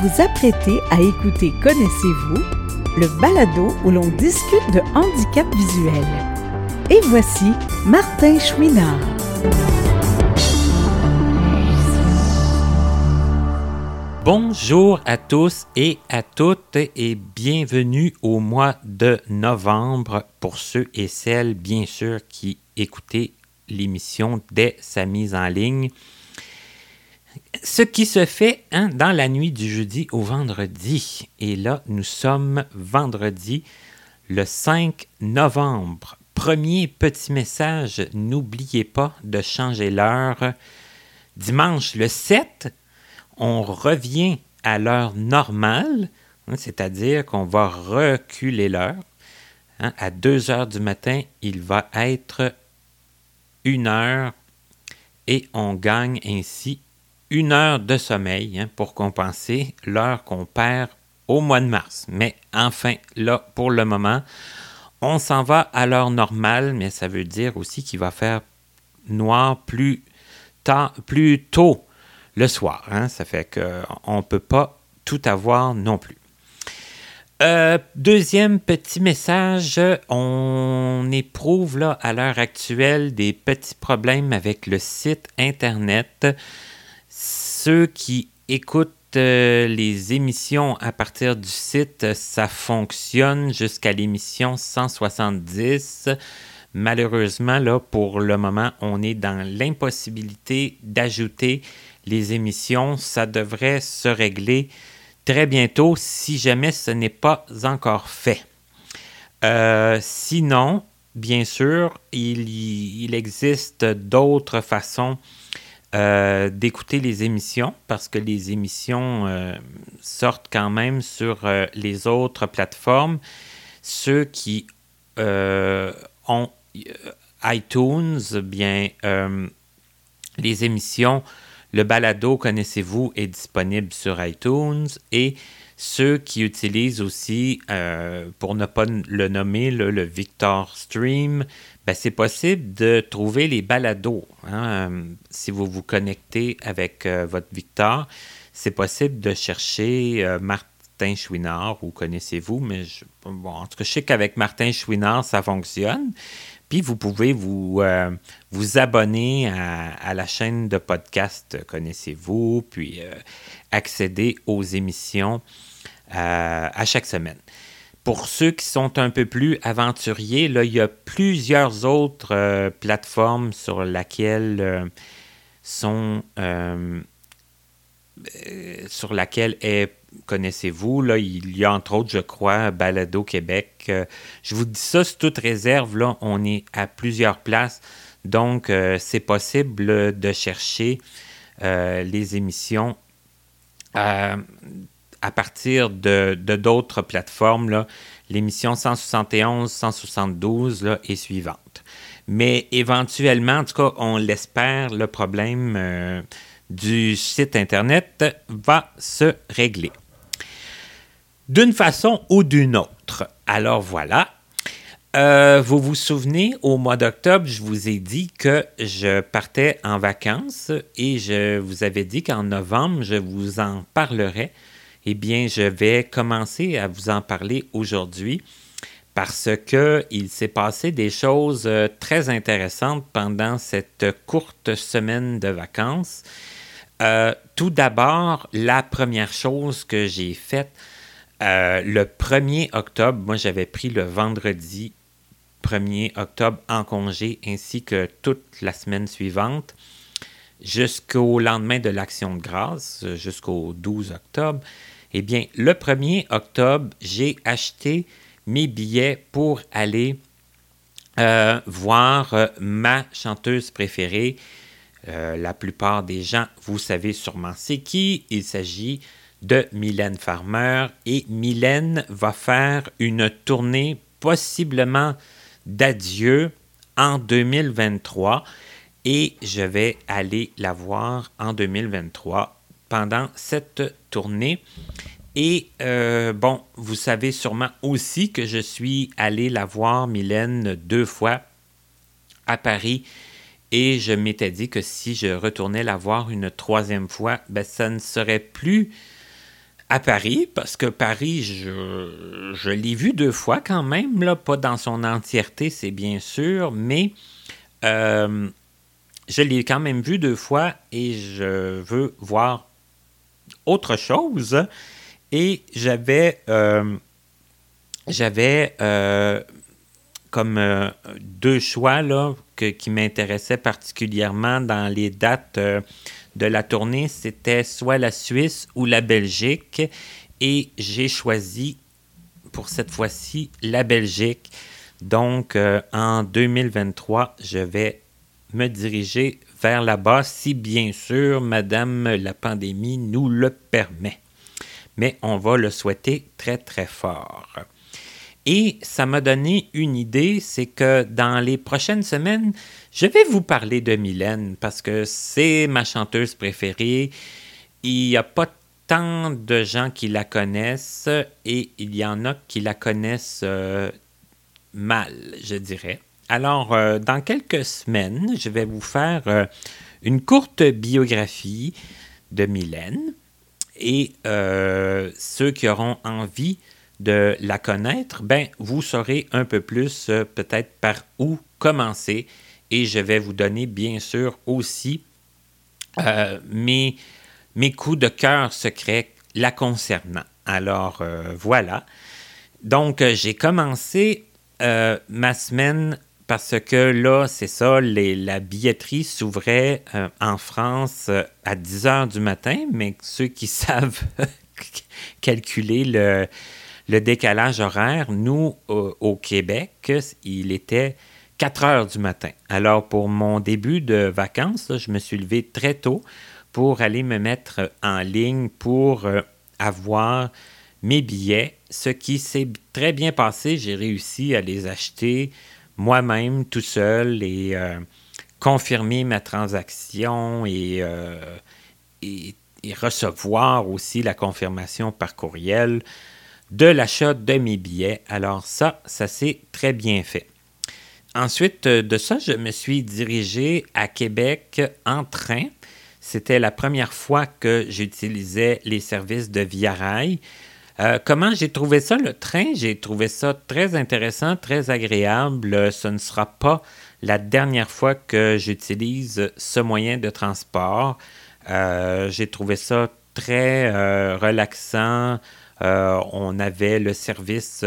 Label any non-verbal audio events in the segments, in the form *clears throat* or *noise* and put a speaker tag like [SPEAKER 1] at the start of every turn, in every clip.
[SPEAKER 1] vous apprêtez à écouter Connaissez-vous, le balado où l'on discute de handicap visuel. Et voici Martin Chouinard.
[SPEAKER 2] Bonjour à tous et à toutes et bienvenue au mois de novembre pour ceux et celles, bien sûr, qui écoutaient l'émission dès sa mise en ligne. Ce qui se fait hein, dans la nuit du jeudi au vendredi. Et là, nous sommes vendredi le 5 novembre. Premier petit message, n'oubliez pas de changer l'heure. Dimanche le 7, on revient à l'heure normale, hein, c'est-à-dire qu'on va reculer l'heure. Hein. à 2 heures du matin, il va être une heure et on gagne ainsi une heure de sommeil hein, pour compenser l'heure qu'on perd au mois de mars. Mais enfin, là, pour le moment, on s'en va à l'heure normale, mais ça veut dire aussi qu'il va faire noir plus, tôt le soir. Hein. Ça fait qu'on ne peut pas tout avoir non plus. Euh, deuxième petit message, on éprouve là, à l'heure actuelle des petits problèmes avec le site Internet ceux qui écoutent euh, les émissions à partir du site, ça fonctionne jusqu'à l'émission 170. Malheureusement, là, pour le moment, on est dans l'impossibilité d'ajouter les émissions. Ça devrait se régler très bientôt si jamais ce n'est pas encore fait. Euh, sinon, bien sûr, il, il existe d'autres façons euh, d'écouter les émissions parce que les émissions euh, sortent quand même sur euh, les autres plateformes. Ceux qui ont iTunes, bien, les émissions, le balado, connaissez-vous, est disponible sur iTunes et ceux qui utilisent aussi, pour ne pas le nommer, le Victor Stream, ben, c'est possible de trouver les balados. Hein, euh, si vous vous connectez avec euh, votre Victor, c'est possible de chercher euh, Martin Chouinard, ou connaissez-vous, mais bon, en tout cas, je sais qu'avec Martin Chouinard, ça fonctionne. Puis vous pouvez vous, vous abonner à, à, la chaîne de podcast Connaissez-vous, puis accéder aux émissions à chaque semaine. Pour ceux qui sont un peu plus aventuriers, là, il y a plusieurs autres euh, plateformes sur lesquelles euh, sont euh, sur laquelle est connaissez-vous là il y a entre autres je crois Balado Québec je vous dis ça c'est toute réserve là on est à plusieurs places donc c'est possible de chercher les émissions à partir de d'autres plateformes, l'émission 171, 172 là, est suivante. Mais éventuellement, en tout cas, on l'espère, le problème euh, du site Internet va se régler. D'une façon ou d'une autre. Alors voilà. Euh, vous vous souvenez, au mois d'octobre, je vous ai dit que je partais en vacances et je vous avais dit qu'en novembre, je vous en parlerai eh bien, je vais commencer à vous en parler aujourd'hui parce qu'il s'est passé des choses euh, très intéressantes pendant cette courte semaine de vacances. Euh, tout d'abord, la première chose que j'ai faite, euh, le 1er octobre, moi j'avais pris le vendredi 1er octobre en congé ainsi que toute la semaine suivante jusqu'au lendemain de l'Action de grâce, jusqu'au 12 octobre. Eh bien, le 1er octobre, j'ai acheté mes billets pour aller euh, voir euh, ma chanteuse préférée. Euh, la plupart des gens, vous savez sûrement c'est qui. Il s'agit de Mylène Farmer. Et Mylène va faire une tournée possiblement d'adieu en 2023. Et je vais aller la voir en 2023 pendant cette tournée. Et euh, bon, vous savez sûrement aussi que je suis allé la voir, Mylène, deux fois à Paris. Et je m'étais dit que si je retournais la voir une troisième fois, ben, ça ne serait plus à Paris, parce que Paris, je, je l'ai vu deux fois quand même, là, pas dans son entièreté, c'est bien sûr, mais euh, je l'ai quand même vu deux fois et je veux voir autre chose. Et j'avais euh, j'avais euh, comme deux choix là, qui m'intéressaient particulièrement dans les dates de la tournée. C'était soit la Suisse ou la Belgique. Et j'ai choisi pour cette fois-ci la Belgique. Donc, en 2023, je vais me diriger vers là-bas si bien sûr Madame la pandémie nous le permet. Mais on va le souhaiter très très fort. Et ça m'a donné une idée, c'est que dans les prochaines semaines, je vais vous parler de Mylène parce que c'est ma chanteuse préférée. Il n'y a pas tant de gens qui la connaissent et il y en a qui la connaissent euh, mal, je dirais. Alors, euh, dans quelques semaines, je vais vous faire euh, une courte biographie de Mylène et euh, ceux qui auront envie de la connaître, ben, vous saurez un peu plus peut-être par où commencer et je vais vous donner bien sûr aussi mes, mes coups de cœur secrets la concernant. Alors voilà. Donc j'ai commencé ma semaine parce que là, c'est ça, la billetterie s'ouvrait euh, en France euh, à 10 heures du matin, mais ceux qui *laughs* savent calculer le, décalage horaire, nous, au, Québec, il était 4 heures du matin. Alors, pour mon début de vacances, je me suis levé très tôt pour aller me mettre en ligne pour euh, avoir mes billets, ce qui s'est très bien passé. J'ai réussi à les acheter moi-même tout seul et euh, confirmer ma transaction euh, et, et, recevoir aussi la confirmation par courriel de l'achat de mes billets. Alors ça, ça s'est très bien fait. Ensuite de ça, je me suis dirigé à Québec en train. C'était la première fois que j'utilisais les services de Via Rail. Euh, comment j'ai trouvé ça, le train? J'ai trouvé ça très intéressant, très agréable. Ce ne sera pas la dernière fois que j'utilise ce moyen de transport. Euh, j'ai trouvé ça très euh, relaxant. on avait le service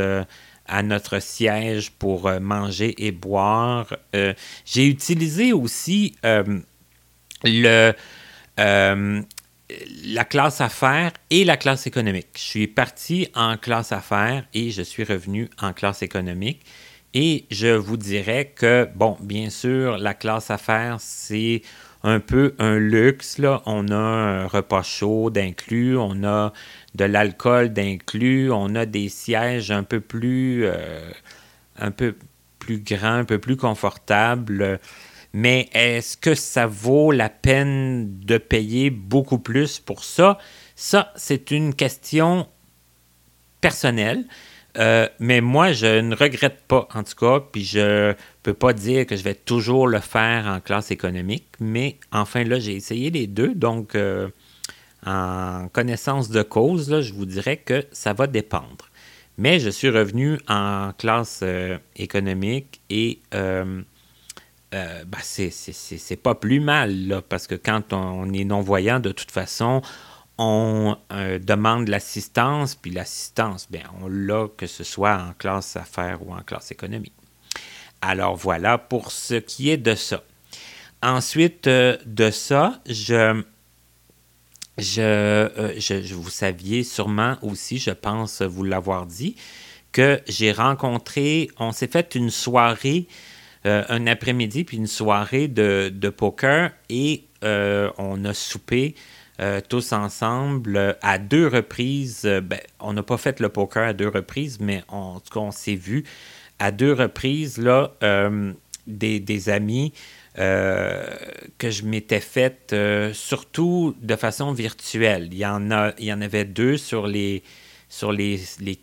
[SPEAKER 2] à notre siège pour manger et boire. j'ai utilisé aussi le la classe affaires et la classe économique. Je suis parti en classe affaires et je suis revenu en classe économique. Et je vous dirais que, bon, bien sûr, la classe affaires, c'est un peu un luxe. Là. On a un repas chaud d'inclus, on a de l'alcool d'inclus, on a des sièges un peu plus, euh, un peu plus grands, un peu plus confortables. Mais est-ce que ça vaut la peine de payer beaucoup plus pour ça? Ça, c'est une question personnelle. Euh, mais moi, je ne regrette pas, en tout cas, puis je ne peux pas dire que je vais toujours le faire en classe économique, mais enfin, là, j'ai essayé les deux, donc euh, en connaissance de cause, là, je vous dirais que ça va dépendre. Mais je suis revenu en classe euh, économique et euh, ben, c'est pas plus mal, parce que quand on est non-voyant, de toute façon, on euh, demande l'assistance, puis l'assistance, bien, on l'a que ce soit en classe affaires ou en classe économie. Alors voilà pour ce qui est de ça. Ensuite euh, de ça, je, je, je, vous saviez sûrement aussi, je pense vous l'avoir dit, que j'ai rencontré, on s'est fait une soirée euh, un après-midi puis une soirée de, poker et euh, on a soupé euh, tous ensemble à deux reprises. Ben, on n'a pas fait le poker à deux reprises, mais en tout cas, on s'est vu à deux reprises là, des, amis. que je m'étais fait surtout de façon virtuelle. Il y en, avait deux sur les,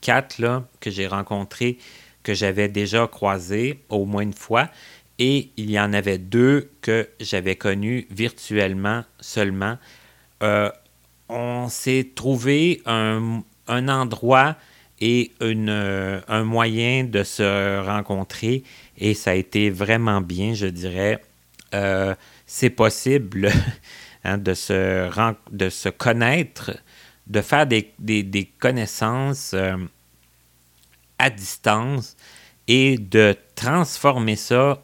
[SPEAKER 2] quatre que j'ai rencontrés que j'avais déjà croisé au moins une fois. Et il y en avait deux que j'avais connus virtuellement seulement. Euh, on s'est trouvé un, endroit et une, un moyen de se rencontrer et ça a été vraiment bien, je dirais. c'est possible *laughs* hein, de, se, de se connaître, de faire des, des, connaissances à distance et de transformer ça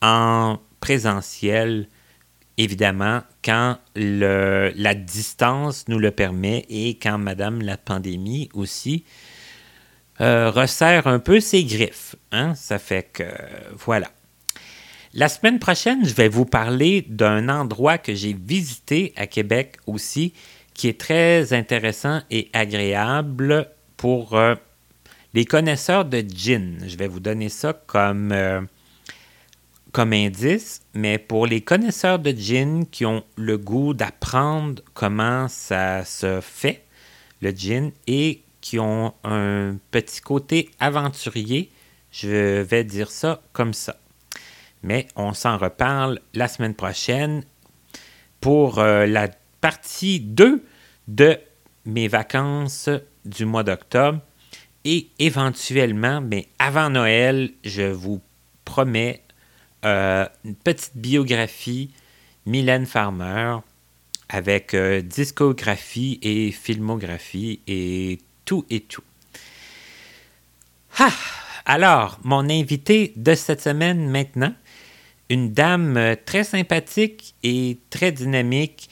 [SPEAKER 2] en présentiel, évidemment, quand le, la distance nous le permet et quand Madame la pandémie aussi euh, resserre un peu ses griffes. Hein? Ça fait que, voilà. La semaine prochaine, je vais vous parler d'un endroit que j'ai visité à Québec aussi, qui est très intéressant et agréable pour euh, les connaisseurs de gin, je vais vous donner ça comme, euh, comme indice, mais pour les connaisseurs de gin qui ont le goût d'apprendre comment ça se fait, le gin, et qui ont un petit côté aventurier, je vais dire ça comme ça. Mais on s'en reparle la semaine prochaine pour euh, la partie 2 de mes vacances du mois d'octobre. Et éventuellement, mais avant Noël, je vous promets euh, une petite biographie Mylène Farmer avec euh, discographie et filmographie et tout et tout. Ah! Alors, mon invité de cette semaine maintenant, une dame euh, très sympathique et très dynamique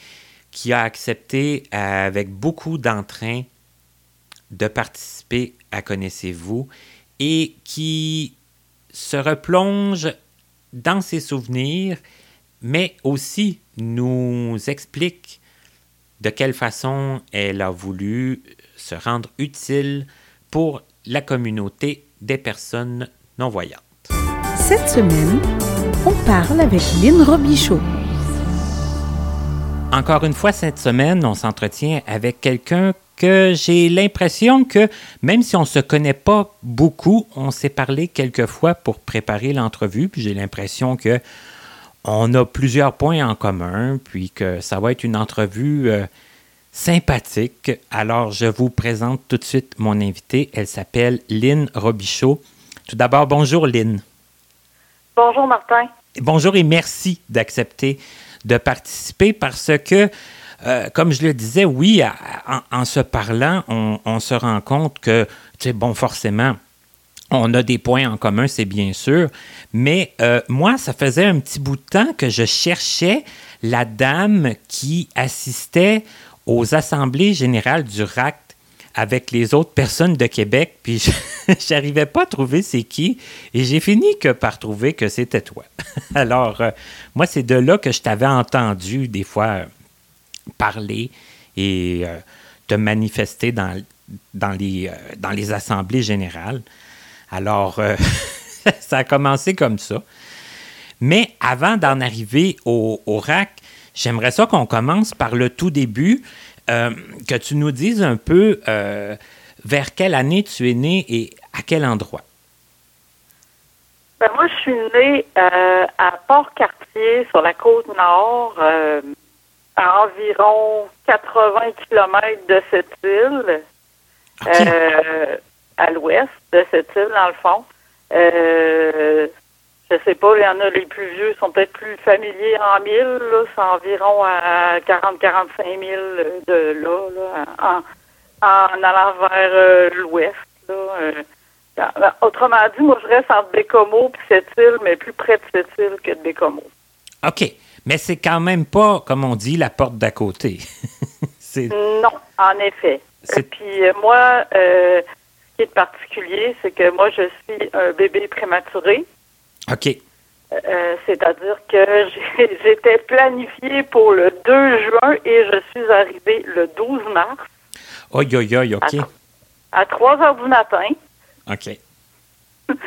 [SPEAKER 2] qui a accepté avec beaucoup d'entrain de participer Connaissez-vous et qui se replonge dans ses souvenirs, mais aussi nous explique de quelle façon elle a voulu se rendre utile pour la communauté des personnes non-voyantes.
[SPEAKER 1] Cette semaine, on parle avec Lynn Robichaud.
[SPEAKER 2] Encore une fois, cette semaine, on s'entretient avec quelqu'un que j'ai l'impression que même si on ne se connaît pas beaucoup, on s'est parlé quelques fois pour préparer l'entrevue, puis j'ai l'impression que on a plusieurs points en commun, puis que ça va être une entrevue euh, sympathique. Alors, je vous présente tout de suite mon invitée. Elle s'appelle Lynn Robichaud. Tout d'abord, bonjour Lynn.
[SPEAKER 3] Bonjour Martin.
[SPEAKER 2] Bonjour et merci d'accepter de participer parce que euh, comme je le disais, oui, en, se parlant, on, se rend compte que, tu sais, bon, forcément, on a des points en commun, c'est bien sûr, mais euh, moi, ça faisait un petit bout de temps que je cherchais la dame qui assistait aux assemblées générales du RAC avec les autres personnes de Québec, puis *laughs* j'arrivais pas à trouver c'est qui, et j'ai fini que par trouver que c'était toi. *laughs* Alors, euh, moi, c'est de là que je t'avais entendu des fois parler et euh, te manifester dans, dans, les, euh, dans les assemblées générales. Alors, *laughs* ça a commencé comme ça. Mais avant d'en arriver au, RAC, j'aimerais ça qu'on commence par le tout début, que tu nous dises un peu vers quelle année tu es né et à quel endroit?
[SPEAKER 3] Ben, moi, je suis née à Port-Cartier, sur la côte nord, à environ 80 km de cette île, euh, à l'ouest de cette île, dans le fond. Je sais pas, il y en a les plus vieux sont peut-être plus familiers en mille, là, c'est environ à 40-45 000 de là, là en, allant vers euh, l'ouest. Euh, autrement dit, moi je reste entre Bécomo et cette île, mais plus près de cette île que de Bécomo.
[SPEAKER 2] OK. Mais c'est quand même pas, comme on dit, la porte d'à côté. *laughs*
[SPEAKER 3] non, en effet. Puis euh, moi, euh, ce qui est particulier, c'est que moi, je suis un bébé prématuré.
[SPEAKER 2] OK.
[SPEAKER 3] Euh, c'est-à-dire que *laughs* j'étais planifiée pour le 2 juin et je suis arrivée le 12 mars.
[SPEAKER 2] Oi, oi, oi, OK.
[SPEAKER 3] À, 3 heures du matin.
[SPEAKER 2] OK. *laughs*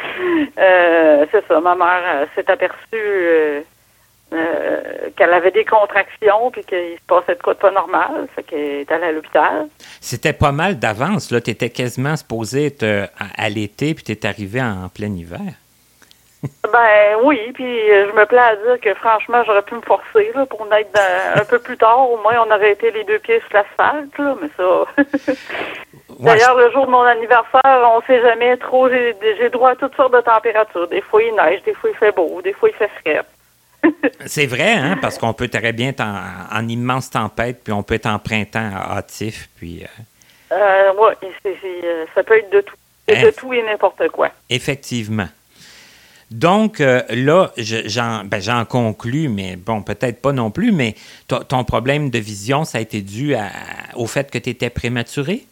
[SPEAKER 3] c'est ça, ma mère s'est aperçue euh, qu'elle avait des contractions puis qu'il se passait de quoi de pas normal, fait qu'elle est allée à l'hôpital.
[SPEAKER 2] C'était pas mal d'avance, là. Tu étais quasiment supposé être à, l'été puis tu es arrivé en, plein hiver. *laughs*
[SPEAKER 3] Ben oui, puis je me plais à dire que franchement, j'aurais pu me forcer là, pour naître dans- un peu plus tard. Au moins, on aurait été les deux pieds sur l'asphalte, là, mais ça. *laughs* D'ailleurs, le jour de mon anniversaire, on sait jamais trop. J'ai droit à toutes sortes de températures. Des fois, il neige, des fois, il fait beau, des fois, il fait frais. *laughs*
[SPEAKER 2] C'est vrai, hein, parce qu'on peut très bien être en, en immense tempête, puis on peut être en printemps hâtif, puis euh,
[SPEAKER 3] Euh, c'est, euh, ça peut être de tout.
[SPEAKER 2] Hein?
[SPEAKER 3] de tout et n'importe quoi.
[SPEAKER 2] effectivement. Donc euh, là, je- j'en ben, conclus, mais bon, peut-être pas non plus, mais ton- problème de vision, ça a été dû à- au fait que tu étais prématuré?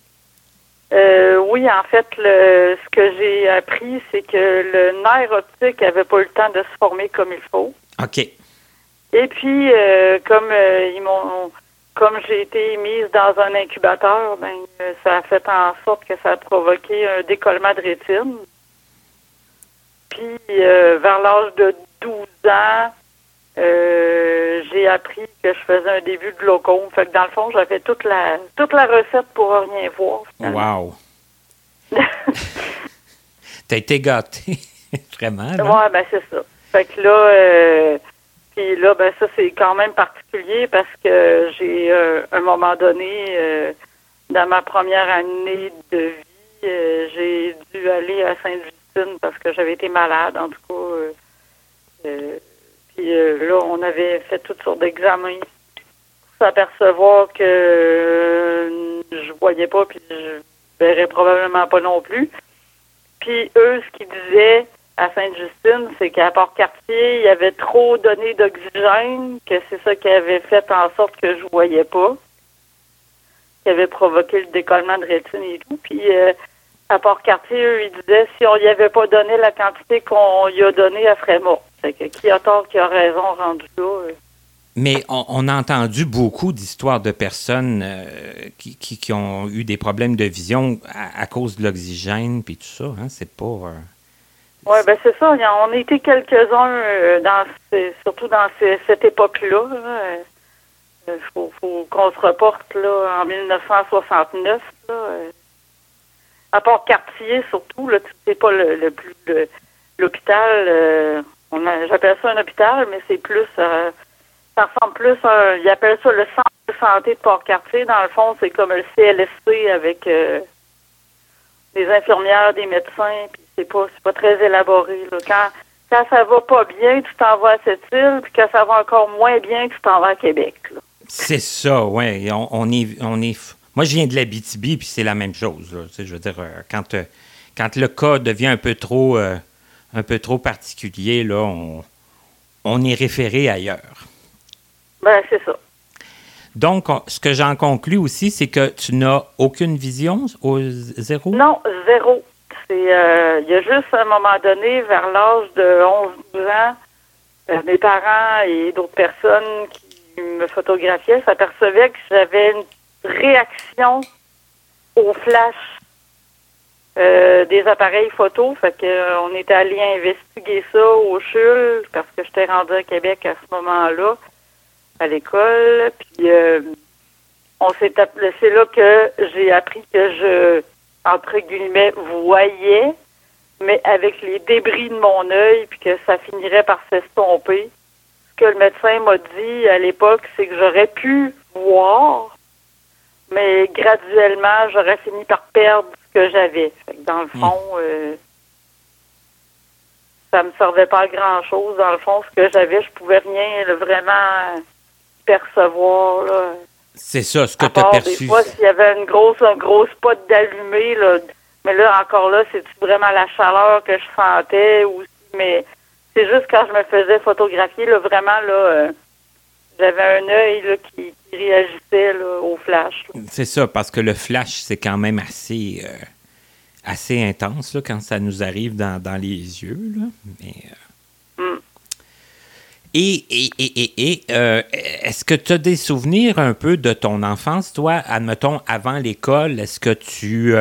[SPEAKER 3] Euh, oui, en fait, le, ce que j'ai appris, c'est que le nerf optique avait pas eu le temps de se former comme il faut.
[SPEAKER 2] OK.
[SPEAKER 3] Et puis, euh, comme ils m'ont, comme j'ai été mise dans un incubateur, ben ça a fait en sorte que ça a provoqué un décollement de rétine. Puis, euh, vers l'âge de 12 ans, euh, j'ai appris que je faisais un début de glaucome. Fait que dans le fond, j'avais toute la toute la recette pour rien voir. finalement.
[SPEAKER 2] Wow. *laughs* T'as été gâté, *laughs* vraiment. là.
[SPEAKER 3] Ouais, ben c'est ça. Fait que là, euh, puis là, ben ça c'est quand même particulier parce que j'ai euh, un moment donné, dans ma première année de vie, j'ai dû aller à Parce que j'avais été malade, en tout cas. euh, euh, puis euh, là, on avait fait toutes sortes d'examens pour s'apercevoir que euh, je voyais pas, puis je verrais probablement pas non plus. Puis eux, ce qu'ils disaient à Sainte-Justine, c'est qu'à Port-Cartier, il y avait trop donné d'oxygène, que c'est ça qui avait fait en sorte que je voyais pas, qui avait provoqué le décollement de rétine et tout. Puis euh, à Port-Cartier, eux, ils disaient si on y avait pas donné la quantité qu'on y a donnée, elle serait morte. Fait que qui a tort, qui a raison rendu là. euh.
[SPEAKER 2] Mais on, on a entendu beaucoup d'histoires de personnes euh, qui, qui- qui ont eu des problèmes de vision à, à cause de l'oxygène puis tout ça. Hein? C'est pas. euh,
[SPEAKER 3] Oui, ben c'est ça. On a été quelques-uns dans ces- surtout dans ces- cette époque-là. Il faut, faut qu'on se reporte là, en 1969. Là, à Port-Cartier, surtout, là, c'est pas le, le plus le- l'hôpital. euh, on a- j'appelle ça un hôpital, mais c'est plus euh, ça ressemble plus à un, ils appellent ça le centre de santé de Port-Cartier. Dans le fond, c'est comme un CLSC avec euh, des infirmières, des médecins, puis c'est pas c'est pas très élaboré. Là. Quand quand ça va pas bien, tu t'en vas à cette île, puis quand ça va encore moins bien, tu t'en vas à Québec.
[SPEAKER 2] C'est ça, ouais. On, on est, on est. Moi, je viens de l'Abitibi, puis c'est la même chose. là. Tu sais, je veux dire, euh, quand, euh, quand le cas devient un peu trop, euh, un peu trop particulier, là, on, on est référé ailleurs.
[SPEAKER 3] Ben c'est ça.
[SPEAKER 2] Donc, on- ce que j'en conclus aussi, c'est que tu n'as aucune vision au zéro?
[SPEAKER 3] Non, zéro. C'est euh, il y a juste à un moment donné, vers l'âge de 11-12 ans, euh, mes parents et d'autres personnes qui me photographiaient s'apercevaient que j'avais une réaction au flash euh, des appareils photo. Fait que euh, on était allé investiguer ça au CHUL parce que j'étais rendue à Québec à ce moment-là à l'école. Puis euh, on s'est c'est là que j'ai appris que je, entre guillemets, voyais, mais avec les débris de mon œil, puis que ça finirait par s'estomper. Ce que le médecin m'a dit à l'époque, c'est que j'aurais pu voir, mais graduellement, j'aurais fini par perdre ce que j'avais. Dans le fond, euh, ça me servait pas à grand-chose. Dans le fond, ce que j'avais, je pouvais rien là, vraiment percevoir. Là.
[SPEAKER 2] C'est ça, ce que tu as perçu.
[SPEAKER 3] Des fois, s'il y avait une grosse, un gros spot d'allumé, là, mais là, encore là, c'est vraiment la chaleur que je sentais ou mais c'est juste quand je me faisais photographier, là, vraiment, là, euh, j'avais un œil là, qui, qui réagissait là, au flash.
[SPEAKER 2] C'est ça, parce que le flash, c'est quand même assez, euh, assez intense là, quand ça nous arrive dans, dans les yeux. Là. Mais, euh,
[SPEAKER 3] Mm.
[SPEAKER 2] Et, et, et, et, et, euh, est-ce que tu as des souvenirs un peu de ton enfance, toi, admettons, avant l'école? Est-ce que tu.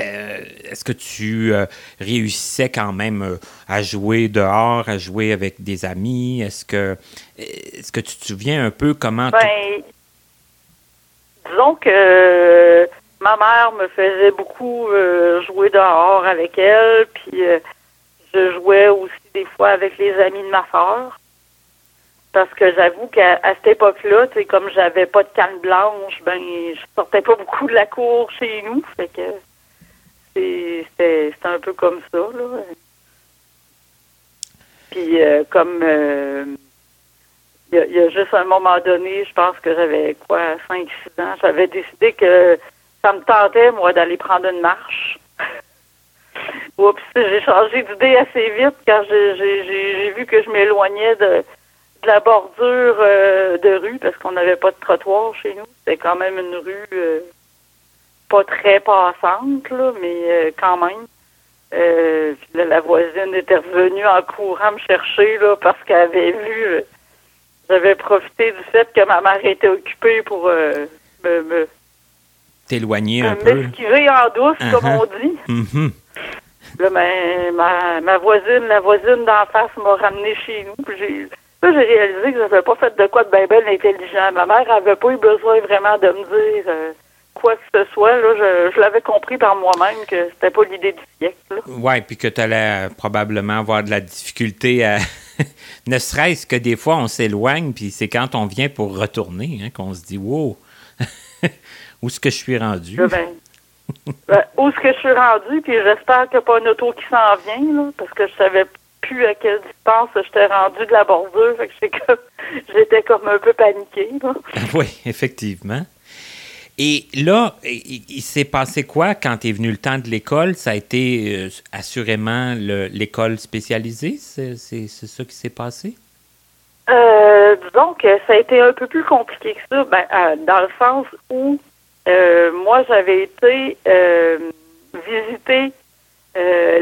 [SPEAKER 2] Euh, est-ce que tu euh, réussissais quand même euh, à jouer dehors, à jouer avec des amis? Est-ce que, est-ce que tu te souviens un peu comment...
[SPEAKER 3] Ben, disons que ma mère me faisait beaucoup jouer dehors avec elle, puis je jouais aussi des fois avec les amis de ma soeur. Parce que j'avoue qu'à cette époque-là, comme j'avais pas de canne blanche, ben je sortais pas *laughs* beaucoup de la cour chez nous. C'était un peu comme ça, là. Puis euh, comme euh, il y, a juste un moment donné, je pense que j'avais quoi, 5-6 ans, j'avais décidé que ça me tentait, moi, d'aller prendre une marche. *laughs* Oups, j'ai changé d'idée assez vite quand j'ai vu que je m'éloignais de, la bordure euh, de rue parce qu'on n'avait pas de trottoir chez nous. C'était quand même une rue pas très passante, là, mais euh, quand même. la voisine était revenue en courant me chercher là, parce qu'elle avait vu. J'avais profité du fait que ma mère était occupée pour me, me
[SPEAKER 2] t'éloigner un peu.
[SPEAKER 3] M'esquiver en douce, comme uh-huh. on dit.
[SPEAKER 2] Mm-hmm.
[SPEAKER 3] Là, ben, ma, ma voisine, la voisine d'en face m'a ramené chez nous. Puis j'ai, là, j'ai réalisé que j'avais pas fait de quoi de bien belle intelligent. Ma mère avait pas eu besoin vraiment de me dire euh, quoi que ce soit. Là, je, je l'avais compris par moi-même que c'était pas l'idée du siècle.
[SPEAKER 2] Oui, puis que tu allais probablement avoir de la difficulté à. *laughs* ne serait-ce que des fois, on s'éloigne, puis c'est quand on vient pour retourner hein, qu'on se dit Wow! *laughs* où est-ce que je suis rendu?
[SPEAKER 3] Ben, *laughs* ben, où est-ce que je suis rendu? Puis j'espère qu'il n'y a pas une auto qui s'en vient, là, parce que je savais plus à quelle distance j'étais rendu de la bordure. Fait que j'étais comme un peu paniqué.
[SPEAKER 2] oui, effectivement. Et là, il, s'est passé quoi quand est venu le temps de l'école? Ça a été euh, assurément l'école spécialisée? C'est ça qui s'est passé?
[SPEAKER 3] Euh, disons que ça a été un peu plus compliqué que ça, ben, euh, dans le sens où euh, moi, j'avais été euh, visiter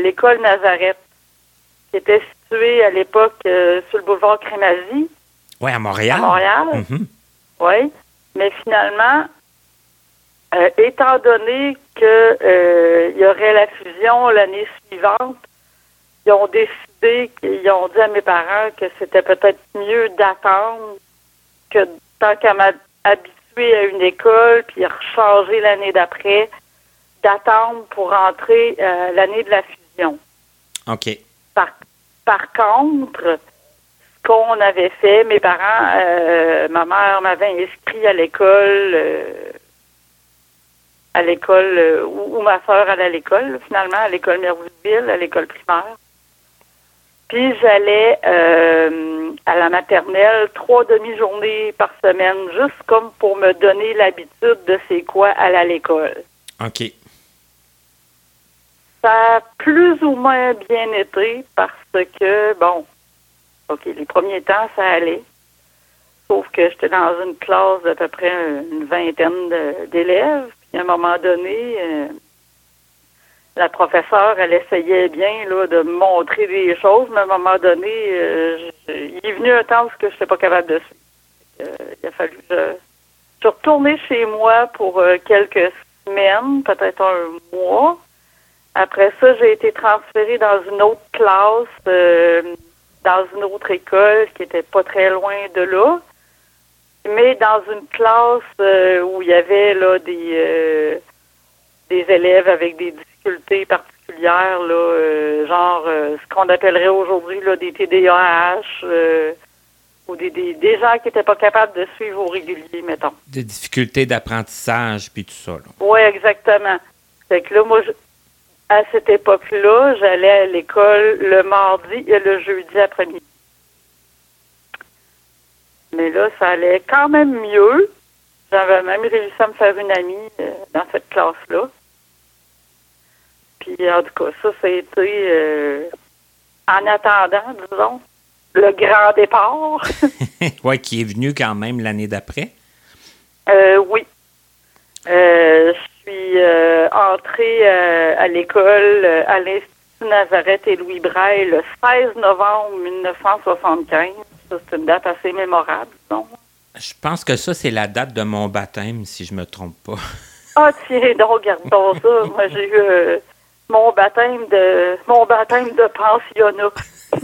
[SPEAKER 3] l'école Nazareth, qui était située à l'époque sur le boulevard Crémazie.
[SPEAKER 2] Oui, à Montréal.
[SPEAKER 3] À Montréal.
[SPEAKER 2] Mm-hmm.
[SPEAKER 3] Oui. Mais finalement, étant donné qu'il y aurait la fusion l'année suivante, ils ont décidé, ils ont dit à mes parents que c'était peut-être mieux d'attendre que tant qu'à m'habituer à une école, puis rechanger l'année d'après, d'attendre pour rentrer euh, l'année de la fusion.
[SPEAKER 2] OK.
[SPEAKER 3] Par, par contre, ce qu'on avait fait, mes parents, euh, ma mère m'avait inscrit à l'école, euh, à l'école où, ma soeur allait à l'école, finalement, à l'école Mervousville, à l'école primaire. Puis j'allais euh, à la maternelle trois demi-journées par semaine, juste comme pour me donner l'habitude de c'est quoi aller à l'école.
[SPEAKER 2] OK.
[SPEAKER 3] Ça a plus ou moins bien été parce que, bon, OK, les premiers temps, ça allait. Sauf que j'étais dans une classe d'à peu près une vingtaine d'élèves. À un moment donné, euh, la professeure, elle essayait bien là, de me montrer des choses, mais à un moment donné, euh, il est venu un temps où je n'étais pas capable de suivre. Euh, il a fallu que je, je chez moi pour quelques semaines, peut-être un mois. Après ça, j'ai été transférée dans une autre classe, dans une autre école qui était pas très loin de là. Mais dans une classe où il y avait là des des élèves avec des difficultés particulières, là, euh, genre euh, ce qu'on appellerait aujourd'hui là, des TDAH euh, ou des, des, des, gens qui n'étaient pas capables de suivre au régulier, mettons.
[SPEAKER 2] Des difficultés d'apprentissage, puis tout ça.
[SPEAKER 3] Oui, exactement. Fait que là, moi, à cette époque-là, j'allais à l'école le mardi et le jeudi après-midi. Mais là, ça allait quand même mieux. J'avais même réussi à me faire une amie dans cette classe-là. Puis en tout cas, ça, ça a été euh, en attendant, disons, le grand départ. *laughs* *laughs*
[SPEAKER 2] oui, qui est venu quand même l'année d'après.
[SPEAKER 3] Euh, oui. Euh, je suis entrée à l'école à l'Institut Nazareth et Louis Braille le 16 novembre 1975. Ça, c'est une date assez mémorable, disons.
[SPEAKER 2] Je pense que ça, c'est la date de mon baptême, si je me trompe pas.
[SPEAKER 3] Ah, tiens, donc, regardons ça. *laughs* Moi, j'ai eu mon baptême de mon baptême de pensionnat. *laughs*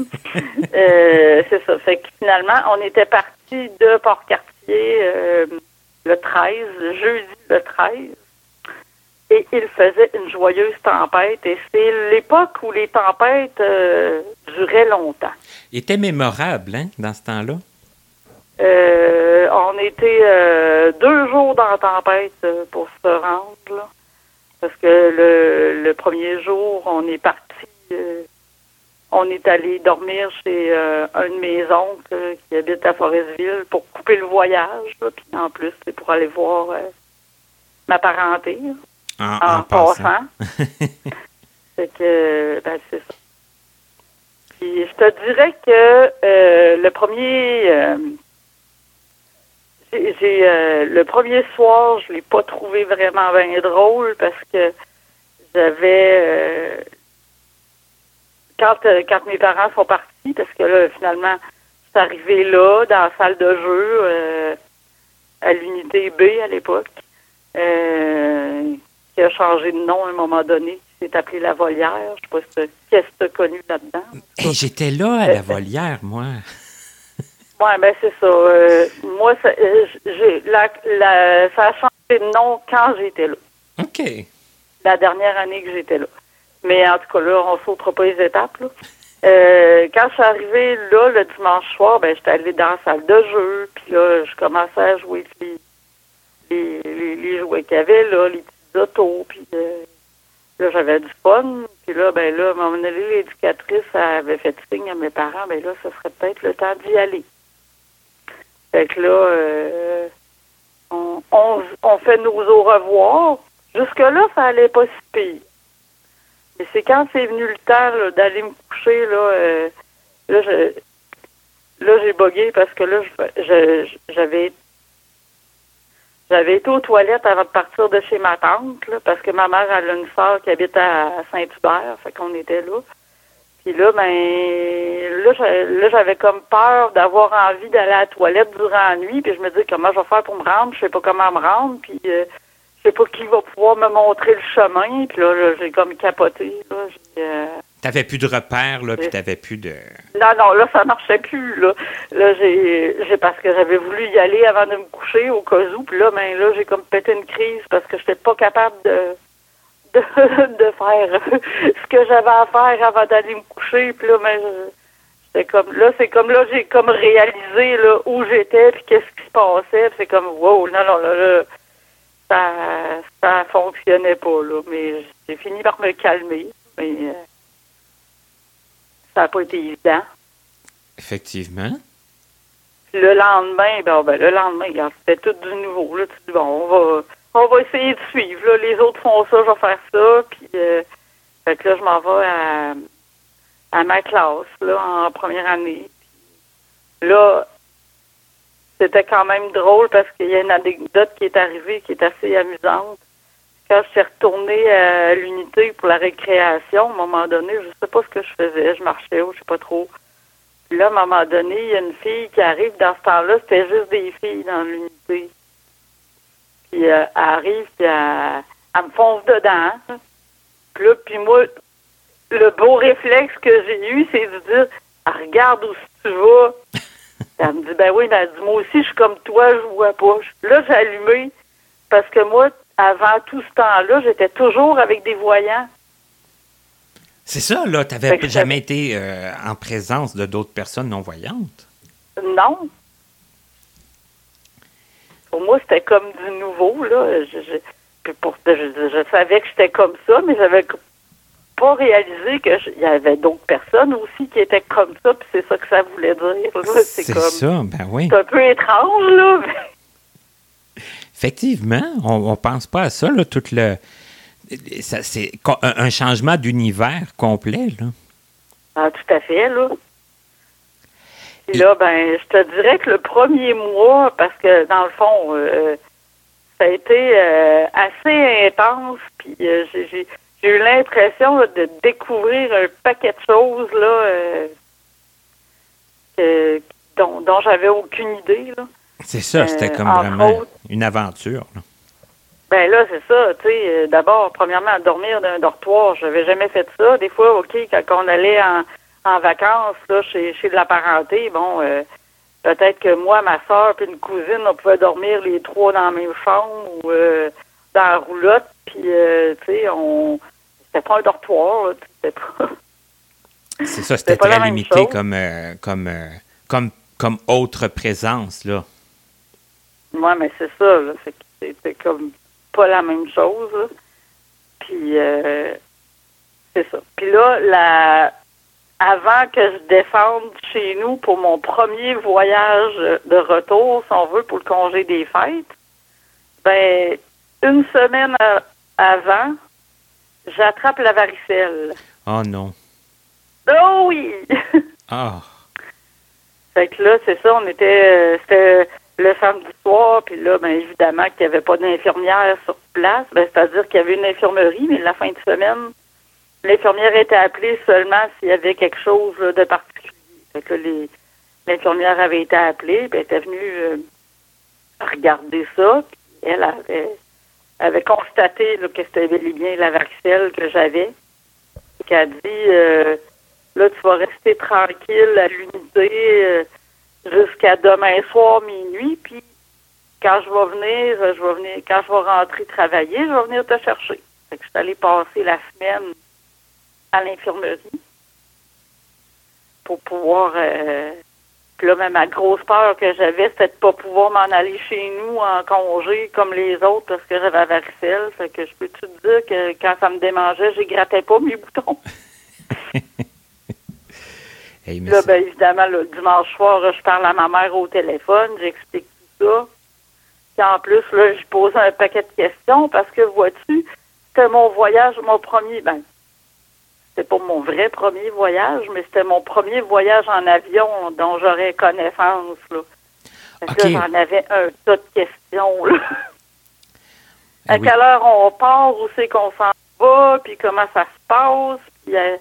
[SPEAKER 3] euh, c'est ça. Fait que finalement, on était parti de Port-Cartier euh, le 13, jeudi le 13. Et il faisait une joyeuse tempête et c'est l'époque où les tempêtes euh, duraient longtemps.
[SPEAKER 2] Était mémorable, hein, dans ce temps-là?
[SPEAKER 3] Euh, on était euh, deux jours dans la tempête euh, pour se rendre, là, parce que le, le premier jour, on est parti, euh, on est allé dormir chez un de mes oncles qui habite à Forestville pour couper le voyage, là, puis en plus, c'est pour aller voir ma parenté là,
[SPEAKER 2] En,
[SPEAKER 3] en,
[SPEAKER 2] en passant.
[SPEAKER 3] passant. *laughs* Fait que, ben, c'est ça. Je te dirais que euh, le premier, euh, j'ai, euh, le premier soir, je l'ai pas trouvé vraiment bien drôle parce que j'avais, euh, quand quand mes parents sont partis, parce que là finalement, c'est arrivé là dans la salle de jeu à l'unité B à l'époque. Qui a changé de nom à un moment donné, s'est appelé La Volière. Je sais pas si qu'est-ce que tu as connu là-dedans.
[SPEAKER 2] Hey, J'étais là à la volière, moi. *laughs*
[SPEAKER 3] Ouais, ben c'est ça. Euh, moi, ça, euh, la, la, ça a changé de nom quand j'étais là,
[SPEAKER 2] OK.
[SPEAKER 3] la dernière année que j'étais là. Mais en tout cas, là, on sautera pas les étapes. Là. Euh, quand je suis arrivée là, le dimanche soir, ben j'étais allée dans la salle de jeu, puis là, je commençais à jouer les, les, les, les jouets qu'il y avait, là, les petites autos, puis euh, là, j'avais du fun. Puis là, ben là, à un moment donné, l'éducatrice avait fait signe à mes parents, ben là, ce serait peut-être le temps d'y aller. Fait que là, euh, on, on, fait nos au revoir. Jusque-là, ça allait pas si pire. Mais c'est quand c'est venu le temps d'aller me coucher, là, euh, là, je, là, j'ai bugué parce que là, j'avais j'avais été aux toilettes avant de partir de chez ma tante, là, parce que ma mère a une soeur qui habite à Saint-Hubert, fait qu'on était là. Puis là, ben, là, j'a- là, j'avais comme peur d'avoir envie d'aller à la toilette durant la nuit, puis je me dis comment je vais faire pour me rendre, je sais pas comment me rendre, puis euh, je sais pas qui va pouvoir me montrer le chemin, puis là, j'ai comme capoté, là, euh,
[SPEAKER 2] T'avais plus de repères, là, puis t'avais plus de...
[SPEAKER 3] non, non, là, ça marchait plus, là. Là, j'ai, parce que j'avais voulu y aller avant de me coucher au cas où, puis là, ben là, j'ai comme pété une crise parce que j'étais pas capable de, de, *laughs* de faire *laughs* ce que j'avais à faire avant d'aller me coucher, puis là, ben, j'étais comme, là, c'est comme, là, j'ai comme réalisé, là, où j'étais, puis qu'est-ce qui se passait, c'est comme, wow, non, non, là, là, ça, ça fonctionnait pas, là, mais j'ai fini par me calmer, mais euh, ça n'a pas été évident.
[SPEAKER 2] Effectivement.
[SPEAKER 3] Le lendemain, ben, ben, le lendemain, c'était tout du nouveau. Là, tu dis, bon, on va, on va essayer de suivre. Là, les autres font ça, je vais faire ça. Puis, euh, fait que là, je m'en vais à, à ma classe, là, en première année. Puis là, c'était quand même drôle parce qu'il y a une anecdote qui est arrivée qui est assez amusante. Quand je suis retournée à l'unité pour la récréation, à un moment donné, je sais pas ce que je faisais, je marchais ou je sais pas trop. Puis là, à un moment donné, il y a une fille qui arrive dans ce temps-là, c'était juste des filles dans l'unité. Puis euh, elle arrive, puis elle, elle me fonce dedans. hein. Puis là, puis moi, le beau réflexe que j'ai eu, c'est de dire Ah, regarde où tu vas. *laughs* Elle me dit Ben oui, mais elle dit, moi aussi, je suis comme toi, je vois pas. Là, j'ai allumé parce que moi, avant tout ce temps-là, j'étais toujours avec des voyants.
[SPEAKER 2] C'est ça, là. T'avais
[SPEAKER 3] que
[SPEAKER 2] jamais été euh, en présence de d'autres personnes non-voyantes?
[SPEAKER 3] Non. Pour moi, c'était comme du nouveau, là. Je, je, puis pour, je, je savais que j'étais comme ça, mais j'avais pas réalisé qu'il y avait d'autres personnes aussi qui étaient comme ça, puis c'est ça que ça voulait dire. C'est
[SPEAKER 2] C'est
[SPEAKER 3] comme.
[SPEAKER 2] ça, ben oui.
[SPEAKER 3] C'est un peu étrange, là. mais-
[SPEAKER 2] Effectivement, on, on pense pas à ça, là, tout le... ça, C'est un, changement d'univers complet, là.
[SPEAKER 3] Ah, tout à fait, là. Là, ben, je te dirais que le premier mois, parce que dans le fond, euh, ça a été euh, assez intense, puis euh, j'ai- eu l'impression de découvrir un paquet de choses là dont, dont j'avais aucune idée. Là.
[SPEAKER 2] C'est ça, c'était
[SPEAKER 3] Euh,
[SPEAKER 2] comme vraiment
[SPEAKER 3] autres-
[SPEAKER 2] une aventure. là.
[SPEAKER 3] Ben là, c'est ça, tu sais, euh, d'abord, premièrement, dormir dans un dortoir, j'avais jamais fait ça. Des fois, OK, quand on allait en, en vacances, là, chez, chez de la parenté, bon, euh, peut-être que moi, ma soeur puis une cousine, on pouvait dormir les trois dans la même chambre ou euh, dans la roulotte, puis, euh, tu sais, on. C'était pas un dortoir, c'était pas.
[SPEAKER 2] C'est ça, *laughs* c'était très limité comme, comme, comme, comme autre présence, là.
[SPEAKER 3] Oui, mais c'est ça. C'était comme pas la même chose, là. Puis, c'est ça. Puis là, la, avant que je descende chez nous pour mon premier voyage de retour, si on veut, pour le congé des fêtes, ben, une semaine avant, j'attrape la varicelle.
[SPEAKER 2] Oh non.
[SPEAKER 3] Oh oui! *laughs*
[SPEAKER 2] Ah.
[SPEAKER 3] Fait que là, c'est ça, on était, euh, c'était le samedi soir, puis là, ben évidemment qu'il n'y avait pas d'infirmière sur place, ben, c'est-à-dire qu'il y avait une infirmerie, mais la fin de semaine, l'infirmière était appelée seulement s'il y avait quelque chose de particulier. Fait que l'infirmière avait été appelée, puis elle était venue euh, regarder ça, elle avait, avait constaté que c'était bel et bien la varicelle que j'avais. Qu'elle a dit euh, là, tu vas rester tranquille à l'unité euh, jusqu'à demain soir, minuit, puis quand je vais venir, je vais venir, quand je vais rentrer travailler, je vais venir te chercher. Fait que je suis allée passer la semaine à l'infirmerie pour pouvoir. Euh, puis là, même ma grosse peur que j'avais, c'était de pas pouvoir m'en aller chez nous en congé comme les autres parce que j'avais varicelle. Fait que je peux te dire que quand ça me démangeait, je grattais pas mes *laughs* boutons? *laughs* là, ben, évidemment, le dimanche soir, je parle à ma mère au téléphone, j'explique tout ça. Puis en plus, là, je pose un paquet de questions parce que, vois-tu, c'était mon voyage, mon premier, ben, c'était pas mon vrai premier voyage, mais c'était mon premier voyage en avion dont j'aurais connaissance. Là. j'en avais un tas de questions. Là. Eh à quelle heure on part, où c'est qu'on s'en va, puis comment ça se passe. Puis, euh,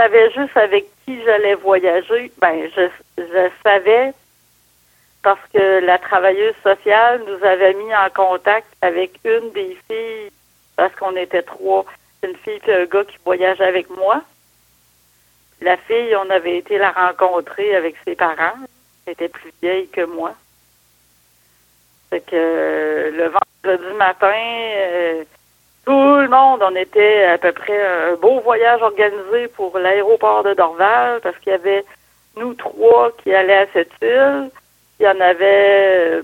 [SPEAKER 3] savais juste avec qui j'allais voyager. Ben, je, je savais parce que la travailleuse sociale nous avait mis en contact avec une des filles parce qu'on était trois une fille et un gars qui voyageait avec moi. La fille, on avait été la rencontrer avec ses parents. Elle était plus vieille que moi. Fait que euh, le vendredi matin, euh, tout le monde, on était à peu près un beau voyage organisé pour l'aéroport de Dorval parce qu'il y avait nous trois qui allaient à cette île. Il y en avait euh,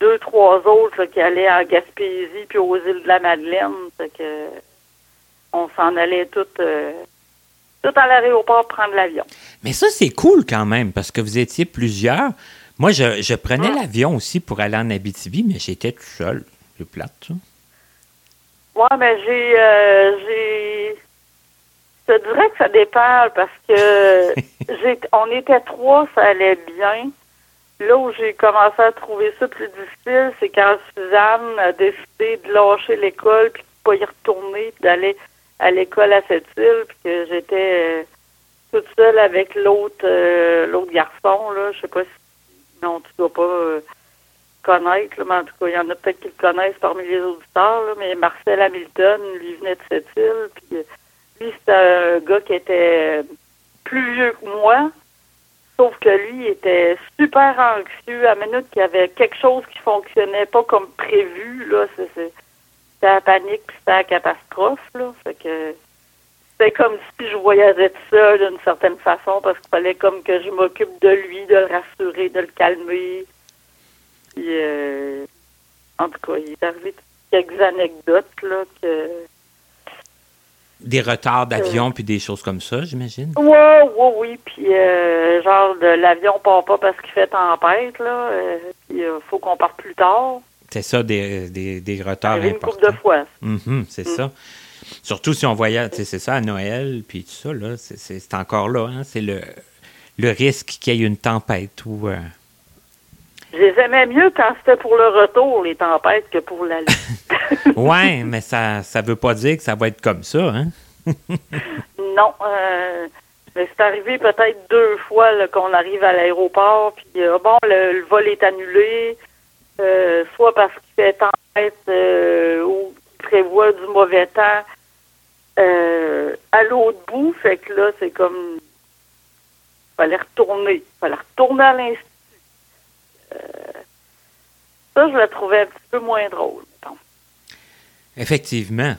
[SPEAKER 3] deux, trois autres qui allaient en Gaspésie puis aux îles de la Madeleine. Fait que on s'en allait tout, euh, tout à l'aéroport prendre l'avion.
[SPEAKER 2] Mais ça, c'est cool quand même, parce que vous étiez plusieurs. Moi, je, prenais l'avion aussi pour aller en Abitibi, mais j'étais tout seul. Le plate, ça.
[SPEAKER 3] Oui, mais j'ai, euh, j'ai. Je te dirais que ça dépend parce que *laughs* j'ai, on était trois, ça allait bien. Là où j'ai commencé à trouver ça plus difficile, c'est quand Suzanne a décidé de lâcher l'école puis de pas y retourner, d'aller à l'école à cette île, puis que j'étais euh, toute seule avec l'autre euh, l'autre garçon, là. Je sais pas si non, tu dois pas euh, connaître, mais en tout cas, il y en a peut-être qui le connaissent parmi les auditeurs, là, mais Marcel Hamilton, lui venait de cette île, puis lui, c'était un gars qui était plus vieux que moi, sauf que lui était super anxieux à minute qu'il y avait quelque chose qui fonctionnait pas comme prévu, là, c'est c'était la panique puis c'était la catastrophe, là. Fait que c'était comme si je voyageais seule d'une certaine façon parce qu'il fallait comme que je m'occupe de lui, de le rassurer, de le calmer. Puis, euh, en tout cas, il est arrivé quelques anecdotes, là, que...
[SPEAKER 2] Des retards d'avion puis des choses comme ça, j'imagine?
[SPEAKER 3] Oui, oui, oui. Puis, euh, genre, de l'avion part pas parce qu'il fait tempête, là. Euh, puis, il faut qu'on parte plus tard.
[SPEAKER 2] C'est ça, des, des, des retards
[SPEAKER 3] importants. Une couple de fois.
[SPEAKER 2] Mm-hmm, c'est mm. ça. Surtout si on voyage, c'est ça, à Noël, puis tout ça, là, c'est encore là. Hein, c'est le, le risque qu'il y ait une tempête ou... Euh...
[SPEAKER 3] Je les aimais mieux quand c'était pour le retour, les tempêtes, que pour l'aller. *laughs*
[SPEAKER 2] oui, mais ça ne veut pas dire que ça va être comme ça, hein? *laughs*
[SPEAKER 3] non. Euh, mais c'est arrivé peut-être deux fois qu'on arrive à l'aéroport, puis euh, bon, le, vol est annulé. Euh, soit parce qu'il fait tempête ou qu'il prévoit du mauvais temps à l'autre bout. Fait que là, c'est comme il fallait retourner. Il fallait retourner à l'institut. Ça, je le trouvais un petit peu moins drôle.
[SPEAKER 2] Effectivement.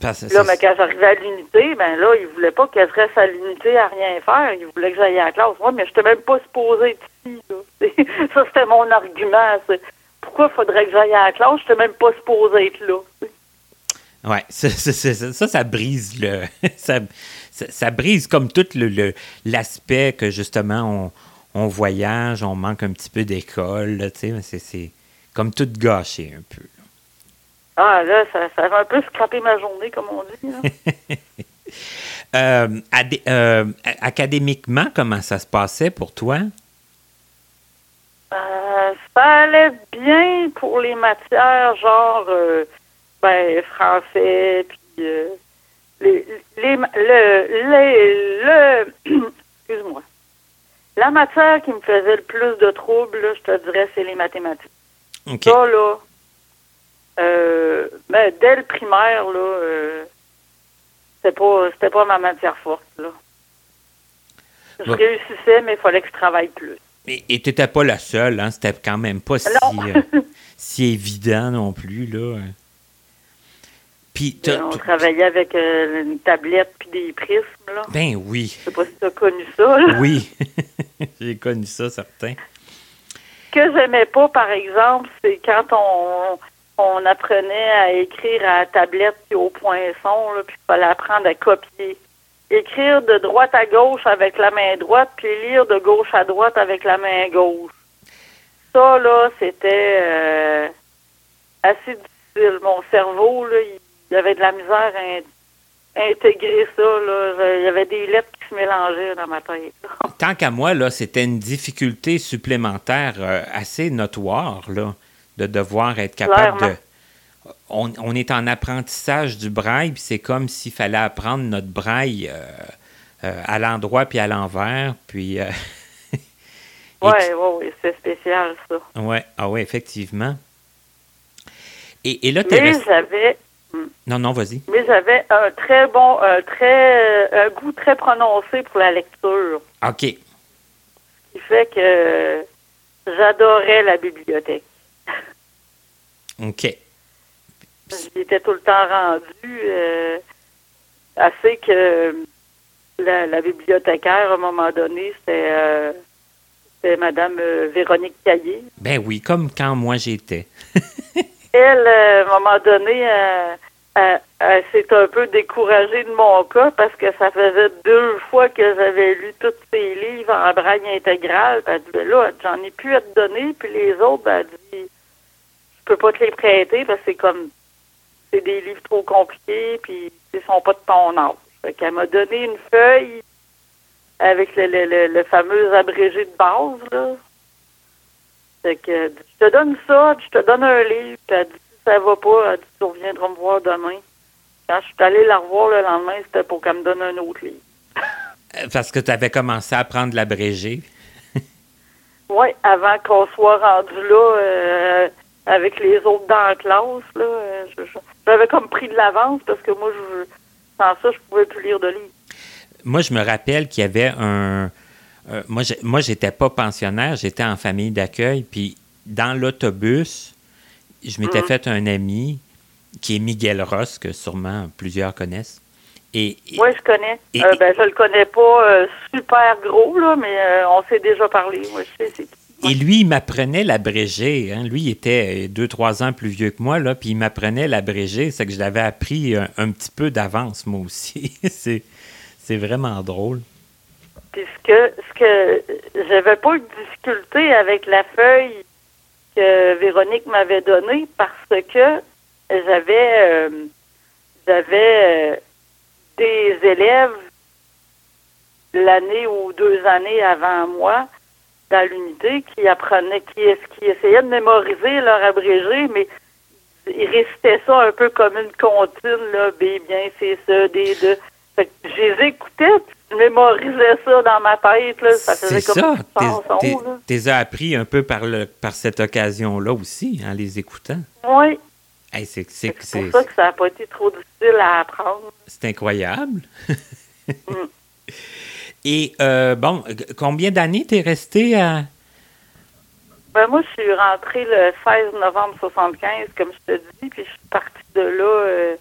[SPEAKER 3] Parce, là, mais quand j'arrivais à l'unité, ben là, il voulait pas que je reste à l'unité à rien faire. Il voulait que j'aille à la classe. Moi, mais je n'étais même pas supposée ici. *laughs* ça, c'était mon argument. Pourquoi faudrait que j'aille à la classe? Je n'étais même pas supposée être là.
[SPEAKER 2] Oui, ça, ça, ça, brise le. *laughs* ça, ça, brise comme tout l'aspect le, que justement on, on, voyage, on manque un petit peu d'école. C'est comme tout gâché un peu.
[SPEAKER 3] Ah, là, ça, ça va un peu scraper ma journée, comme on dit. *laughs*
[SPEAKER 2] euh, euh, académiquement, comment ça se passait pour toi?
[SPEAKER 3] Euh, ça allait bien pour les matières, genre euh, ben, français, puis les, les, le, les, le *clears throat* excuse-moi. La matière qui me faisait le plus de troubles, je te dirais, c'est les mathématiques. Ça, là, euh, ben, dès le primaire, là, euh, c'était pas, c'était pas ma matière forte, là. Je réussissais, mais il fallait que je travaille plus.
[SPEAKER 2] Et tu n'étais pas la seule, hein? C'était quand même pas si, euh, *laughs* si évident non plus, là.
[SPEAKER 3] Puis on travaillait avec une tablette puis des prismes, là.
[SPEAKER 2] Ben oui.
[SPEAKER 3] Je sais pas si tu as connu ça, là.
[SPEAKER 2] Oui. *laughs* J'ai connu ça, certain.
[SPEAKER 3] Ce que j'aimais pas, par exemple, c'est quand on on apprenait à écrire à la tablette et au poinçon, là, puis il fallait apprendre à copier. Écrire de droite à gauche avec la main droite, puis lire de gauche à droite avec la main gauche. Ça, là, c'était euh, assez difficile. Mon cerveau, là, il avait de la misère à intégrer ça. Là. Il y avait des lettres qui se mélangeaient dans ma tête. *laughs*
[SPEAKER 2] Tant qu'à moi, là, c'était une difficulté supplémentaire euh, assez notoire, là de devoir être capable de. On, est en apprentissage du braille, puis c'est comme s'il fallait apprendre notre braille euh, euh, à l'endroit puis à l'envers, puis. *laughs*
[SPEAKER 3] Oui, oui, c'est spécial, ça.
[SPEAKER 2] Oui, ah ouais, effectivement. Et, et là,
[SPEAKER 3] tu Mais j'avais.
[SPEAKER 2] Hmm. Non, non, vas-y.
[SPEAKER 3] Mais j'avais un très bon, un très, un goût très prononcé pour la lecture.
[SPEAKER 2] OK. Ce
[SPEAKER 3] qui fait que j'adorais la bibliothèque.
[SPEAKER 2] OK.
[SPEAKER 3] J'étais tout le temps rendu euh, assez que la, bibliothécaire, à un moment donné, c'était euh, Mme euh, Véronique Caillé.
[SPEAKER 2] Ben oui, comme quand moi j'étais. *laughs*
[SPEAKER 3] Elle, à un moment donné, elle, s'est un peu découragée de mon cas parce que ça faisait deux fois que j'avais lu tous ses livres en braille intégrale. Elle dit, ben là, j'en ai plus à te donner. Puis les autres, ben, elle dit, peux pas te les prêter parce que c'est comme c'est des livres trop compliqués puis ils sont pas de ton âge. Fait qu'elle m'a donné une feuille avec le, le, le, fameux abrégé de base là. Fait que je te donne ça, je te donne un livre, puis elle dit ça va pas, elle dit tu reviendras me voir demain. Quand je suis allée la revoir le lendemain, c'était pour qu'elle me donne un autre livre.
[SPEAKER 2] Euh, parce que tu avais commencé à prendre l'abrégé.
[SPEAKER 3] oui, avant qu'on soit rendu là, euh, avec les autres dans la classe. Là, euh, j'avais comme pris de l'avance parce que moi, je, sans ça, je pouvais plus lire de livres.
[SPEAKER 2] Moi, je me rappelle qu'il y avait un. Euh, moi, moi, j'étais pas pensionnaire, j'étais en famille d'accueil. Puis dans l'autobus, je m'étais mhm. fait un ami qui est Miguel Ross, que sûrement plusieurs connaissent.
[SPEAKER 3] Et, oui, je connais. euh, ben, je le connais pas euh, super gros, là, mais on s'est déjà parlé. Moi, je sais c'est.
[SPEAKER 2] Et lui, il m'apprenait l'abrégé. Hein. Lui, il était deux, trois ans plus vieux que moi, là, puis il m'apprenait l'abrégé. C'est que je l'avais appris un, petit peu d'avance, moi aussi. *laughs* c'est, c'est vraiment drôle.
[SPEAKER 3] Puis ce que, ce que j'avais pas eu de difficulté avec la feuille que Véronique m'avait donnée parce que j'avais, euh, j'avais euh, des élèves l'année ou deux années avant moi dans l'unité qui apprenaient, qui, qui essayaient de mémoriser leur abrégé, mais ils récitaient ça un peu comme une comptine, là, B, bien, c'est ça, des deux. Fait que je les écoutais, mémorisais ça dans ma tête, là. Ça faisait comme ça.
[SPEAKER 2] Tu les as appris un peu par, le, par cette occasion-là aussi, en les écoutant.
[SPEAKER 3] Oui.
[SPEAKER 2] c'est
[SPEAKER 3] pour ça que ça n'a pas été trop difficile à apprendre.
[SPEAKER 2] C'est incroyable. *laughs* mm. Et euh, bon, combien d'années t'es resté à.
[SPEAKER 3] Ben, moi, je suis rentrée le 16 novembre 75, comme je te dis, puis je suis partie de là euh,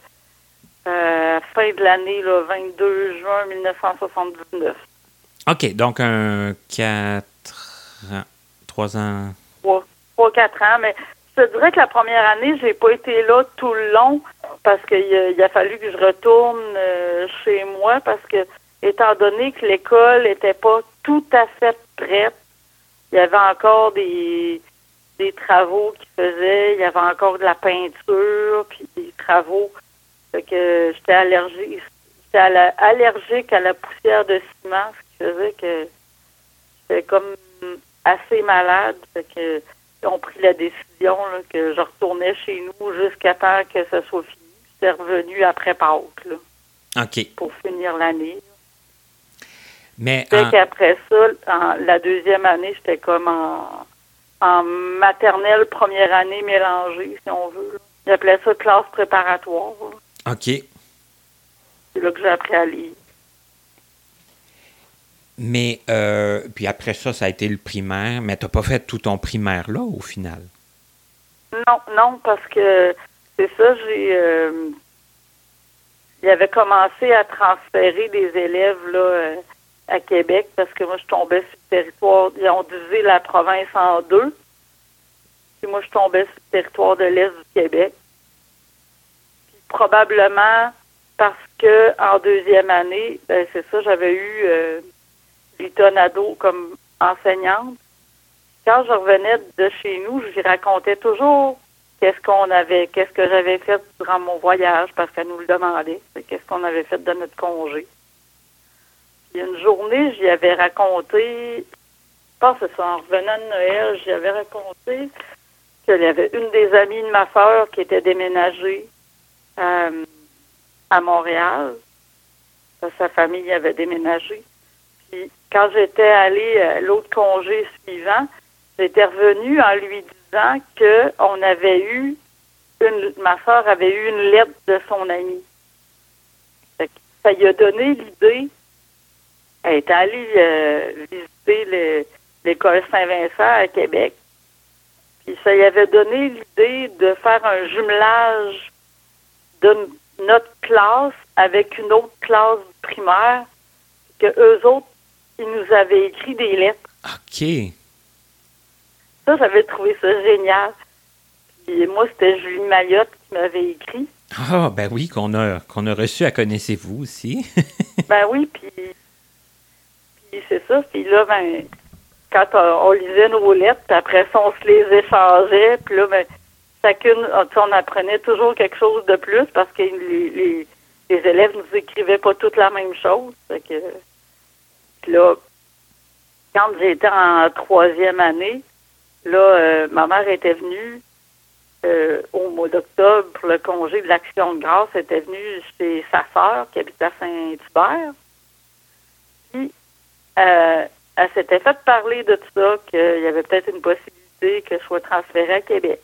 [SPEAKER 3] fin de l'année, le 22 juin 1979.
[SPEAKER 2] OK, donc un 4 ans, 3 ans.
[SPEAKER 3] 3, 4 ans, mais je te dirais que la première année, j'ai pas été là tout le long parce qu'il il a fallu que je retourne euh, chez moi parce que, étant donné que l'école n'était pas tout à fait prête, il y avait encore des, des travaux qui faisaient, il y avait encore de la peinture, puis des travaux que j'étais allergique, j'étais allergique à la poussière de ciment, ce qui faisait que j'étais comme assez malade. que ils ont pris la décision que je retournais chez nous jusqu'à temps que ça soit fini. J'étais revenu après Pâques. Là,
[SPEAKER 2] OK.
[SPEAKER 3] Pour finir l'année.
[SPEAKER 2] Mais
[SPEAKER 3] qu'après ça, la deuxième année, j'étais comme en, en maternelle première année mélangée, si on veut. J'appelais ça classe préparatoire.
[SPEAKER 2] OK.
[SPEAKER 3] C'est là que j'ai appris à lire.
[SPEAKER 2] Mais, euh, puis après ça, ça a été le primaire, mais tu n'as pas fait tout ton primaire là, au final?
[SPEAKER 3] Non, non, parce que c'est ça, j'ai. Euh, il avait commencé à transférer des élèves là, euh, à Québec parce que moi, je tombais sur le territoire. Ils ont divisé la province en deux. Puis moi, je tombais sur le territoire de l'Est du Québec probablement parce que en deuxième année, ben, c'est ça, j'avais eu euh, comme enseignante. Quand je revenais de chez nous, je lui racontais toujours qu'est-ce qu'on avait, qu'est-ce que j'avais fait durant mon voyage, parce qu'elle nous le demandait, qu'est-ce qu'on avait fait de notre congé. Puis une journée, j'y avais raconté, je pense que ça, en revenant de Noël, j'y avais raconté qu'il y avait une des amies de ma soeur qui était déménagée euh, à Montréal. Sa famille avait déménagé. Puis quand j'étais allée à l'autre congé suivant, j'étais revenue en lui disant que on avait eu une ma soeur avait eu une lettre de son ami. Ça lui a donné l'idée. Elle est allée euh, visiter l'école Saint-Vincent à Québec. Puis ça lui avait donné l'idée de faire un jumelage de notre classe avec une autre classe primaire, que eux autres, ils nous avaient écrit des lettres.
[SPEAKER 2] OK.
[SPEAKER 3] Ça, j'avais trouvé ça génial. Puis moi, c'était Julie Mayotte qui m'avait écrit.
[SPEAKER 2] Ah, ben oui, qu'on a, qu'on a reçu à Connaissez-vous aussi. *laughs*
[SPEAKER 3] ben oui, puis, puis c'est ça. Puis là, ben, quand on, lisait nos lettres, puis après ça, on se les échangeait. Puis là, ben, chacune, on apprenait toujours quelque chose de plus parce que les, les, élèves nous écrivaient pas toutes la même chose. que, là, quand j'étais en troisième année, là, euh, ma mère était venue euh, au mois d'octobre pour le congé de l'Action de grâce. Elle était venue chez sa sœur qui habite à Saint-Hubert. Puis, euh, elle s'était fait parler de tout ça, qu'il y avait peut-être une possibilité que je sois transférée à Québec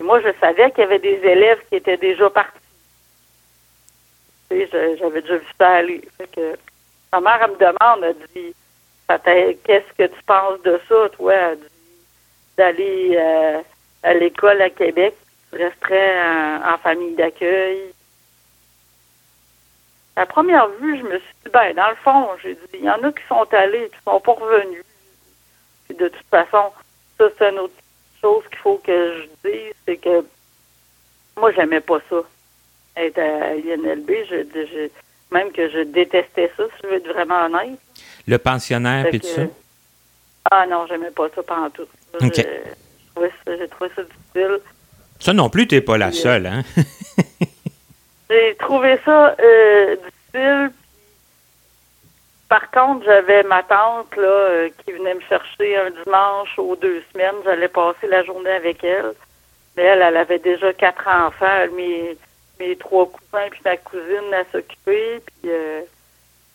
[SPEAKER 3] moi, je savais qu'il y avait des élèves qui étaient déjà partis. j'avais déjà vu ça aller. que, ma mère, elle me demande, elle dit, qu'est-ce que tu penses de ça, toi? D'aller euh, à l'école à Québec, tu resterais en, famille d'accueil. À première vue, je me suis dit, ben, dans le fond, j'ai dit, il y en a qui sont allés, qui sont pas revenus. Puis de toute façon, ça, c'est un autre chose qu'il faut que je dise, c'est que moi, j'aimais pas ça. Être à l'INLB, je, même que je détestais ça, si je veux être vraiment honnête.
[SPEAKER 2] Le pensionnaire, puis tout ça?
[SPEAKER 3] Ah non, j'aimais pas ça pendant tout. J'ai trouvé, ça difficile.
[SPEAKER 2] Ça non plus, tu n'es pas la seule, hein? *laughs*
[SPEAKER 3] j'ai trouvé ça euh, difficile, par contre, j'avais ma tante là euh, qui venait me chercher un dimanche aux deux semaines. J'allais passer la journée avec elle. Mais elle, elle avait déjà quatre enfants. Mes, mes trois cousins puis ma cousine à s'occuper. Puis euh,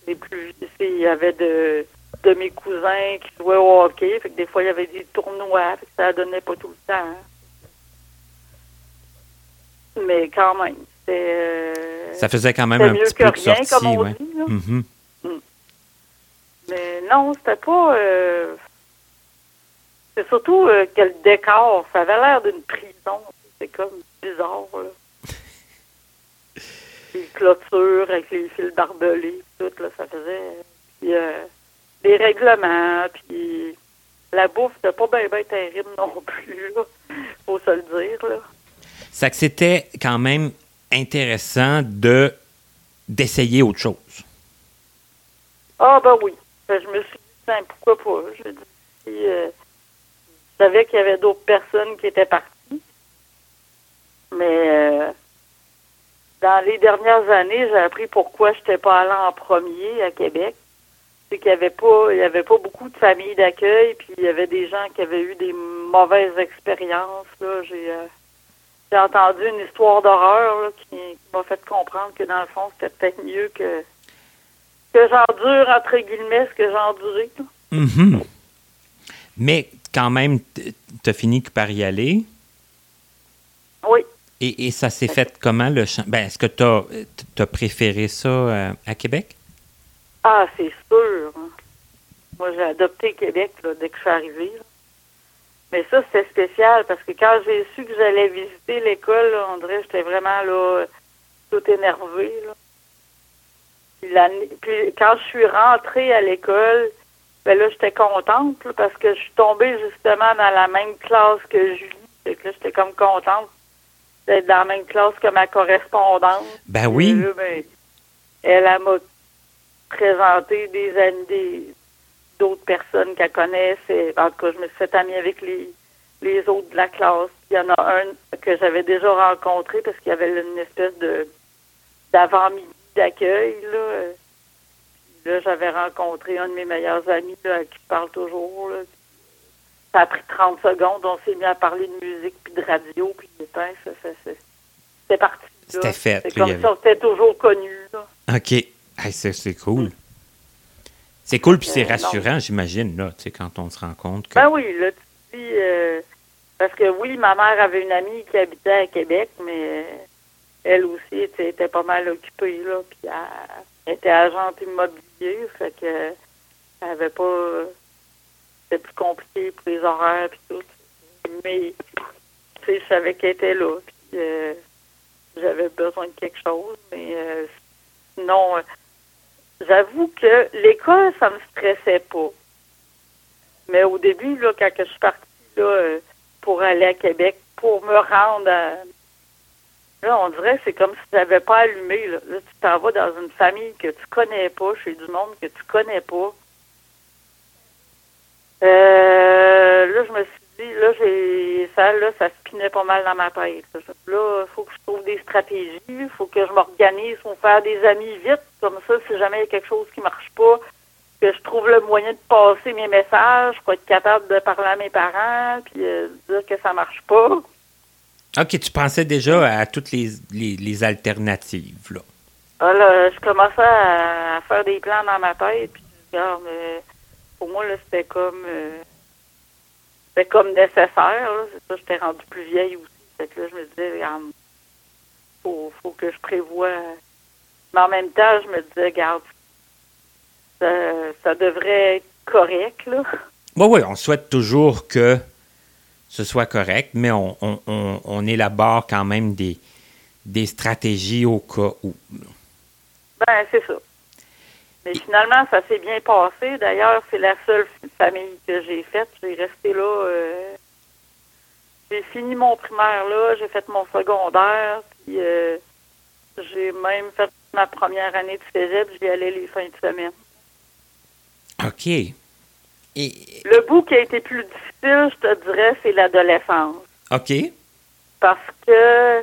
[SPEAKER 3] les plus il y avait de, de mes cousins qui jouaient au hockey. Fait que des fois, il y avait des tournois. Fait que ça donnait pas tout le temps. Mais quand même,
[SPEAKER 2] euh, ça faisait quand même un petit peu de sortie, comme on dit, mm-hmm.
[SPEAKER 3] Mais non, c'était pas. Euh, c'est surtout euh, que le décor, ça avait l'air d'une prison. C'est comme bizarre. Là. *laughs* les clôtures avec les fils barbelés, tout, là, ça faisait. Puis, euh, les règlements, puis la bouffe, c'était pas bien ben terrible non plus, là. faut se le dire. Là.
[SPEAKER 2] Ça que c'était quand même intéressant de d'essayer autre chose.
[SPEAKER 3] Ah ben oui. Je me suis dit, ben, pourquoi pas? Je, dis, euh, je savais qu'il y avait d'autres personnes qui étaient parties. Mais euh, dans les dernières années, j'ai appris pourquoi je n'étais pas allée en premier à Québec. C'est qu'il n'y avait pas il avait pas beaucoup de familles d'accueil, puis il y avait des gens qui avaient eu des mauvaises expériences. Là. J'ai euh, j'ai entendu une histoire d'horreur qui, m'a fait comprendre que dans le fond, c'était peut-être mieux que que j'endure, entre guillemets, ce que j'ai enduré.
[SPEAKER 2] Mm Mais quand même, tu as fini par y aller.
[SPEAKER 3] Oui.
[SPEAKER 2] Et, et ça s'est fait comment le chant? Ben, Est-ce que tu as, as, préféré ça euh, à Québec?
[SPEAKER 3] Ah, c'est sûr. Hein. Moi, j'ai adopté Québec là, dès que je suis arrivée. Mais ça, c'était spécial parce que quand j'ai su que j'allais visiter l'école, on dirait que j'étais vraiment là, tout énervée. Là. Puis, quand je suis rentrée à l'école, ben là, j'étais contente parce que je suis tombée justement dans la même classe que Julie. Que là, j'étais comme contente d'être dans la même classe que ma correspondante.
[SPEAKER 2] Ben oui.
[SPEAKER 3] Ben, elle, m'a présenté des amis, d'autres personnes qu'elle connaisse. en tout cas, je me suis fait amie avec les, les autres de la classe. Il y en a un que j'avais déjà rencontré parce qu'il y avait une espèce de d'avant-midi d'accueil. Là. Là, j'avais rencontré un de mes meilleurs amis là, qui parle toujours. Là. Ça a pris 30 secondes. On s'est mis à parler de musique puis de radio. Puis ben, ça, ça, c'était parti.
[SPEAKER 2] C'était fait.
[SPEAKER 3] C'est comme ça, c'était toujours connu. Là.
[SPEAKER 2] OK. c'est cool. C'est cool puis c'est euh, rassurant, j'imagine, là, tu sais, quand on se rend compte que...
[SPEAKER 3] Ben oui, là, tu dis... Euh, parce que oui, ma mère avait une amie qui habitait à Québec, mais elle aussi était pas mal occupée, là, puis elle était agente immobilier, fait que elle avait pas... C'était plus compliqué pour les horaires puis tout. Mais, tu sais, je savais qu'elle était là, puis euh, j'avais besoin de quelque chose, mais sinon J'avoue que l'école, ça me stressait pas. Mais au début, là, quand je suis partie là, euh, pour aller à Québec, pour me rendre à... Là, on dirait que c'est comme si tu n'avais pas allumé. Là. tu t'en vas dans une famille que tu connais pas, chez du monde que tu connais pas. Euh, là, je me suis là, j'ai ça, là, ça spinait pas mal dans ma tête. Là, il faut que je trouve des stratégies, il faut que je m'organise pour faire des amis vite. Comme ça, si jamais il y a quelque chose qui marche pas, que je trouve le moyen de passer mes messages pour être capable de parler à mes parents, puis euh, dire que ça marche pas.
[SPEAKER 2] OK, tu pensais déjà à toutes les, les, alternatives, là.
[SPEAKER 3] Ah, là, je commençais à, faire des plans dans ma tête, puis regarde, pour moi, là, c'était comme... Euh, c'était comme nécessaire. C'est ça, j'étais rendue plus vieille aussi. Fait que là, je me disais, regarde, faut, faut que je prévoie. Mais en même temps, je me disais, regarde, ça, devrait être correct, là.
[SPEAKER 2] Oui, oui, on souhaite toujours que ce soit correct, mais on, on, on, on élabore quand même des, des stratégies au cas où.
[SPEAKER 3] Ben, c'est ça. Mais finalement, ça s'est bien passé. D'ailleurs, c'est la seule famille que j'ai faite. J'ai resté là. Euh, j'ai fini mon primaire là, j'ai fait mon secondaire, puis euh, j'ai même fait ma première année de cégep. J'y allais les fins de semaine.
[SPEAKER 2] OK. Et...
[SPEAKER 3] Le bout qui a été plus difficile, je te dirais, c'est l'adolescence.
[SPEAKER 2] OK.
[SPEAKER 3] Parce que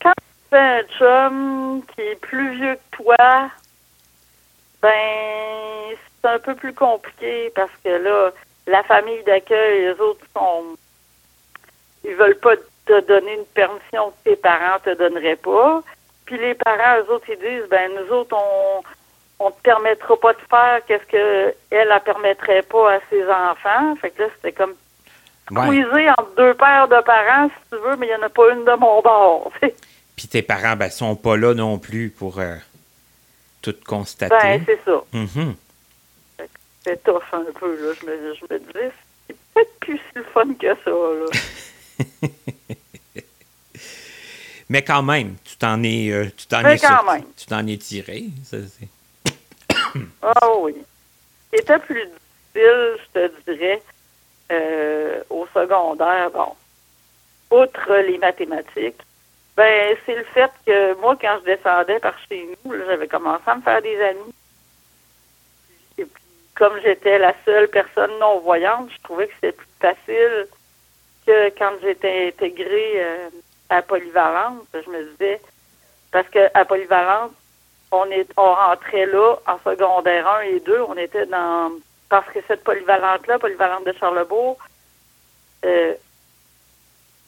[SPEAKER 3] quand tu fais un chum qui est plus vieux que toi, ben, c'est un peu plus compliqué parce que là, la famille d'accueil, les autres sont. Ils veulent pas te donner une permission que tes parents te donneraient pas. Puis les parents, eux autres, ils disent, ben, nous autres, on on te permettra pas de faire qu'est-ce que elle, ne permettrait pas à ses enfants. Fait que là, c'était comme ouais. entre deux paires de parents, si tu veux, mais il n'y en a pas une de mon bord.
[SPEAKER 2] Puis tes parents, ben, sont pas là non plus pour. Euh, tout constaté.
[SPEAKER 3] Ben, c'est ça.
[SPEAKER 2] Mm
[SPEAKER 3] C'est tough un peu, là. Je me, je me disais, c'est peut-être plus si le fun que ça, là. *laughs*
[SPEAKER 2] Mais quand même, tu t'en es, euh, tu t'en
[SPEAKER 3] Mais
[SPEAKER 2] es,
[SPEAKER 3] quand
[SPEAKER 2] sorti.
[SPEAKER 3] même.
[SPEAKER 2] tu t'en es tiré. ça,
[SPEAKER 3] Ah oui. Ce qui était plus difficile, je te dirais, euh, au secondaire, bon, outre les mathématiques, ben c'est le fait que moi, quand je descendais par chez nous, j'avais commencé à me faire des amis. Et puis, comme j'étais la seule personne non-voyante, je trouvais que c'était plus facile que quand j'étais intégrée euh, à Polyvalente. Je me disais, parce que à Polyvalente, on est on rentrait là en secondaire 1 et 2, on était dans parce que cette polyvalente-là, polyvalente de Charlebourg, euh,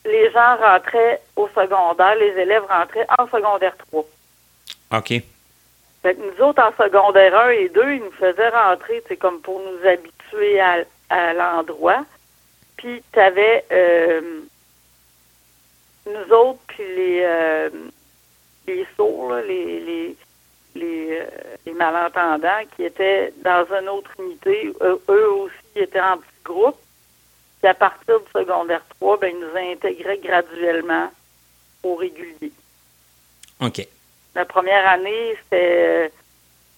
[SPEAKER 3] les gens rentraient au secondaire, les élèves rentraient en secondaire 3.
[SPEAKER 2] OK.
[SPEAKER 3] Fait que nous autres, en secondaire 1 et 2, ils nous faisaient rentrer, c'est comme pour nous habituer à, à l'endroit. Puis tu avais nous autres, puis les, euh, les sourds, là, les, les, les, euh, les malentendants qui étaient dans une autre unité, eux, eux aussi étaient en petit groupe. Puis à partir du secondaire 3, ben, ils nous intégraient graduellement au régulier.
[SPEAKER 2] OK.
[SPEAKER 3] La première année, c'était,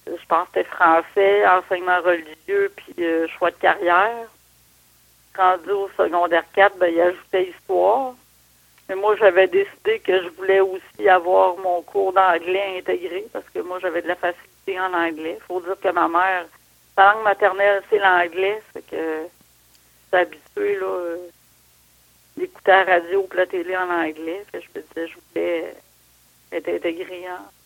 [SPEAKER 3] euh, je pense, c'était français, enseignement religieux, puis euh, choix de carrière. Rendu au secondaire 4, ben, il ajoutait histoire. Mais moi, j'avais décidé que je voulais aussi avoir mon cours d'anglais intégré parce que moi, j'avais de la facilité en anglais. faut dire que ma mère, sa langue maternelle, c'est l'anglais. C'est que je suis habituée, là, euh, d'écouter la radio ou la télé en anglais. Fait que je me disais, je voulais être intégrée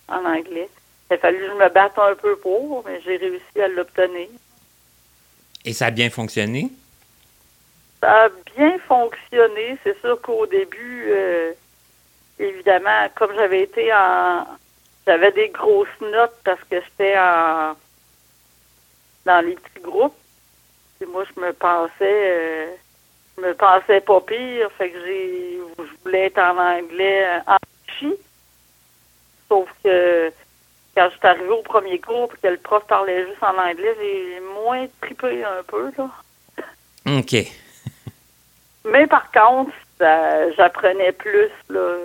[SPEAKER 3] en, en anglais. Il a fallu que je me batte un peu pour, mais j'ai réussi à l'obtenir.
[SPEAKER 2] Et ça a bien fonctionné?
[SPEAKER 3] Ça a bien fonctionné. C'est sûr qu'au début, euh, évidemment, comme j'avais été en... J'avais des grosses notes parce que j'étais en dans les petits groupes. Puis moi, je me pensais... euh, je me pensais pas pire. Fait que j'ai... Je voulais être en anglais euh, enrichi. Sauf que quand je suis arrivée au premier cours et que le prof parlait juste en anglais, j'ai moins trippé un peu, là.
[SPEAKER 2] OK.
[SPEAKER 3] Mais par contre, j'apprenais plus là,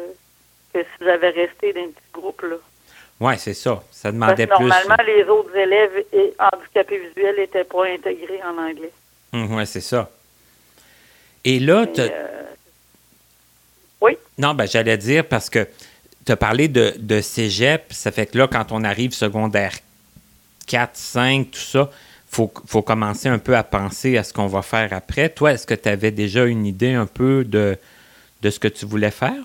[SPEAKER 3] que si j'avais resté dans un petit groupe. Là.
[SPEAKER 2] Ouais, c'est ça. Ça
[SPEAKER 3] Parce
[SPEAKER 2] demandait
[SPEAKER 3] que normalement,
[SPEAKER 2] plus.
[SPEAKER 3] les autres élèves et handicapés visuels n'étaient pas intégrés en anglais.
[SPEAKER 2] Hum, ouais, c'est ça. Et là, t'as-
[SPEAKER 3] euh, oui,
[SPEAKER 2] non, ben, j'allais dire parce que tu as parlé de, de cégep, ça fait que là, quand on arrive secondaire 4, 5, tout ça, faut, faut commencer un peu à penser à ce qu'on va faire après. Toi, est-ce que tu avais déjà une idée un peu de, ce que tu voulais faire?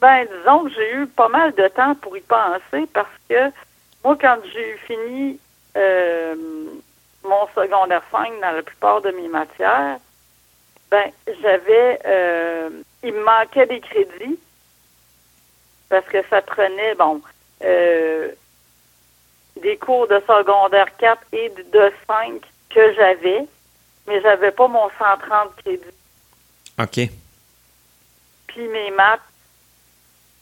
[SPEAKER 3] ben disons que j'ai eu pas mal de temps pour y penser parce que moi, quand j'ai fini euh, mon secondaire 5 dans la plupart de mes matières, ben j'avais euh, il me manquait des crédits parce que ça prenait bon euh, des cours de secondaire 4 et de 5 que j'avais, mais j'avais pas mon 130 crédits.
[SPEAKER 2] OK.
[SPEAKER 3] Puis mes maths,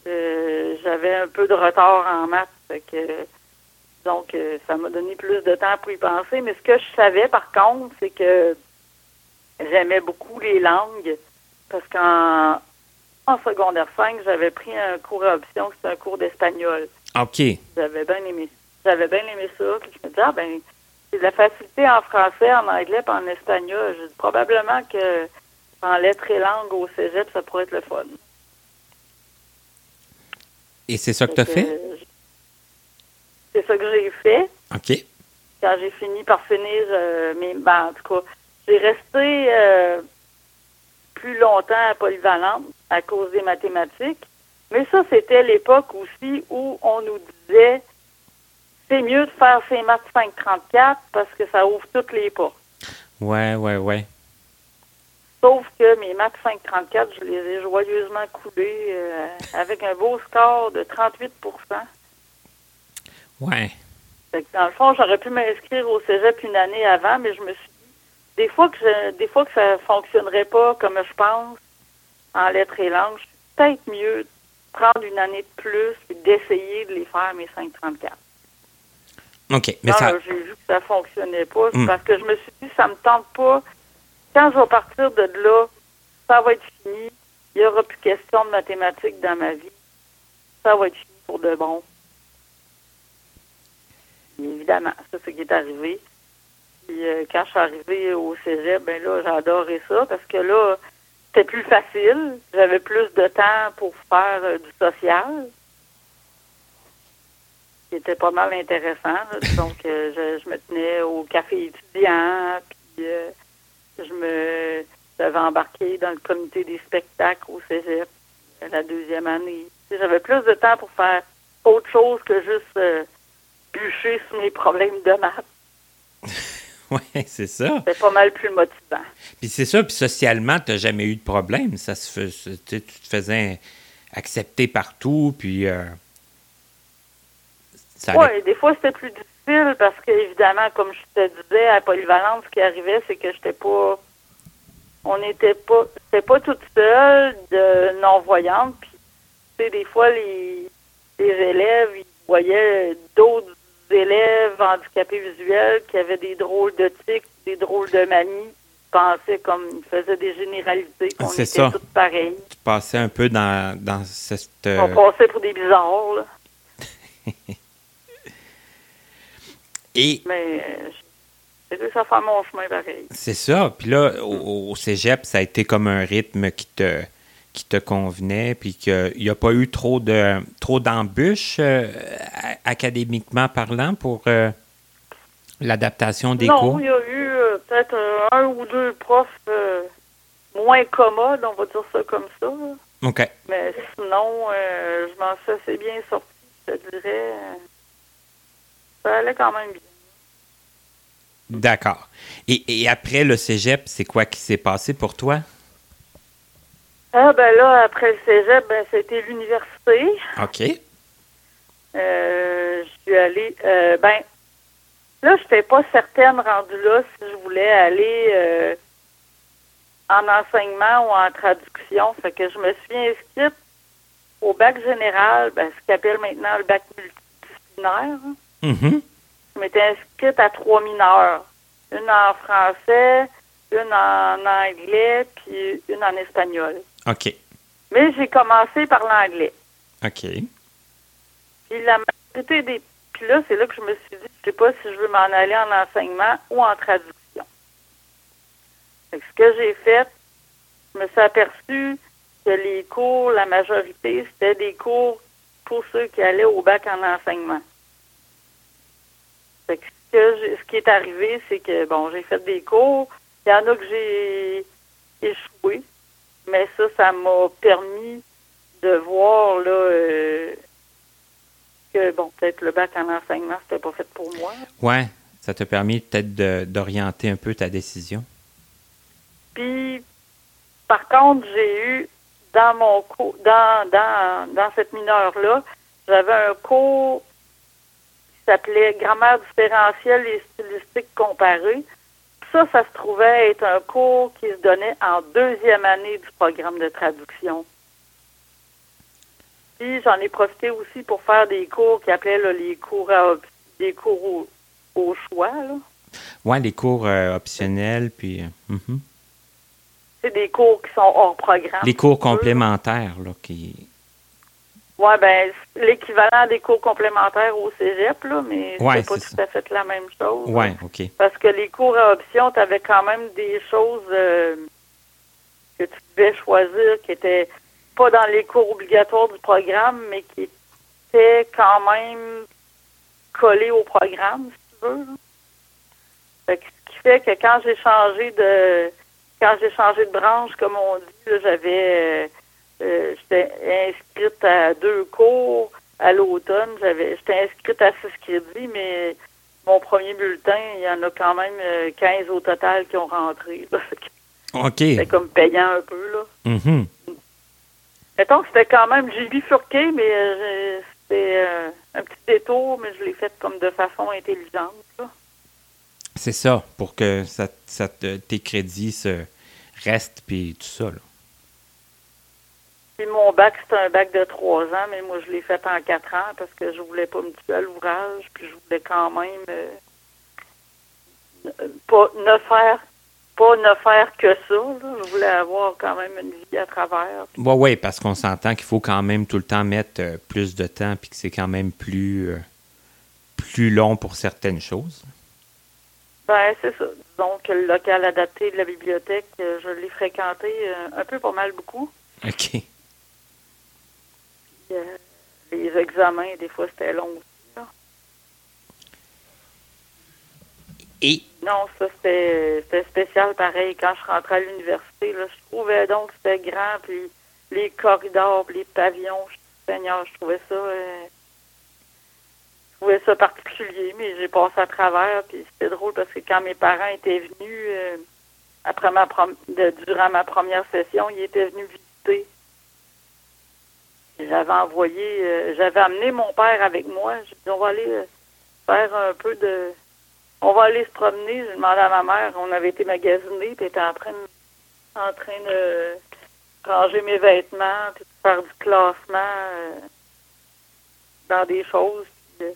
[SPEAKER 3] euh, j'avais un peu de retard en maths. fait que, donc, euh, ça m'a donné plus de temps pour y penser. Mais ce que je savais, par contre, c'est que j'aimais beaucoup les langues. Parce qu'en en secondaire 5, j'avais pris un cours à option, c'était un cours d'espagnol.
[SPEAKER 2] OK.
[SPEAKER 3] J'avais bien aimé J'avais bien aimé ça. Puis je me disais, ah ben, c'est de la facilité en français, en anglais, puis en espagnol. Je dis, probablement que en lettres et langues au cégep, ça pourrait être le fun.
[SPEAKER 2] Et c'est ça que tu as fait?
[SPEAKER 3] C'est ça que j'ai fait
[SPEAKER 2] OK.
[SPEAKER 3] quand j'ai fini par finir euh, mes. Ben, en tout cas, j'ai resté euh, plus longtemps à Polyvalente à cause des mathématiques. Mais ça, c'était l'époque aussi où on nous disait c'est mieux de faire ces maths 534 parce que ça ouvre toutes les portes.
[SPEAKER 2] Ouais, ouais, ouais.
[SPEAKER 3] Sauf que mes maths 534, je les ai joyeusement coulés euh, avec un beau score de 38
[SPEAKER 2] Ouais.
[SPEAKER 3] Fait que dans le fond, j'aurais pu m'inscrire au cégep une année avant, mais je me suis dit, des fois que je, des fois que ça fonctionnerait pas comme je pense en lettres et langues, c'est peut-être mieux de prendre une année de plus et d'essayer de les faire mes 534.
[SPEAKER 2] OK. Mais ça.
[SPEAKER 3] j'ai vu que ça fonctionnait pas,
[SPEAKER 2] Hmm.
[SPEAKER 3] parce que je me suis dit, ça me tente pas. Quand je vais partir de là, ça va être fini. il n'y aura plus question de mathématiques dans ma vie. Ça va être fini pour de bon. évidemment, ça, c'est ce qui est arrivé. Puis euh, quand je suis arrivée au cégep, ben là, j'ai adoré ça parce que là, c'était plus facile. J'avais plus de temps pour faire euh, du social. C'était pas mal intéressant. Donc, euh, je, me tenais au café étudiant, puis je me j'avais embarqué dans le comité des spectacles au cégep la deuxième année. J'avais plus de temps pour faire autre chose que juste bûcher sur mes problèmes de maths. *laughs*
[SPEAKER 2] oui, c'est ça.
[SPEAKER 3] C'est pas mal plus motivant.
[SPEAKER 2] Puis c'est ça, puis socialement, tu n'as jamais eu de problème. Ça se fait, tu te faisais accepter partout, puis. Euh,
[SPEAKER 3] oui, des fois c'était plus difficile parce qu'évidemment, comme je te disais, à Polyvalence, ce qui arrivait, c'est que j'étais pas. On n'était pas. C'était pas toute seule de non-voyante, puis, tu sais, des fois, les, les élèves, ils voyaient d'autres élèves handicapés visuels qui avaient des drôles de tics, des drôles de manies, pensaient comme ils faisaient des généralités, qu'on était ça. toutes pareilles.
[SPEAKER 2] Tu passais un peu dans, dans cette...
[SPEAKER 3] Euh, On passait pour des bizarres, là.
[SPEAKER 2] Et...
[SPEAKER 3] Mais j'ai à faire mon chemin pareil.
[SPEAKER 2] C'est ça. Puis là, au, au, cégep, ça a été comme un rythme qui te qui te convenait, puis qu'il n'y a pas eu trop de trop d'embûches euh, académiquement parlant pour euh, l'adaptation des cours?
[SPEAKER 3] Non, il y a eu euh, peut-être un ou deux profs moins commodes, on va dire ça comme ça.
[SPEAKER 2] OK.
[SPEAKER 3] Mais sinon, je m'en suis assez bien sorti, je dirais. Ça allait quand même bien.
[SPEAKER 2] D'accord. Et, et après le cégep, c'est quoi qui s'est passé pour toi?
[SPEAKER 3] Ah, ben là, après le cégep, ben, c'était l'université.
[SPEAKER 2] OK.
[SPEAKER 3] Euh, je suis allée. Euh, ben, là, je n'étais pas certaine, rendue là, si je voulais aller euh, en enseignement ou en traduction. Fait que je me suis inscrite au bac général, ben, ce qu'on appelle maintenant le bac multidisciplinaire.
[SPEAKER 2] Mm
[SPEAKER 3] Je m'étais inscrite à trois mineurs? Une en français, une en anglais, puis une en espagnol.
[SPEAKER 2] OK.
[SPEAKER 3] Mais j'ai commencé par l'anglais.
[SPEAKER 2] OK.
[SPEAKER 3] Puis la majorité des. Puis là, c'est là que je me suis dit, je sais pas si je veux m'en aller en enseignement ou en traduction. ce que j'ai fait, je me suis aperçu que les cours, la majorité, c'était des cours pour ceux qui allaient au bac en enseignement. Ce, que ce qui est arrivé, c'est que, bon, j'ai fait des cours. Il y en a que j'ai échoué. Mais ça, ça m'a permis de voir là euh, que bon, peut-être le bac en enseignement, c'était pas fait pour moi.
[SPEAKER 2] Ouais, ça t'a permis peut-être d'orienter un peu ta décision.
[SPEAKER 3] Puis par contre, j'ai eu dans mon cours dans, dans, dans cette mineure-là, j'avais un cours qui s'appelait Grammaire différentielle et stylistique comparée ça, ça se trouvait être un cours qui se donnait en deuxième année du programme de traduction. Puis j'en ai profité aussi pour faire des cours qui appelaient les cours des cours au, choix. Là.
[SPEAKER 2] Ouais, les cours euh, optionnels, puis. Euh, mhm.
[SPEAKER 3] C'est des cours qui sont hors programme.
[SPEAKER 2] Les cours complémentaires, là, qui.
[SPEAKER 3] Oui, ben l'équivalent des cours complémentaires au cégep, là, mais c'est pas tout à fait la même chose.
[SPEAKER 2] Oui, OK.
[SPEAKER 3] Parce que les cours à option, tu avais quand même des choses euh, que tu devais choisir qui étaient pas dans les cours obligatoires du programme, mais qui étaient quand même collés au programme, si tu veux. ce qui fait que quand j'ai changé de quand j'ai changé de branche, comme on dit, j'avais euh, j'étais inscrite à deux cours à l'automne. J'avais, j'étais inscrite à six crédits, mais mon premier bulletin, il y en a quand même 15 euh, au total qui ont rentré. *laughs*
[SPEAKER 2] OK.
[SPEAKER 3] C'était comme payant un peu, là.
[SPEAKER 2] Mm-hmm.
[SPEAKER 3] Mettons que c'était quand même, j'ai bifurqué, mais euh, c'était un petit détour, mais je l'ai fait comme de façon intelligente,
[SPEAKER 2] C'est ça, pour que ça, ça tes crédits se restent, puis tout ça, là
[SPEAKER 3] mon bac, c'était un bac de trois ans, mais moi, je l'ai fait en quatre ans parce que je voulais pas me tuer à l'ouvrage, puis je voulais quand même euh, pas ne faire pas ne faire que ça. Je voulais avoir quand même une vie à travers.
[SPEAKER 2] Oui, oui, parce qu'on s'entend qu'il faut quand même tout le temps mettre euh, plus de temps, puis que c'est quand même plus, euh, plus long pour certaines choses.
[SPEAKER 3] Ben, c'est ça. Donc, le local adapté de la bibliothèque, je l'ai fréquenté un peu pas mal beaucoup.
[SPEAKER 2] OK.
[SPEAKER 3] Les examens, des fois, c'était long aussi.
[SPEAKER 2] Et
[SPEAKER 3] non, ça c'était spécial pareil. Quand je rentrais à l'université, je trouvais donc que c'était grand, puis les corridors, les pavillons, Seigneur, je trouvais ça euh, je trouvais ça particulier, mais j'ai passé à travers, puis c'était drôle parce que quand mes parents étaient venus euh, après ma durant ma première session, ils étaient venus visiter. J'avais envoyé, euh, j'avais amené mon père avec moi. J'ai dit on va aller faire un peu de on va aller se promener. J'ai demandé à ma mère, on avait été magasiner, puis était en train de, de ranger mes vêtements, puis de faire du classement euh, dans des choses. Euh,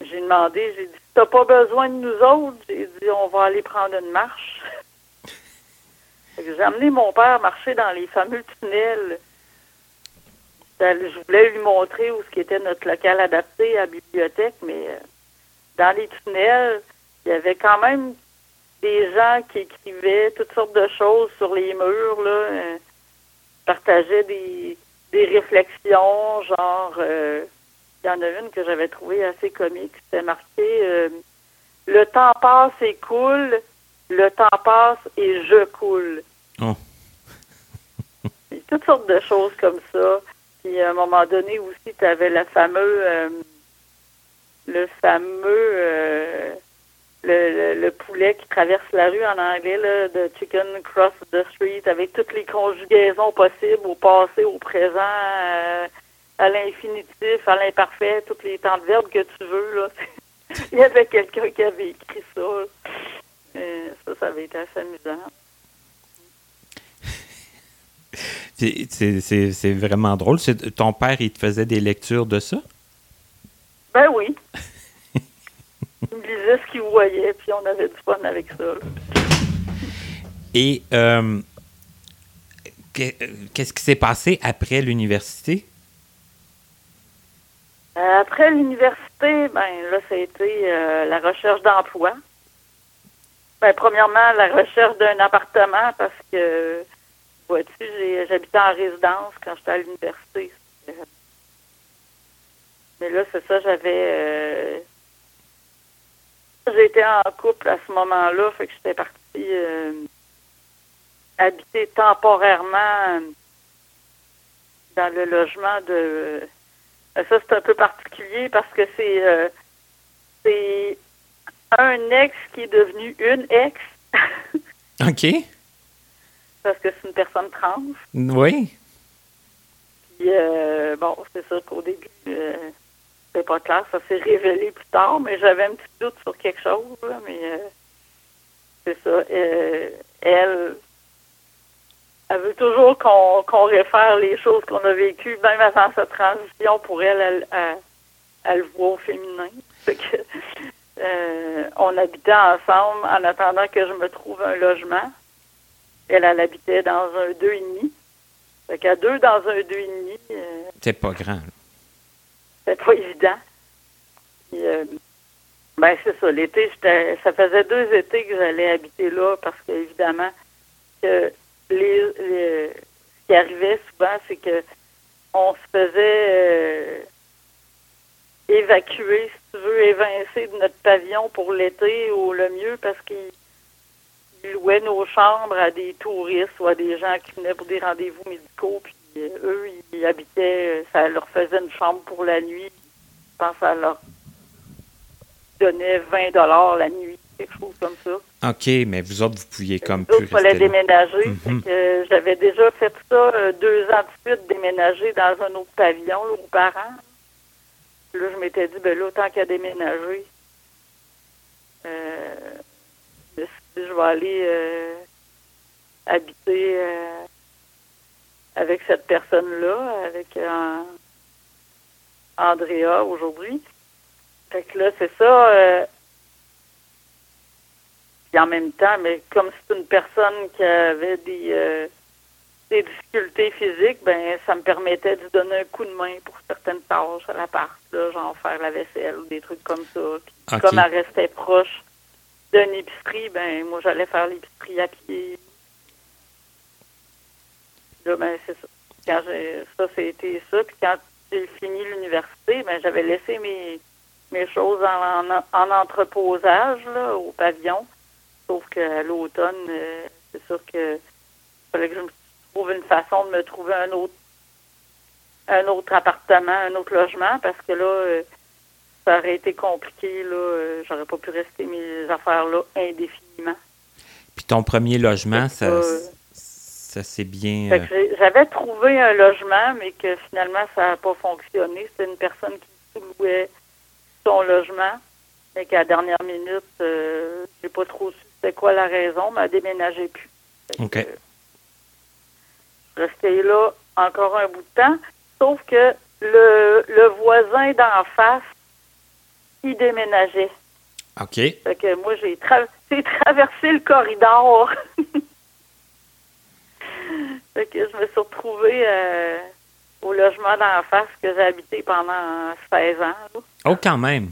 [SPEAKER 3] j'ai demandé, j'ai dit, t'as pas besoin de nous autres? J'ai dit, on va aller prendre une marche. *laughs* j'ai amené mon père marcher dans les fameux tunnels. Je voulais lui montrer où ce qui était notre local adapté à la bibliothèque, mais euh, dans les tunnels, il y avait quand même des gens qui écrivaient toutes sortes de choses sur les murs, là, euh, partageaient des, des réflexions, genre, euh, il y en a une que j'avais trouvée assez comique, c'était marqué Le temps passe et coule, le temps passe et je coule.
[SPEAKER 2] Oh. *laughs*
[SPEAKER 3] toutes sortes de choses comme ça. Puis à un moment donné aussi, tu avais fameuse le fameux euh, le, le, poulet qui traverse la rue en anglais, là, de Chicken Cross the Street, avec toutes les conjugaisons possibles au passé, au présent, euh, à l'infinitif, à l'imparfait, tous les temps de verbe que tu veux. Là. *laughs* Il y avait quelqu'un qui avait écrit ça. Euh, ça, ça avait été assez amusant.
[SPEAKER 2] C'est vraiment drôle. Ton père, il te faisait des lectures de ça?
[SPEAKER 3] Ben oui. *laughs* il me disait ce qu'il voyait, puis on avait du fun avec ça.
[SPEAKER 2] Et euh, qu'est-ce qui s'est passé après l'université?
[SPEAKER 3] Euh, après l'université, ben là, ça a été euh, la recherche d'emploi. Ben, premièrement, la recherche d'un appartement parce que, vois-tu, j'habitais en résidence quand j'étais à l'université. Mais là, c'est ça, j'avais. Euh, j'étais en couple à ce moment-là, fait que j'étais partie euh, habiter temporairement dans le logement de. Euh, ça, c'est un peu particulier parce que c'est c'est un ex qui est devenu une ex. *laughs*
[SPEAKER 2] OK.
[SPEAKER 3] Parce que c'est une personne trans.
[SPEAKER 2] Oui.
[SPEAKER 3] Puis, bon, c'est ça qu'au début, c'est pas clair, ça s'est révélé plus tard, mais j'avais un petit doute sur quelque chose, mais euh, c'est ça. Euh, elle, elle veut toujours qu'on réfère les choses qu'on a vécues, même avant sa transition, pour elle, elle, elle, voit au féminin. *laughs* Euh, on habitait ensemble en attendant que je me trouve un logement. Elle, elle habitait dans un deux et demi. Fait qu'à deux dans un deux et demi.
[SPEAKER 2] c'est pas grand.
[SPEAKER 3] C'est pas évident. Euh, ben c'est ça. L'été, ça faisait deux étés que j'allais habiter là parce qu'évidemment que les, ce qui arrivait souvent, c'est que on se faisait euh, évacuer, si tu veux, évincer de notre pavillon pour l'été ou le mieux parce qu'ils louaient nos chambres à des touristes ou à des gens qui venaient pour des rendez-vous médicaux. Puis euh, eux, ils habitaient, ça leur faisait une chambre pour la nuit. Je pense que ça leur donnait 20 dollars la nuit, quelque chose comme ça.
[SPEAKER 2] OK, mais vous autres, vous pouviez comme
[SPEAKER 3] plus. Il fallait déménager. Mhm. J'avais déjà fait ça euh, deux ans de suite, déménager dans un autre pavillon, là, aux parents. Là, je m'étais dit, ben là, tant qu'à déménager, euh, je vais aller euh, habiter avec cette personne-là, avec euh, Andrea aujourd'hui. Fait que là, c'est ça. Euh, Puis en même temps, mais comme c'est une personne qui avait des, euh, des difficultés physiques, ben ça me permettait de donner un coup de main pour certaines tâches à l'appart, là, genre faire la vaisselle ou des trucs comme ça. Puis comme elle restait proche d'une épicerie, ben moi j'allais faire l'épicerie à pied. Là, ben c'est ça. Quand j'ai ça, c'était ça. Puis quand j'ai fini l'université, ben j'avais laissé mes mes choses en, en, entreposage là, au pavillon. Sauf qu'à l'automne, euh, c'est sûr que fallait que je me trouve une façon de me trouver un autre un autre appartement, un autre logement, parce que là, euh, ça aurait été compliqué. Là, euh, j'aurais pas pu rester mes affaires là indéfiniment.
[SPEAKER 2] Puis ton premier logement, ça, ça, c'est bien.
[SPEAKER 3] J'avais trouvé un logement, mais que finalement, ça n'a pas fonctionné. C'était une personne qui louait son logement, mais qu'à la dernière minute, euh, j'ai pas trop su c'était quoi la raison, mais elle déménageait plus.
[SPEAKER 2] OK.
[SPEAKER 3] je restais là encore un bout de temps, sauf que le, le voisin d'en face, il déménageait.
[SPEAKER 2] OK.
[SPEAKER 3] Fait que moi, j'ai *laughs* traversé le corridor. *laughs* fait que je me suis retrouvée euh, au logement d'en face que j'ai habité pendant 16 ans.
[SPEAKER 2] Oh, quand même.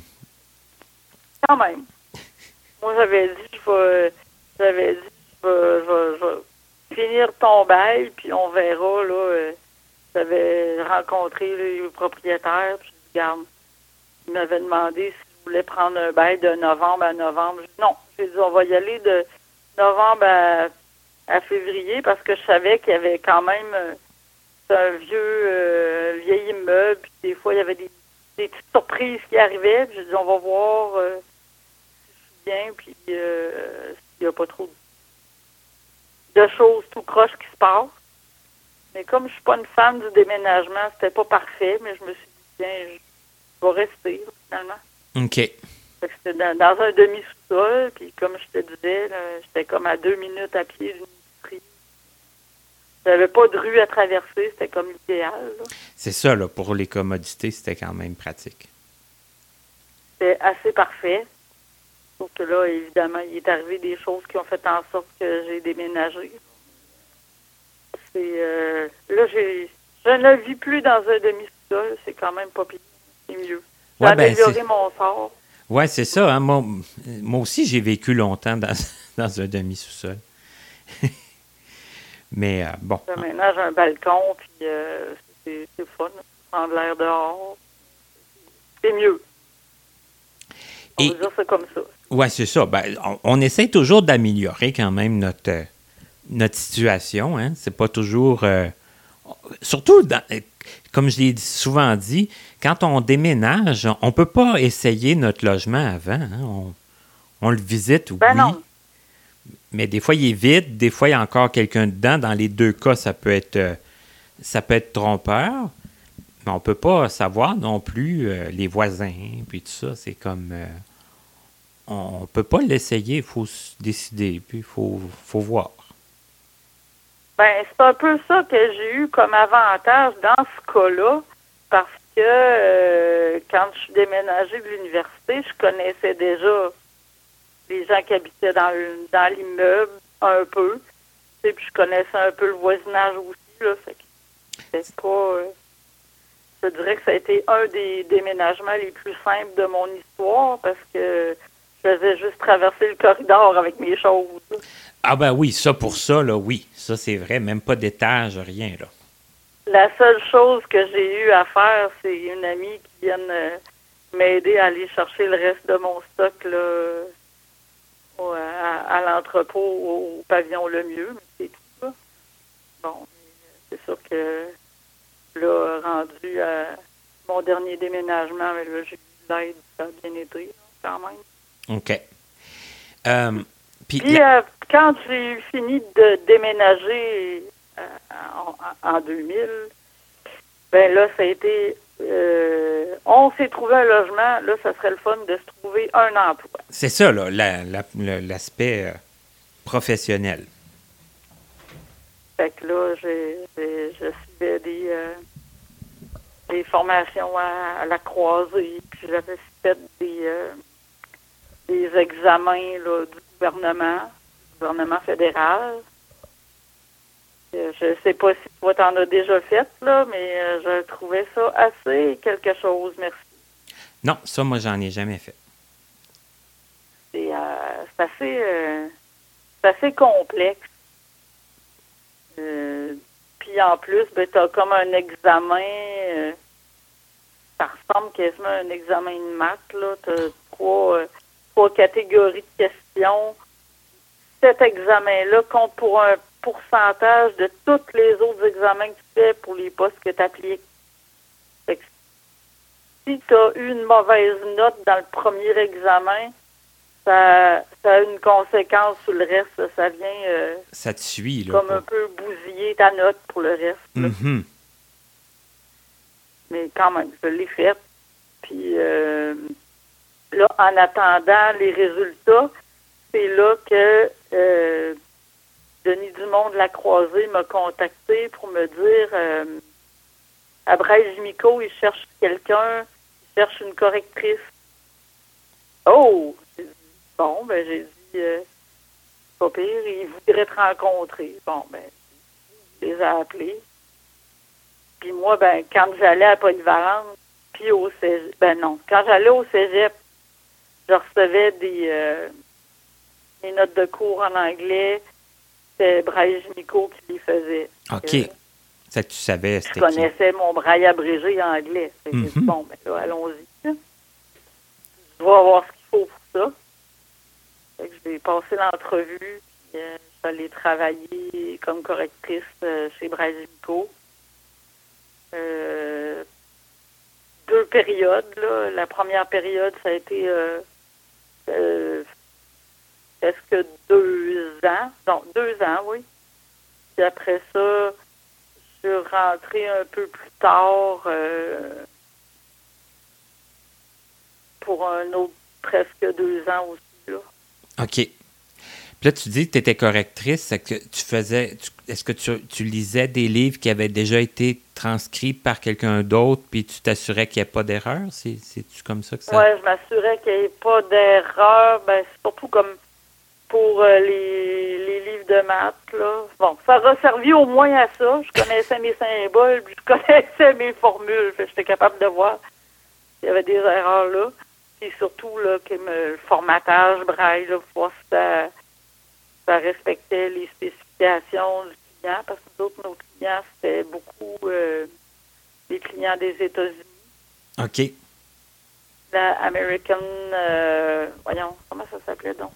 [SPEAKER 3] Quand même. *laughs* Moi, j'avais dit, je vais, j'avais dit, je vais, je, vais, finir ton bail, puis on verra, là. Euh, j'avais rencontré les propriétaires, puis je dis, regarde, ils m'avaient demandé si je voulais prendre un bail de novembre à novembre. non, j'ai dit, on va y aller de novembre à, février, parce que je savais qu'il y avait quand même euh, un vieux euh, vieil immeuble, puis des fois, il y avait des, petites surprises qui arrivaient. Je dis, on va voir euh, si je suis bien, puis euh, s'il n'y a pas trop de choses tout croche qui se passent. Mais comme je suis pas une fan du déménagement, c'était pas parfait, mais je me suis dit, tiens, vais rester, finalement.
[SPEAKER 2] OK.
[SPEAKER 3] C'était dans, dans, un demi-sous-sol, puis comme je te disais, j'étais comme à deux minutes à pied d'une avait pas de rue à traverser, c'était comme l'idéal.
[SPEAKER 2] C'est ça, là, pour les commodités, c'était quand même pratique.
[SPEAKER 3] C'était assez parfait. Sauf que là, évidemment, il est arrivé des choses qui ont fait en sorte que j'ai déménagé. C'est euh, là, j'ai je ne vis plus dans un demi-sol, c'est quand même pas pire. C'est mieux. J'ai ouais, ben, amélioré mon sort.
[SPEAKER 2] Oui, c'est ça. Hein. Moi, moi, aussi, j'ai vécu longtemps dans, *laughs* dans un demi-sous-sol. *laughs* Mais euh, bon.
[SPEAKER 3] Maintenant, j'ai un balcon, puis euh, c'est fun. Prendre l'air dehors. C'est mieux. On Et, dire ça comme ça.
[SPEAKER 2] Oui, c'est ça. Ben, on, essaie toujours d'améliorer quand même notre, notre situation. Hein? C'est pas toujours. Euh, surtout, comme je l'ai souvent dit, quand on déménage, on ne peut pas essayer notre logement avant. Hein? On, on, le visite,
[SPEAKER 3] ben Non
[SPEAKER 2] mais des fois, il est vide, des fois, il y a encore quelqu'un dedans. Dans les deux cas, ça peut être, euh, ça peut être trompeur. Mais on ne peut pas savoir non plus euh, les voisins, puis tout ça. C'est comme. Euh, on ne peut pas l'essayer, il faut se décider, puis il faut, faut voir.
[SPEAKER 3] Ben, c'est un peu ça que j'ai eu comme avantage dans ce cas-là, parce que quand je suis déménagée de l'université, je connaissais déjà les gens qui habitaient dans, dans l'immeuble un peu. Et puis je connaissais un peu le voisinage aussi. Là, c'est pas. Euh, je dirais que ça a été un des déménagements les plus simples de mon histoire parce que je faisais juste traverser le corridor avec mes choses.
[SPEAKER 2] Ah ben oui, ça pour ça, là, oui. Ça c'est vrai, même pas d'étage, rien là.
[SPEAKER 3] La seule chose que j'ai eu à faire, c'est une amie qui vient euh, m'aider à aller chercher le reste de mon stock là, à, l'entrepôt au, pavillon le mieux, mais c'est tout ça. Bon, c'est sûr que là, rendu à mon dernier déménagement, mais là, j'ai eu de l'aide, ça a bien été, quand même.
[SPEAKER 2] OK. Euh,
[SPEAKER 3] puis, euh, quand j'ai fini de déménager euh, en, en, 2000, ben là, ça a été euh, on s'est trouvé un logement, là, ça serait le fun de se trouver un emploi.
[SPEAKER 2] C'est ça, là, l'aspect euh, professionnel.
[SPEAKER 3] Fait que là, j'ai, je suivais des, des formations à, la croisée, puis j'avais fait des, des examens là, du gouvernement, gouvernement fédéral. Euh, je sais pas si toi t'en as déjà fait, là, mais euh, je trouvais ça assez quelque chose, merci.
[SPEAKER 2] Non, ça, moi, j'en ai jamais fait.
[SPEAKER 3] C'est euh, assez, euh, assez complexe. Euh, puis en plus, ben, tu as comme un examen, ça ressemble quasiment à un examen de maths. Tu as trois, trois catégories de questions. Cet examen-là compte pour un pourcentage de tous les autres examens que tu fais pour les postes que tu appliques. Que si tu as eu une mauvaise note dans le premier examen, ça, ça a une conséquence sur le reste. Ça, vient euh,
[SPEAKER 2] Ça te suit, là.
[SPEAKER 3] comme un peu bousiller ta note pour le reste.
[SPEAKER 2] Mhm.
[SPEAKER 3] Mais quand même, je l'ai fait. Puis euh, là, en attendant les résultats, c'est là que euh, Denis Dumont de la Croisée m'a contacté pour me dire euh, à Braille-Jimico, il cherche quelqu'un, il cherche une correctrice. Oh! Bon, ben j'ai dit euh, pas pire, il voudrait te rencontrer. Bon, ben, je les ai appelés. Puis moi, ben, quand j'allais à Polyvalente, puis au cégep, ben non, quand j'allais au cégep, je recevais des, euh, des notes de cours en anglais. C'était Braille qui les faisait.
[SPEAKER 2] OK.
[SPEAKER 3] Euh,
[SPEAKER 2] Ça, tu savais,
[SPEAKER 3] je
[SPEAKER 2] qui?
[SPEAKER 3] connaissais mon braille abrégé en anglais. Fait que j'ai
[SPEAKER 2] Mhm.
[SPEAKER 3] bon, ben là, allons-y. là. Je vais avoir ce qu'il faut pour ça. Fait que je vais passer l'entrevue. euh, je vais aller travailler comme correctrice euh, chez Braille. Euh, deux périodes. Là. La première période, ça a été euh, euh, presque deux ans? Non, deux ans, oui. Puis après ça, je suis rentrée un peu plus tard euh, pour un autre presque deux ans aussi. Là.
[SPEAKER 2] OK. Puis là, tu dis que tu étais correctrice, que tu faisais. Est-ce que tu, tu lisais des livres qui avaient déjà été transcrits par quelqu'un d'autre, puis tu t'assurais qu'il n'y ait pas d'erreur? C'est- C'est-tu comme ça que ça.
[SPEAKER 3] Ouais, je m'assurais qu'il n'y ait pas d'erreur. Ben, surtout comme pour euh, les, les livres de maths. Là. Bon, ça a servi au moins à ça. Je connaissais mes symboles, puis je connaissais mes formules. J'étais capable de voir s'il y avait des erreurs là. Puis surtout là, que me- le formatage braille, là, pour voir si ça, ça respectait les spécifications du parce que nous autres, nos clients, c'était beaucoup euh, les clients des États-Unis
[SPEAKER 2] OK.
[SPEAKER 3] la American, euh, voyons, comment ça s'appelait donc?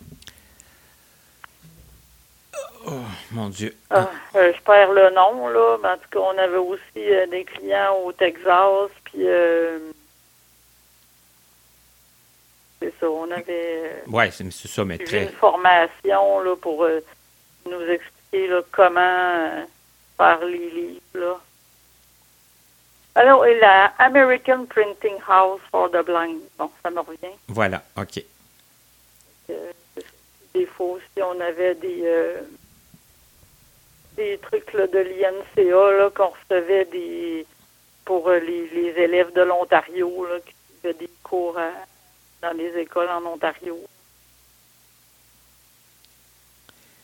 [SPEAKER 2] Oh, mon Dieu.
[SPEAKER 3] Ah, euh, je perds le nom, là, mais en tout cas, on avait aussi euh, des clients au Texas, puis euh, c'est ça, on avait
[SPEAKER 2] c'est ça, mais très.
[SPEAKER 3] une formation, là, pour euh, nous expliquer, là, comment euh, faire les livres, là. Alors, et la American Printing House for the Blind, bon, ça me revient.
[SPEAKER 2] Voilà, OK.
[SPEAKER 3] Euh, des fois aussi, on avait des, euh, des trucs là, de l'INCA qu'on recevait des pour euh, les, les élèves de l'Ontario qui suivaient des cours à- dans les écoles en Ontario.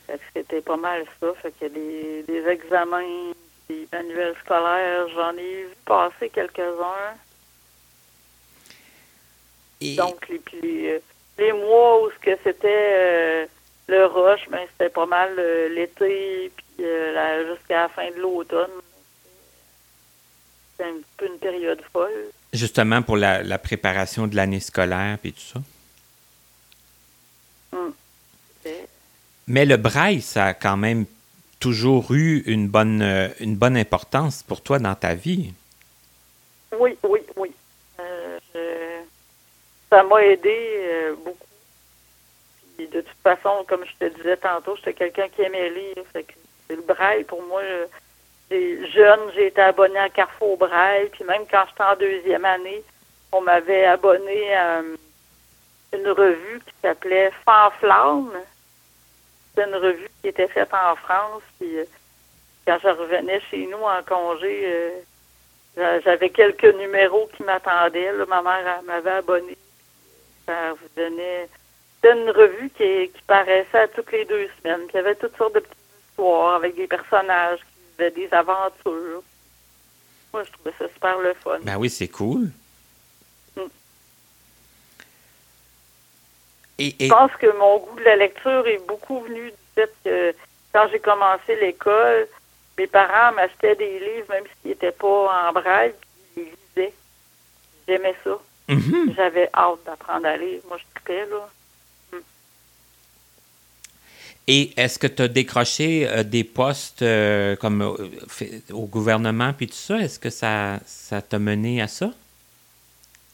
[SPEAKER 3] Fait que C'était pas mal ça. Fait que des, des examens, des manuels scolaires, j'en ai vu passer quelques-uns.
[SPEAKER 2] Et,
[SPEAKER 3] Donc, les, euh, les mois où ce que c'était euh, le rush, ben, c'était pas mal euh, l'été, puis euh, jusqu'à la fin de l'automne. C'était un peu une période folle.
[SPEAKER 2] justement, pour la, la préparation de l'année scolaire, puis tout ça?
[SPEAKER 3] C'était-
[SPEAKER 2] Mais le braille, ça a quand même toujours eu une bonne, euh, une bonne importance pour toi dans ta vie.
[SPEAKER 3] Oui, oui, oui. Euh, je- Ça m'a aidé euh, beaucoup. Puis de toute façon, comme je te disais tantôt, j'étais quelqu'un qui aimait lire. Fait que le braille pour moi. j'ai- jeune, j'ai été abonné à Carrefour Braille. Puis même quand j'étais en deuxième année, on m'avait abonné à une revue qui s'appelait Fanflamme. C'est une revue qui était faite en France. Puis euh, quand je revenais chez nous en congé, euh, j'a- j'avais quelques numéros qui m'attendaient. Ma mère m'avait abonné. Ça revenait c'était une revue qui, paraissait toutes les deux semaines. Puis il y avait toutes sortes de petites histoires avec des personnages qui vivaient des aventures. Moi, je trouvais ça super le fun.
[SPEAKER 2] Ben oui, c'est cool. Et, et-
[SPEAKER 3] Je pense que mon goût de la lecture est beaucoup venu du fait que quand j'ai commencé l'école, mes parents m'achetaient des livres, même s'ils n'étaient pas en braille, puis ils les lisaient. J'aimais ça.
[SPEAKER 2] Mhm.
[SPEAKER 3] J'avais hâte d'apprendre à lire. Moi, je trippais, là.
[SPEAKER 2] Et est-ce que tu as décroché euh, des postes euh, comme euh, au gouvernement puis tout ça? Est-ce que ça ça t'a mené à ça?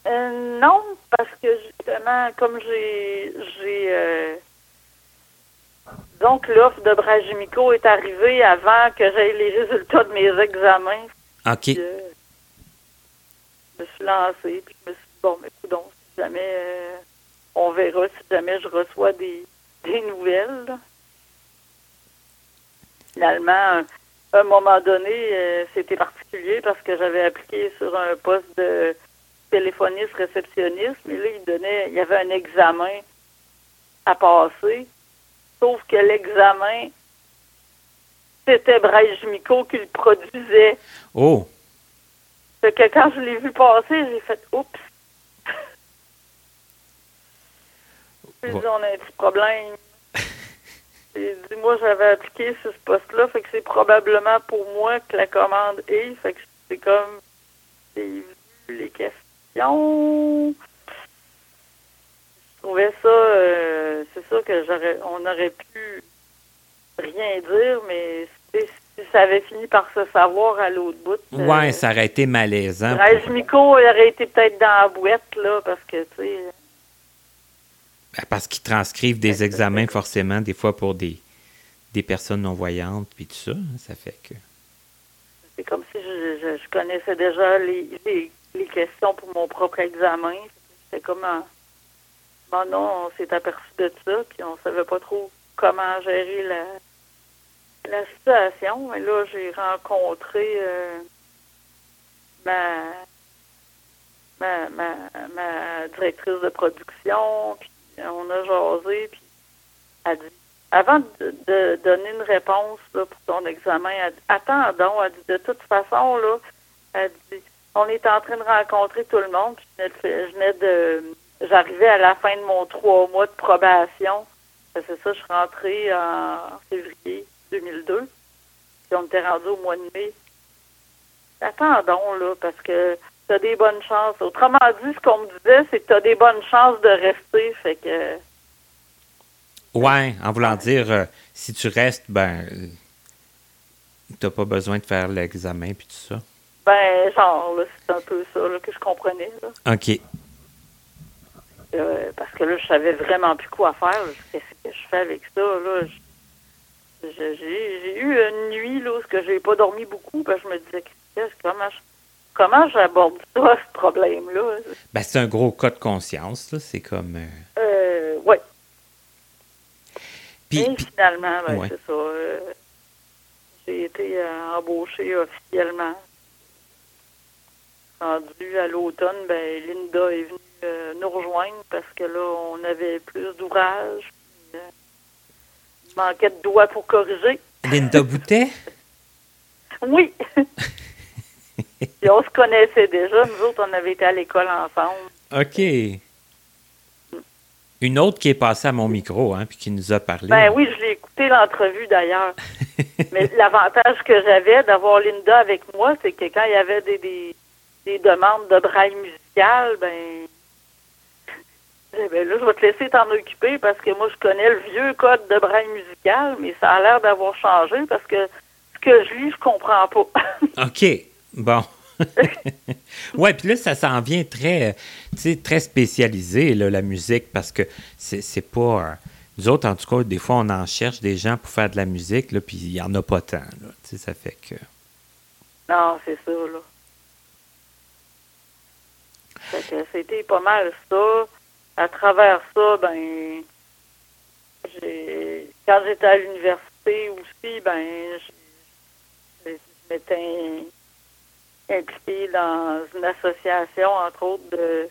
[SPEAKER 3] Euh, non, parce que justement, comme j'ai j'ai euh, donc l'offre de Bragimico est arrivée avant que j'aie les résultats de mes examens.
[SPEAKER 2] OK.
[SPEAKER 3] Puis, euh, je me suis lancée, puis je me suis dit, bon, mais écoute, si jamais on verra si jamais je reçois des, des nouvelles. là. Finalement, à un moment donné, c'était particulier parce que j'avais appliqué sur un poste de téléphoniste réceptionniste, mais là, il donnait, il y avait un examen à passer, sauf que l'examen, c'était Braille Jumico qui le produisait.
[SPEAKER 2] Oh!
[SPEAKER 3] Fait que quand je l'ai vu passer, j'ai fait oups. *laughs* J'ai dit, on a un petit problème. J'ai dit, moi, j'avais appliqué sur ce poste-là, fait que c'est probablement pour moi que la commande est. Fait que c'est comme, les questions. Je trouvais ça, euh, c'est sûr que j'aurais, on aurait pu rien dire, mais si ça avait fini par se savoir à l'autre bout. euh,
[SPEAKER 2] Ouais, ça aurait été malaisant.
[SPEAKER 3] Raj Miko, il aurait été peut-être dans la boîte, là, parce que, tu sais,
[SPEAKER 2] Ben, Parce qu'ils transcrivent des examens forcément, des fois pour des, des personnes non-voyantes, puis tout ça. hein, Ça fait que.
[SPEAKER 3] c'est comme si je, je, je connaissais déjà les, les, les questions pour mon propre examen. C'était comme un... Bon, non, on s'est aperçu de ça, puis on savait pas trop comment gérer la, situation. Et là, j'ai rencontré euh, ma, ma, ma, ma directrice de production, puis on a jasé, puis elle dit, avant de, donner une réponse pour ton examen, elle dit, attends donc, elle dit, de toute façon, là, elle dit, on est en train de rencontrer tout le monde, je venais de, j'arrivais à la fin de mon trois mois de probation. C'est ça, je suis rentrée en février 2002, puis on était rendu au mois de mai. Attendons, là, parce que tu as des bonnes chances. Autrement dit, ce qu'on me disait, c'est que tu as des bonnes chances de rester. Fait que,
[SPEAKER 2] Ouais, en voulant dire, euh, si tu restes, ben. euh, T'as pas besoin de faire l'examen, puis tout ça.
[SPEAKER 3] Ben, genre, là, c'est un peu ça là, que je comprenais. Là.
[SPEAKER 2] OK.
[SPEAKER 3] Euh, parce que là, je savais vraiment plus quoi faire. Qu'est-ce que je fais avec ça? Là? J'ai j'ai eu une nuit là, où j'ai pas dormi beaucoup, parce que je me disais, comment je- comment j'aborde ça, *laughs* ce problème-là?
[SPEAKER 2] Ben, c'est un gros cas de conscience, là. C'est comme. euh,
[SPEAKER 3] Euh, ouais.
[SPEAKER 2] Puis,
[SPEAKER 3] Et finalement, ben,
[SPEAKER 2] ouais.
[SPEAKER 3] c'est ça. euh, j'ai été euh, embauchée officiellement. Rendu à l'automne, ben, Linda est venue euh, nous rejoindre parce que là, on avait plus d'ouvrages. euh, manquait de doigts pour corriger.
[SPEAKER 2] Linda Boutet? *laughs*
[SPEAKER 3] Oui! *laughs* Puis on se connaissait déjà. Nous autres, on avait été à l'école ensemble.
[SPEAKER 2] OK. Une autre qui est passée à mon micro, hein, puis qui nous a parlé.
[SPEAKER 3] Ben oui, je l'ai écouté l'entrevue d'ailleurs. *laughs* Mais l'avantage que j'avais d'avoir Linda avec moi, c'est que quand il y avait des, des, des demandes de braille musical, ben, eh ben là, je vais te laisser t'en occuper parce que moi, je connais le vieux code de braille musical, mais ça a l'air d'avoir changé parce que ce que je lis, je comprends pas. *laughs*
[SPEAKER 2] OK. Bon. *laughs* ouais, puis là, ça s'en vient très, euh, très spécialisé, là, la musique, parce que c'est pas. euh, nous autres, en tout cas, des fois, on en cherche des gens pour faire de la musique, là, puis il n'y en a pas tant. Là, ça fait que.
[SPEAKER 3] non, c'est ça, là. Fait que c'était pas mal ça. À travers ça, ben, quand j'étais à l'université aussi, ben, je, je m'étais impliquée dans une association, entre autres, de,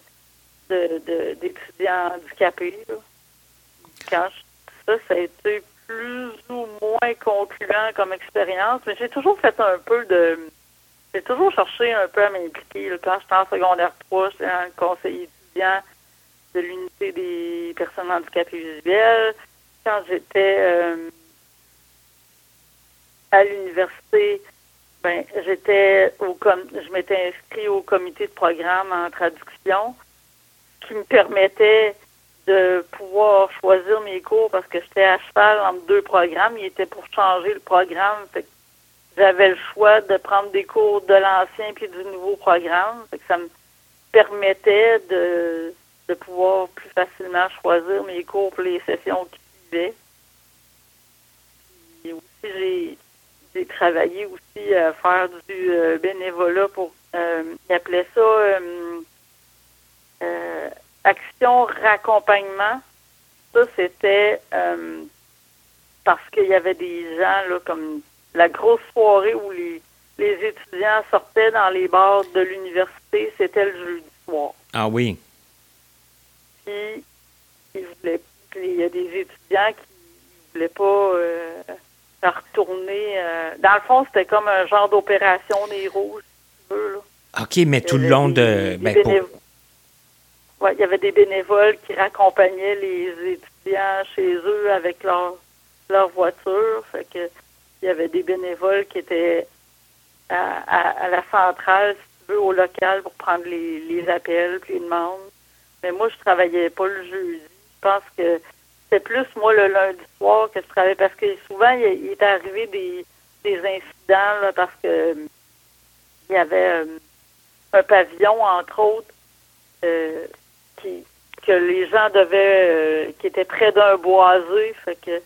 [SPEAKER 3] de, de- d'étudiants handicapés. quand ça, ça a été plus ou moins concluant comme expérience, mais j'ai toujours fait un peu de... J'ai toujours cherché un peu à m'impliquer. Quand j'étais en secondaire 3, j'étais un conseiller étudiant de l'unité des personnes handicapées visuelles. Quand j'étais euh, à l'université, ben, j'étais au com je m'étais inscrit au comité de programme en traduction, qui me permettait de pouvoir choisir mes cours parce que j'étais à cheval entre deux programmes. Il était pour changer le programme. J'avais le choix de prendre des cours de l'ancien puis du nouveau programme. ça me permettait de, de pouvoir plus facilement choisir mes cours pour les sessions qui suivaient. Et aussi, j'ai j'ai travaillé aussi à faire du euh, bénévolat pour, euh, ils appelaient ça euh, euh, action raccompagnement. Ça, c'était parce qu'il y avait des gens, là, comme la grosse soirée où les, les étudiants sortaient dans les bars de l'université, c'était le jeudi soir.
[SPEAKER 2] Ah oui.
[SPEAKER 3] Puis, ils voulaient, il y a des étudiants qui ne voulaient pas retourner. Euh, dans le fond, c'était comme un genre d'opération des rouges, si tu veux. Là.
[SPEAKER 2] OK, mais tout le long de. Ben,
[SPEAKER 3] ouais, il y avait des bénévoles qui raccompagnaient les étudiants chez eux avec leur, leur voiture. Fait que il y avait des bénévoles qui étaient à, à, la centrale, si tu veux, au local pour prendre les, appels puis les demandes. Mais moi, je travaillais pas le jeudi. Je pense que c'est plus, moi, le lundi soir que je travaillais parce que souvent, il, est arrivé des, des incidents là, parce que il y avait euh, un pavillon, entre autres, euh, qui que les gens devaient, euh, qui était près d'un boisé, fait que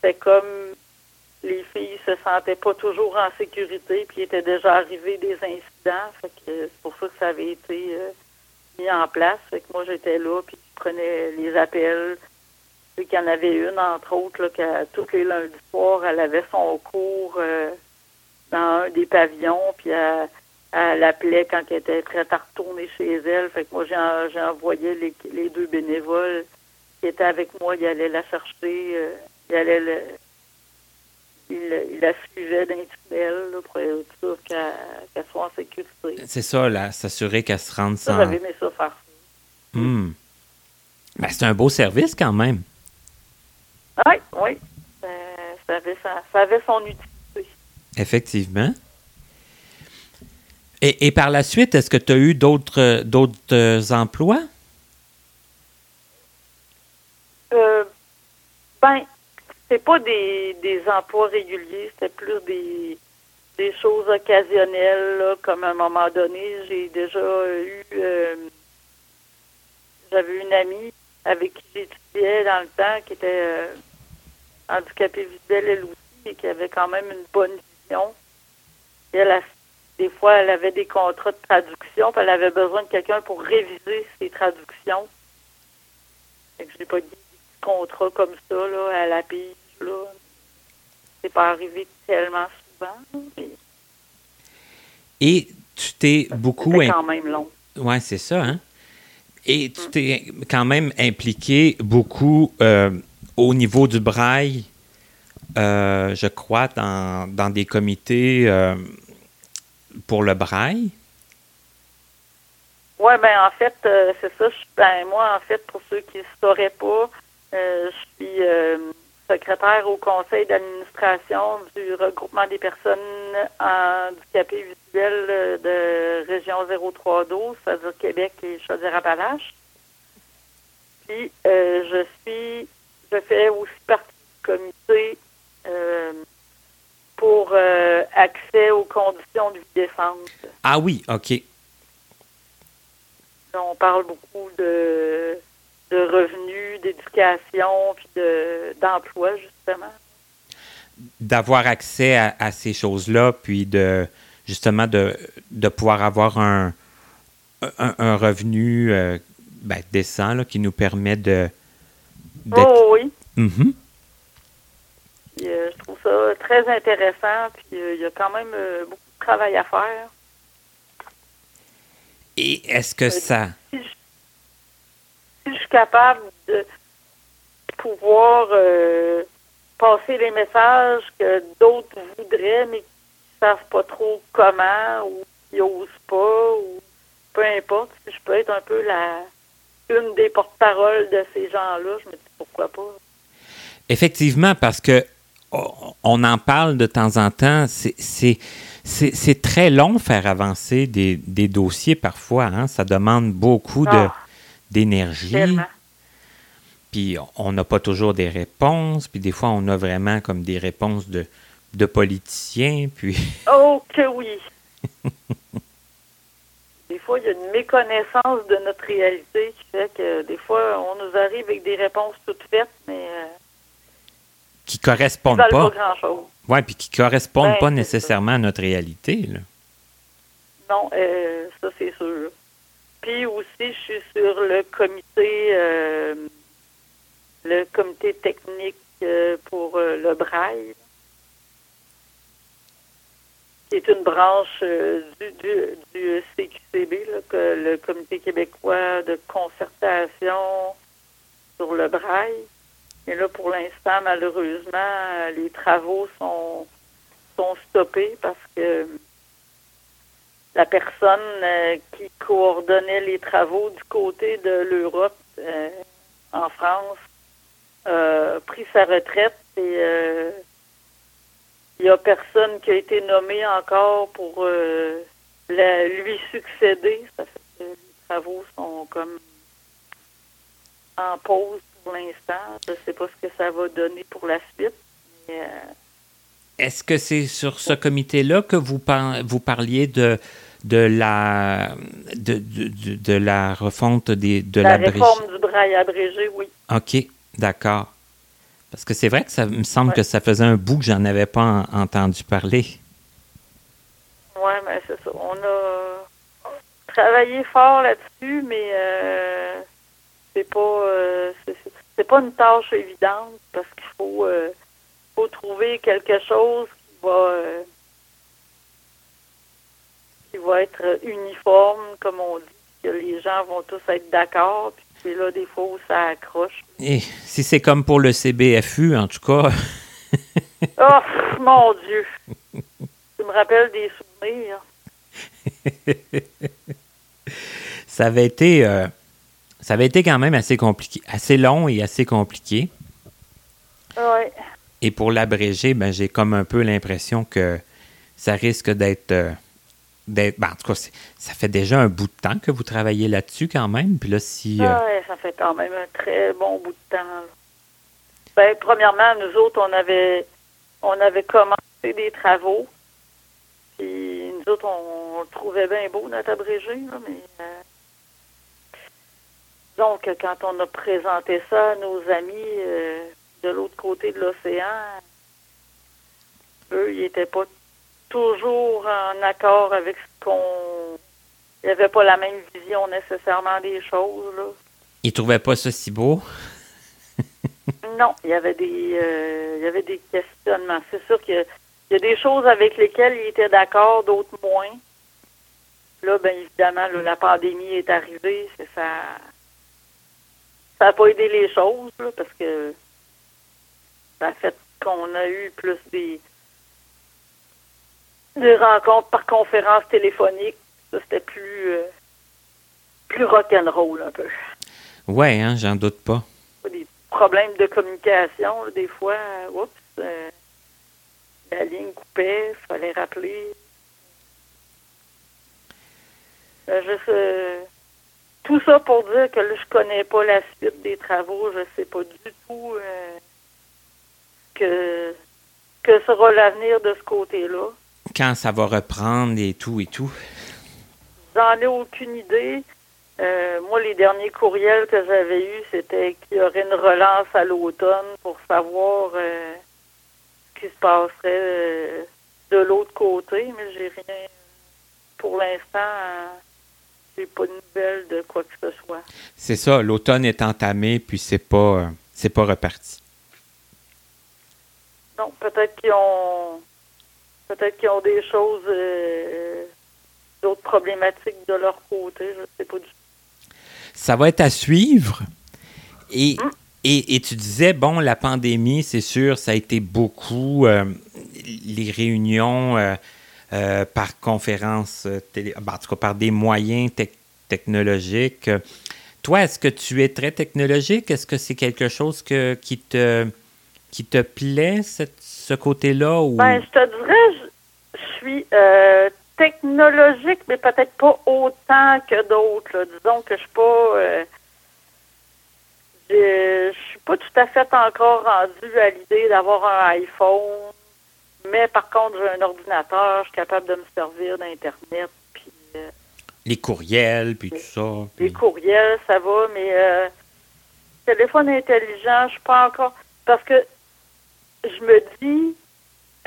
[SPEAKER 3] c'est comme les filles se sentaient pas toujours en sécurité, puis il était déjà arrivé des incidents, que c'est pour ça que ça avait été mis en place, fait que moi j'étais là, puis je prenais les appels, qu'il y en avait une, entre autres, là, tous les lundis soirs, elle avait son cours euh, dans un des pavillons, puis elle, elle appelait quand elle était prête à retourner chez elle. Fait que moi, j'ai envoyé les, les, deux bénévoles qui étaient avec moi, ils allaient la chercher, euh, ils allaient il, la suivait dans les tunnels pour être sûr qu'elle soit en sécurité.
[SPEAKER 2] C'est ça, là, s'assurer qu'elle se rende sans...
[SPEAKER 3] Ça, j'avais aimé ça faire
[SPEAKER 2] ça. Hmm. Ben, c'est un beau service quand même.
[SPEAKER 3] Oui, oui. Euh, ça, avait, ça, avait son utilité.
[SPEAKER 2] Effectivement. Et, et, par la suite, est-ce que tu as eu d'autres d'autres euh, emplois?
[SPEAKER 3] Euh, ben, c'est pas des, des emplois réguliers, c'était plus des, des choses occasionnelles, là, comme à un moment donné, j'ai déjà eu euh, j'avais une amie avec qui j'étudiais dans le temps qui était handicapée visuelle elle aussi et qui avait quand même une bonne vision. elle des fois, elle avait des contrats de traduction, puis elle avait besoin de quelqu'un pour réviser ses traductions. Fait que je pas dit contrats comme ça, là, à la pige, là. C'est pas arrivé tellement souvent,
[SPEAKER 2] Et tu t'es beaucoup...
[SPEAKER 3] C'est quand même long.
[SPEAKER 2] Oui, c'est ça, hein? Et tu t'es quand même impliqué beaucoup euh, au niveau du braille, euh, je crois, dans, dans des comités euh, pour le braille?
[SPEAKER 3] Oui, ben en fait, c'est ça. ben, moi, en fait, pour ceux qui ne sauraient pas, je suis secrétaire au conseil d'administration du regroupement des personnes handicapées visuelles de région 0312, c'est-à-dire Québec et Chaudière-Appalaches. Puis, je suis je fais aussi partie du comité euh, pour euh, accès aux conditions de vie décente.
[SPEAKER 2] Ah oui, OK.
[SPEAKER 3] On parle beaucoup de, de revenus, d'éducation, puis d'emploi, justement.
[SPEAKER 2] D'avoir accès à, ces choses-là, puis de justement de, de pouvoir avoir un, un, revenu euh, ben, décent qui nous permet de,
[SPEAKER 3] Oh oui.
[SPEAKER 2] Mm-hmm.
[SPEAKER 3] Euh, je trouve ça très intéressant. Puis euh, il y a quand même beaucoup de travail à faire.
[SPEAKER 2] Et est-ce que ça.
[SPEAKER 3] Si je, suis capable de. pouvoir euh, passer les messages que d'autres voudraient, mais qui ne savent pas trop comment ou qui n'osent pas ou peu importe. Si je peux être un peu la une des porte-paroles de ces gens-là, je me dis pourquoi pas.
[SPEAKER 2] Effectivement, parce que on en parle de temps en temps. C'est très long faire avancer des, dossiers parfois. Hein. Ça demande beaucoup ah, d'énergie. Puis on n'a pas toujours des réponses. Puis des fois, on a vraiment comme des réponses de, de politiciens. Puis... *laughs*
[SPEAKER 3] Oh que oui! des fois, il y a une méconnaissance de notre réalité qui fait que des fois, on nous arrive avec des réponses toutes faites, mais... Euh,
[SPEAKER 2] qui correspondent pas. Oui, puis qui correspondent ben, pas nécessairement à notre réalité. Là.
[SPEAKER 3] Non, euh, ça c'est sûr. Puis aussi, je suis sur le comité, euh, le comité technique euh, pour le braille, qui est une branche du, du, du, CQCB, le Comité québécois de concertation sur le braille. Et là, pour l'instant, malheureusement, les travaux sont, sont stoppés parce que la personne euh, qui coordonnait les travaux du côté de l'Europe euh, en France a pris sa retraite et euh, il n'y a personne qui a été nommé encore pour lui succéder. Ça fait que les travaux sont comme en pause pour l'instant. Je ne sais pas ce que ça va donner pour la suite. Euh,
[SPEAKER 2] Est-ce que c'est sur ce comité-là que vous, vous parliez de, de, la, de, de, la refonte des, de
[SPEAKER 3] la réforme du braille abrégé, oui.
[SPEAKER 2] OK, d'accord. Parce que c'est vrai que ça me semble que ça faisait un bout que j'en avais pas entendu parler.
[SPEAKER 3] Oui, mais c'est ça. On a travaillé fort là-dessus, mais euh, c'est pas euh, c'est pas une tâche évidente parce qu'il faut euh, faut trouver quelque chose qui va euh, qui va être uniforme comme on dit que les gens vont tous être d'accord puis c'est là des fois où ça accroche.
[SPEAKER 2] Et si c'est comme pour le CBFU en tout cas. *laughs*
[SPEAKER 3] oh mon dieu. Tu me rappelles des souvenirs. *laughs*
[SPEAKER 2] ça avait été ça avait été quand même assez compliqué, assez long et assez compliqué.
[SPEAKER 3] Oui.
[SPEAKER 2] Et pour l'abréger, ben, j'ai comme un peu l'impression que ça risque d'être. Euh, ben, en tout cas, ça fait déjà un bout de temps que vous travaillez là-dessus quand même. Puis là, si.
[SPEAKER 3] Euh, oui, ça fait quand même un très bon bout de temps. Ben, premièrement, nous autres, on avait, on avait commencé des travaux. Puis nous autres, on, le trouvait bien beau, notre abrégé, mais. Euh, donc, quand on a présenté ça à nos amis euh, de l'autre côté de l'océan, eux, ils n'étaient pas toujours en accord avec ce qu'on... Ils n'avaient pas la même vision nécessairement des choses. Là.
[SPEAKER 2] Ils trouvaient pas ça si beau? *laughs*
[SPEAKER 3] non, il y avait des euh, il y avait des questionnements. C'est sûr qu'il y, a des choses avec lesquelles ils étaient d'accord, d'autres moins. Là, bien évidemment, la pandémie est arrivée, c'est ça ça n'a pas aidé les choses, parce que ça a fait qu'on a eu plus des, des rencontres par conférence téléphonique. Ça, c'était plus, euh, plus rock'n'roll un peu.
[SPEAKER 2] Ouais, hein, j'en doute pas.
[SPEAKER 3] Des problèmes de communication, des fois, oups, euh, la ligne coupait, il fallait rappeler. Euh, juste tout ça pour dire que là, je connais pas la suite des travaux. Je sais pas du tout euh, que, que sera l'avenir de ce côté-là.
[SPEAKER 2] Quand ça va reprendre et tout et tout?
[SPEAKER 3] J'en ai aucune idée. Euh, moi, les derniers courriels que j'avais eus, c'était qu'il y aurait une relance à l'automne pour savoir euh, ce qui se passerait de l'autre côté, mais j'ai rien pour l'instant j'ai pas de nouvelles de quoi que ce soit.
[SPEAKER 2] C'est ça, l'automne est entamé, puis c'est pas euh, c'est pas reparti.
[SPEAKER 3] Non, peut-être qu'ils ont peut-être qu'ils ont des choses euh, d'autres problématiques de leur côté, je sais pas du tout.
[SPEAKER 2] Ça va être à suivre. Et, hum. Et, tu disais, bon, la pandémie, c'est sûr, ça a été beaucoup euh, les réunions euh, par conférence, télé, ben, en tout cas par des moyens technologiques. Toi, est-ce que tu es très technologique? Est-ce que c'est quelque chose que, qui, te, qui te plaît, ce côté-là? Ou...
[SPEAKER 3] Ben, je te dirais, suis technologique, mais peut-être pas autant que d'autres. Disons que je suis pas je suis pas tout à fait encore rendu à l'idée d'avoir un iPhone, mais par contre, j'ai un ordinateur, je suis capable de me servir d'Internet. Puis, euh,
[SPEAKER 2] les courriels, puis tout ça.
[SPEAKER 3] Les courriels, ça va, mais euh, téléphone intelligent, je suis pas encore. Parce que je me dis,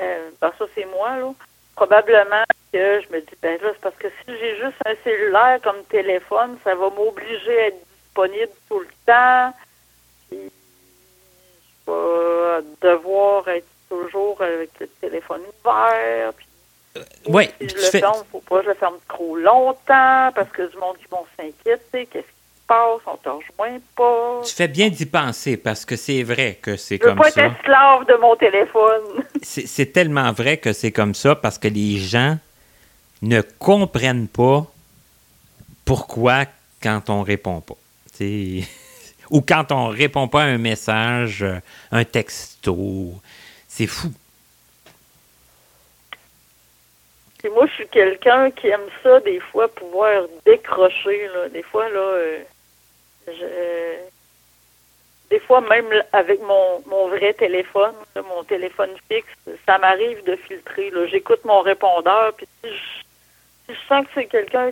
[SPEAKER 3] euh, ben ça c'est moi, là, probablement que je me dis, ben là, c'est parce que si j'ai juste un cellulaire comme téléphone, ça va m'obliger à être disponible tout le temps puis je vais devoir être toujours avec le téléphone ouvert. Puis,
[SPEAKER 2] oui,
[SPEAKER 3] si je le fais... ferme, faut pas que je le ferme trop longtemps parce que du monde qui vont s'inquiéter. Qu'est-ce passe? On te rejoint pas.
[SPEAKER 2] Tu fais bien d'y penser parce que c'est vrai que c'est comme
[SPEAKER 3] ça.
[SPEAKER 2] Je
[SPEAKER 3] veux pas être esclave de mon téléphone. *laughs*
[SPEAKER 2] c'est tellement vrai que c'est comme ça parce que les gens ne comprennent pas pourquoi quand on répond pas. *laughs* Ou quand on répond pas à un message, euh, un texto. C'est fou.
[SPEAKER 3] Et moi, je suis quelqu'un qui aime ça, des fois, pouvoir décrocher. Là. Des fois, là, euh, je... des fois, même avec mon, mon vrai téléphone, mon téléphone fixe, ça m'arrive de filtrer. J'écoute mon répondeur, puis si je, si je sens que c'est quelqu'un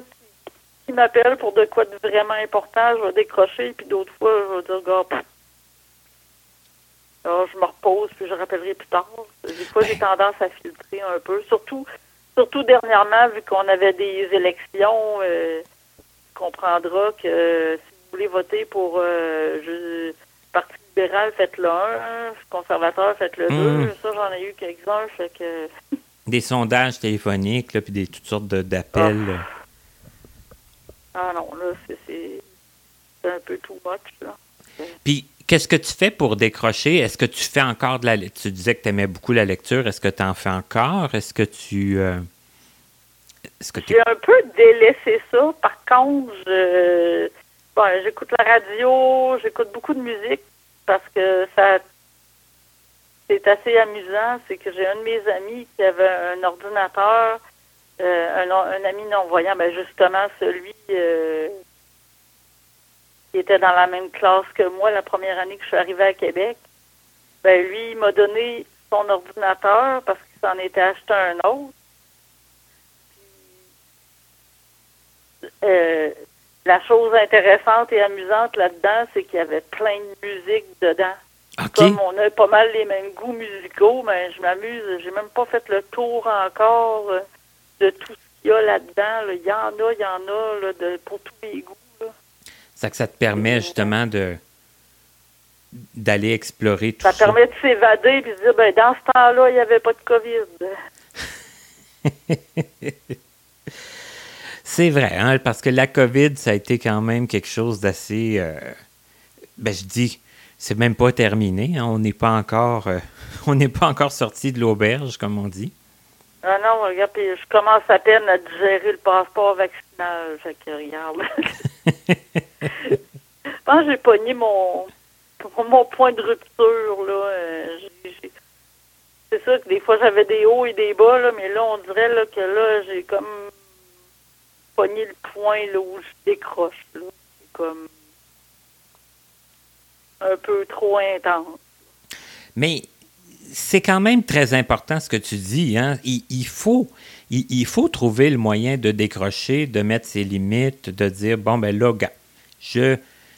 [SPEAKER 3] qui m'appelle pour de quoi de vraiment important, je vais décrocher, puis d'autres fois, je vais dire, gars, alors, je me repose, puis je rappellerai plus tard. Des fois, j'ai tendance à filtrer un peu, surtout surtout dernièrement, vu qu'on avait des élections, euh, comprendra que euh, si voulez voter pour euh, je, Parti libéral, faites-le un, conservateur, faites-le hmm. deux. Ça, j'en ai eu quelques-uns, fait que... *laughs*
[SPEAKER 2] des sondages téléphoniques, là, puis des toutes sortes d'appels. Ah.
[SPEAKER 3] Ah non, là, c'est un peu too much, là.
[SPEAKER 2] Puis, qu'est-ce que tu fais pour décrocher? Est-ce que tu fais encore de la lecture? Tu disais que tu aimais beaucoup la lecture. Est-ce que tu en fais encore? Est-ce que tu... Euh,
[SPEAKER 3] J'ai un peu délaissé ça. Par contre, je... bon, j'écoute la radio, j'écoute beaucoup de musique parce que ça... C'est assez amusant. C'est que j'ai un de mes amis qui avait un ordinateur euh, un, ami non-voyant, ben justement celui euh, qui était dans la même classe que moi la première année que je suis arrivée à Québec, ben lui, il m'a donné son ordinateur parce qu'il s'en était acheté un autre. Euh, la chose intéressante et amusante là-dedans, c'est qu'il y avait plein de musique dedans. Comme on a pas mal les mêmes goûts musicaux, mais je m'amuse. J'ai même pas fait le tour encore de tout ce qu'il y a là-dedans. Il y en a, il y en a là, de, pour tous les goûts.
[SPEAKER 2] Ça que ça te permet justement de d'aller explorer tout
[SPEAKER 3] ça. Ça permet de s'évader et de se dire, ben, dans ce temps-là, il n'y avait pas de COVID. *laughs*
[SPEAKER 2] C'est vrai, hein, parce que la COVID, ça a été quand même quelque chose d'assez. Euh, ben, je dis, c'est même pas terminé. Hein, on n'est pas encore, euh, *laughs* on n'est pas encore sorti de l'auberge, comme on dit.
[SPEAKER 3] Ah non, regarde, puis je commence à peine à digérer le passeport vaccinal. Fait que regarde. *laughs* je pense que j'ai pogné mon, mon point de rupture, là. Euh, c'est sûr que des fois j'avais des hauts et des bas, là, mais là, on dirait là, que là, j'ai comme pogné le point là, où je décroche. Là. C'est comme un peu trop intense.
[SPEAKER 2] Mais c'est quand même très important ce que tu dis. Hein? Il, faut, il, faut trouver le moyen de décrocher, de mettre ses limites, de dire bon, ben là, je,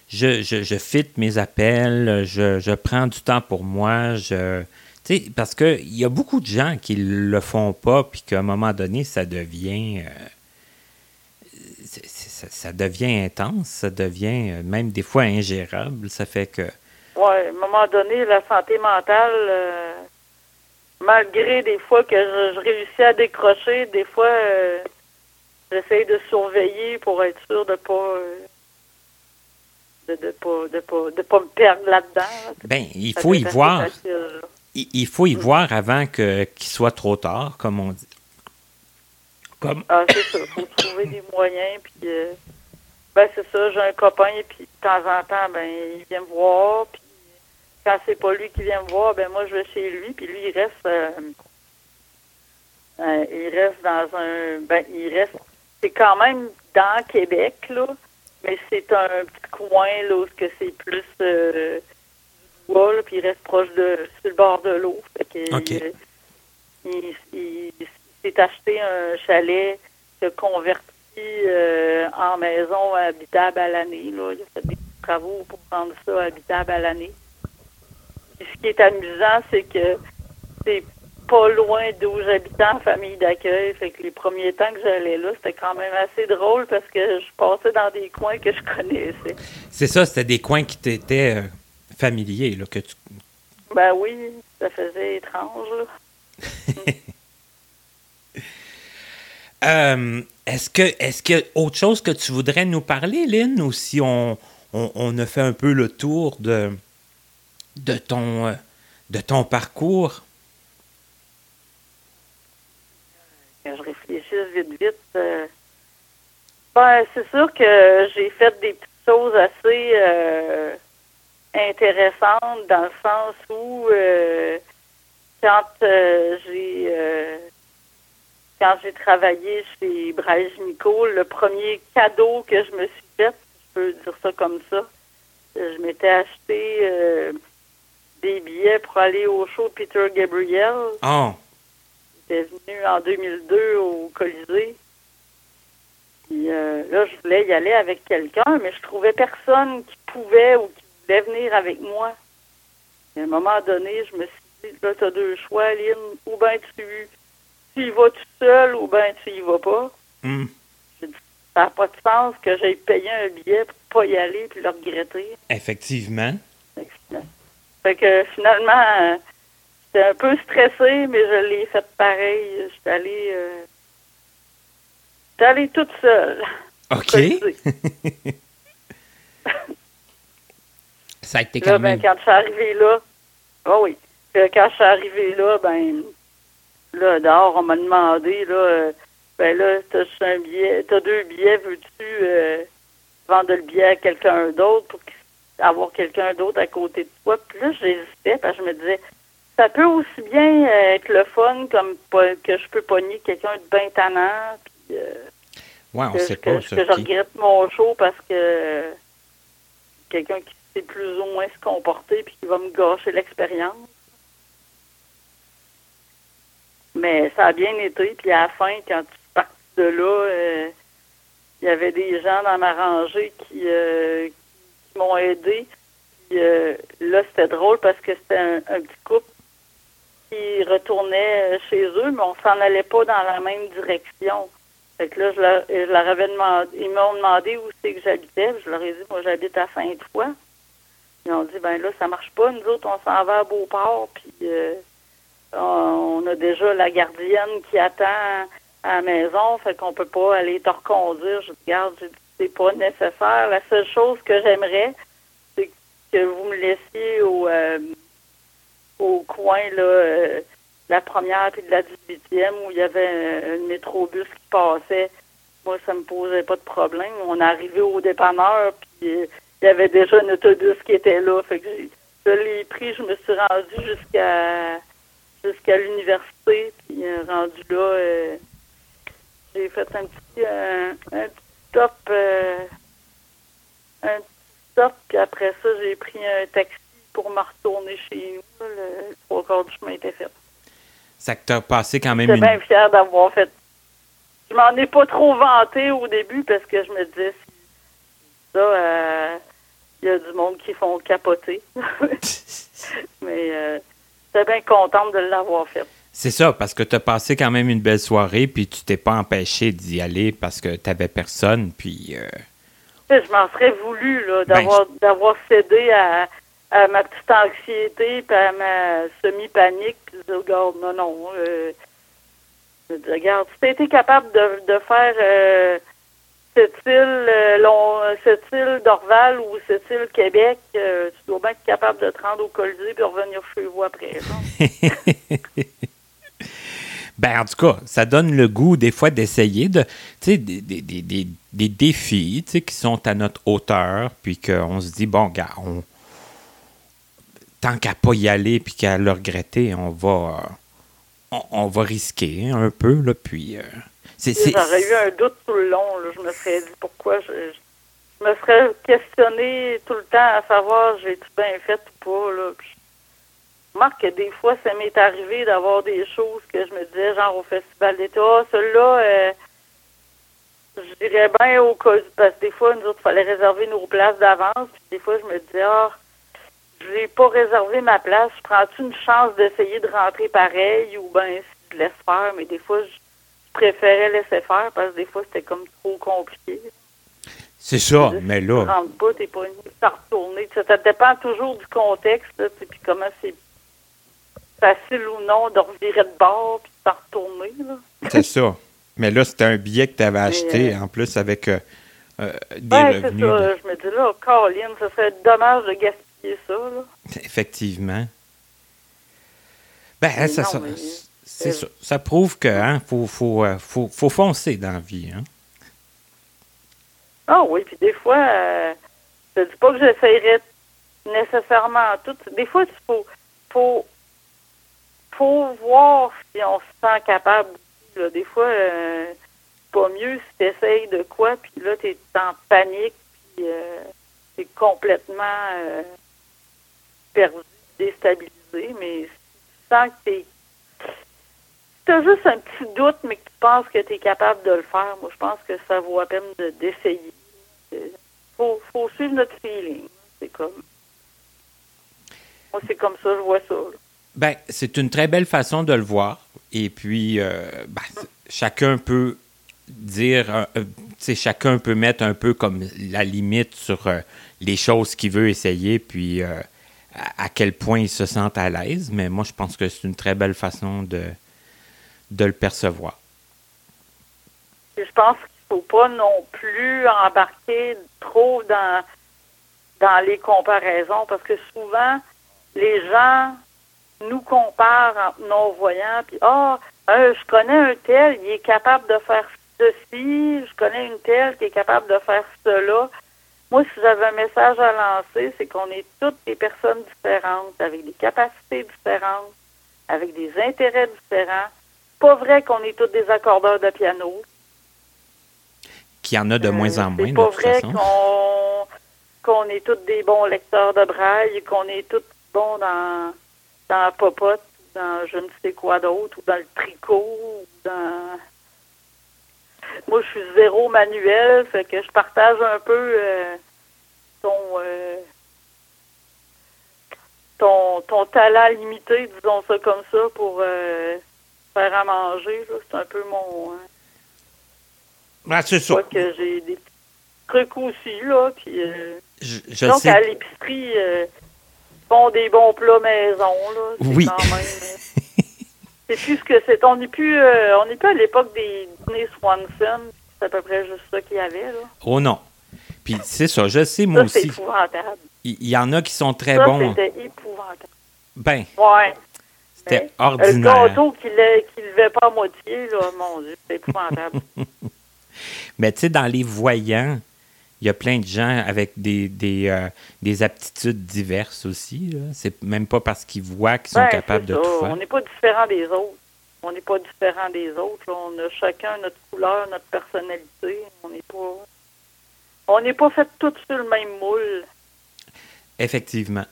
[SPEAKER 2] je, je, je fit mes appels, je, je, prends du temps pour moi. Je, parce qu'il y a beaucoup de gens qui le font pas, puis qu'à un moment donné, ça devient. Euh, ça, devient intense, ça devient euh, même des fois ingérable. Ça fait que
[SPEAKER 3] oui, à un moment donné, la santé mentale, euh, malgré des fois que je, réussis à décrocher, des fois, euh, j'essaie de surveiller pour être sûr de pas euh, de ne pas, de pas, de pas me perdre là-dedans.
[SPEAKER 2] Ben, il faut y voir. il, faut y voir avant que, qu'il soit trop tard, comme on dit.
[SPEAKER 3] Comme... Ah, c'est ça. Il faut trouver des moyens. Puis, euh, ben, c'est ça. J'ai un copain, puis de temps en temps, ben, il vient me voir. Puis, quand c'est pas lui qui vient me voir, ben, moi, je vais chez lui. Puis, lui, il reste. Euh, euh, il reste dans un. Ben, il reste. C'est quand même dans Québec, là. Mais c'est un petit coin, là, où c'est plus. Euh, puis il reste proche de. sur le bord de l'eau. Fait que, il, il, s'est acheté un chalet a converti euh, en maison habitable à l'année. Là. Il a fait des travaux pour rendre ça habitable à l'année. Ce qui est amusant, c'est que c'est pas loin d'où j'habitais en famille d'accueil. Fait que les premiers temps que j'allais là, c'était quand même assez drôle parce que je passais dans des coins que je connaissais.
[SPEAKER 2] C'est ça, c'était des coins qui t'étaient euh, familiers, là, que tu...
[SPEAKER 3] Ben oui, ça faisait étrange, là. *laughs*
[SPEAKER 2] Euh, est-ce que est-ce qu'il y a autre chose que tu voudrais nous parler, Lynn, ou si on, on, a fait un peu le tour de, de, ton, euh, de ton parcours?
[SPEAKER 3] je réfléchisse vite, vite. Euh, ben, c'est sûr que j'ai fait des petites choses assez intéressantes dans le sens où quand j'ai quand j'ai travaillé chez Bryce Nicole, le premier cadeau que je me suis fait, je peux dire ça comme ça, je m'étais acheté euh, des billets pour aller au show Peter Gabriel.
[SPEAKER 2] Oh.
[SPEAKER 3] J'étais venu en 2002 au Colisée. Puis euh, là, je voulais y aller avec quelqu'un, mais je trouvais personne qui pouvait ou qui voulait venir avec moi. à un moment donné, je me suis dit, là, tu as deux choix, Lynn, ou bien tu tu y vas tout seul ou bien tu y vas pas.
[SPEAKER 2] Hmm.
[SPEAKER 3] ça n'a pas de sens que j'aille payer un billet pour pas y aller puis le regretter.
[SPEAKER 2] Effectivement.
[SPEAKER 3] Fait que finalement, j'étais un peu stressée, mais je l'ai fait pareil. J'étais allée, euh, allée toute seule.
[SPEAKER 2] OK. ça a été quand
[SPEAKER 3] ben, quand je suis arrivée là, oh oui, quand je suis arrivée là, ben, Là, dehors, on m'a demandé, là, euh, ben là, t'as un billet, t'as deux billets, veux-tu euh, vendre le billet à quelqu'un d'autre pour avoir quelqu'un d'autre à côté de toi? Puis là, j'hésitais parce que je me disais, ça peut aussi bien euh, être le fun comme que je peux pogner quelqu'un de bien tannant, puis
[SPEAKER 2] ouais, on
[SPEAKER 3] que,
[SPEAKER 2] sait pas,
[SPEAKER 3] que, que je regrette mon show parce que quelqu'un qui sait plus ou moins se comporter puis qui va me gâcher l'expérience. Mais ça a bien été. Puis à la fin, quand tu parti de là, euh, il y avait des gens dans ma rangée qui, euh, m'ont aidé. Puis, euh, là, c'était drôle parce que c'était un, petit couple qui retournait chez eux, mais on s'en allait pas dans la même direction. Fait que là, je leur, avais demandé, ils m'ont demandé où c'est que j'habitais. Je leur ai dit, moi, j'habite à Sainte-Foy. Ils ont dit, ben là, ça marche pas. Nous autres, on s'en va à Beauport, puis on a déjà la gardienne qui attend à la maison, fait qu'on peut pas aller te reconduire. Je regarde, c'est pas nécessaire. La seule chose que j'aimerais, c'est que vous me laissiez au, euh, au coin là, euh, la première puis de la 18e où il y avait un, métrobus qui passait. Moi, ça me posait pas de problème. On est arrivé au dépanneur, puis euh, il y avait déjà un autobus qui était là. Fait que je l'ai pris, je me suis rendue jusqu'à jusqu'à l'université. Puis euh, rendu là, euh, j'ai fait un petit, euh, un stop, un stop, puis après ça, j'ai pris un taxi pour me retourner chez nous. Le trois quarts du chemin était fait.
[SPEAKER 2] Ça que t'as passé quand même
[SPEAKER 3] J'étais bien fière d'avoir fait. Je m'en ai pas trop vanté au début parce que je me disais, ça, il y a du monde qui font capoter. *laughs* *laughs* Mais J'étais bien contente de l'avoir fait.
[SPEAKER 2] C'est ça, parce que tu as passé quand même une belle soirée, puis tu t'es pas empêché d'y aller parce que tu n'avais personne, puis... Euh,
[SPEAKER 3] je m'en serais voulu, là, ben, d'avoir, cédé à, ma petite anxiété, puis à ma semi-panique, puis de regarde, non, non, euh, regarde, si tu été capable de, faire... Euh, cette euh, cette île d'Orval ou cette île Québec, euh, tu dois bien être capable de te rendre au Colisée puis revenir chez vous après. *laughs*
[SPEAKER 2] ben, en tout cas, ça donne le goût des fois d'essayer de, des, des, des, des, défis qui sont à notre hauteur, puis qu'on se dit, bon, gars, on, tant qu'à pas y aller puis qu'à le regretter, on va, on, va risquer un peu, là, puis... Euh,
[SPEAKER 3] J'aurais eu un doute tout le long. Là. Je me serais dit pourquoi. Je, me serais questionné tout le temps à savoir j'ai-tu bien fait ou pas. Là. je remarque que des fois, ça m'est arrivé d'avoir des choses que je me disais, genre au Festival d'État, ah, celui-là, euh, je dirais bien au cas parce que des fois, nous autres, il fallait réserver nos places d'avance. Puis des fois, je me disais, ah, je n'ai pas réservé ma place, je prends-tu une chance d'essayer de rentrer pareil ou bien si je laisse faire, mais des fois, je préférais laisser faire parce que des fois, c'était comme trop compliqué.
[SPEAKER 2] C'est ça, mais là.
[SPEAKER 3] Tu rentres pas, t'es pas à retourner. Ça, dépend toujours du contexte, puis comment c'est facile ou non de revirer de bord puis de retourner.
[SPEAKER 2] C'est ça. Mais là, c'était un billet que tu avais acheté, euh, en plus, avec euh, euh, des revenus.
[SPEAKER 3] Je me dis là, Caroline, ça serait dommage de gaspiller ça. Là.
[SPEAKER 2] Effectivement. Ben, ça, ça, c'est ça. Ça prouve qu'il hein, faut, faut, euh, faut, faut, foncer dans la vie. Hein?
[SPEAKER 3] Ah oui, puis des fois, euh, je ne dis pas que j'essayerais nécessairement tout. Des fois, il faut, faut, faut voir si on se sent capable. Des fois, euh, pas mieux si tu essayes de quoi, puis là, tu es en panique, puis euh, tu es complètement perdu, déstabilisé, mais si tu sens que tu es tu juste un petit doute, mais que tu penses que tu es capable de le faire, moi, je pense que ça vaut la peine d'essayer. Faut, faut, suivre notre feeling. C'est comme. Moi, c'est comme ça, je vois ça.
[SPEAKER 2] Ben, c'est une très belle façon de le voir. Et puis, euh, ben, chacun peut dire, euh, euh, chacun peut mettre un peu comme la limite sur les choses qu'il veut essayer, puis à, à, quel point il se sent à l'aise. Mais moi, je pense que c'est une très belle façon de, de le percevoir.
[SPEAKER 3] Je pense qu'il ne faut pas non plus embarquer trop dans, dans les comparaisons parce que souvent, les gens nous comparent entre non-voyants, puis ah, je connais un tel, il est capable de faire ceci, je connais une telle qui est capable de faire cela. Moi, si j'avais un message à lancer, c'est qu'on est toutes des personnes différentes, avec des capacités différentes, avec des intérêts différents pas vrai qu'on est tous des accordeurs de piano.
[SPEAKER 2] Qu'il y en a de moins en euh, moins,
[SPEAKER 3] C'est pas vrai qu'on est tous des bons lecteurs de braille, qu'on est tous bons dans, dans la popote, dans je ne sais quoi d'autre, ou dans le tricot, ou dans... Moi, je suis zéro manuel, fait que je partage un peu euh, ton, euh, ton, ton talent limité, disons ça comme ça, pour faire à manger. C'est un peu mon. Hein.
[SPEAKER 2] Ah, c'est ça.
[SPEAKER 3] que j'ai des trucs aussi, là. Puis, euh,
[SPEAKER 2] je,
[SPEAKER 3] donc,
[SPEAKER 2] sais.
[SPEAKER 3] à l'épicerie, euh, ils font des bons plats maison, là.
[SPEAKER 2] Oui.
[SPEAKER 3] Quand même, euh, c'est plus ce que c'est. On n'est plus, on n'est plus à l'époque des dîners Swanson. C'est à peu près juste ça qu'il y avait, là.
[SPEAKER 2] Oh non. Puis c'est ça, je sais, moi aussi.
[SPEAKER 3] C'est épouvantable.
[SPEAKER 2] Il y, en a qui sont très
[SPEAKER 3] ça,
[SPEAKER 2] bons.
[SPEAKER 3] C'était épouvantable.
[SPEAKER 2] Ben.
[SPEAKER 3] Ouais.
[SPEAKER 2] C'était ordinaire.
[SPEAKER 3] Le gâteau qui ne levait pas à moitié, là, mon Dieu, c'est épouvantable. *laughs*
[SPEAKER 2] Mais tu sais, dans les voyants, il y a plein de gens avec des, des, euh, des aptitudes diverses aussi. C'est même pas parce qu'ils voient qu'ils sont
[SPEAKER 3] ben,
[SPEAKER 2] capables de tout faire.
[SPEAKER 3] On n'est pas différent des autres. On n'est pas différent des autres. On a chacun notre couleur, notre personnalité. On n'est pas. On n'est pas fait tous sur le même moule.
[SPEAKER 2] Effectivement.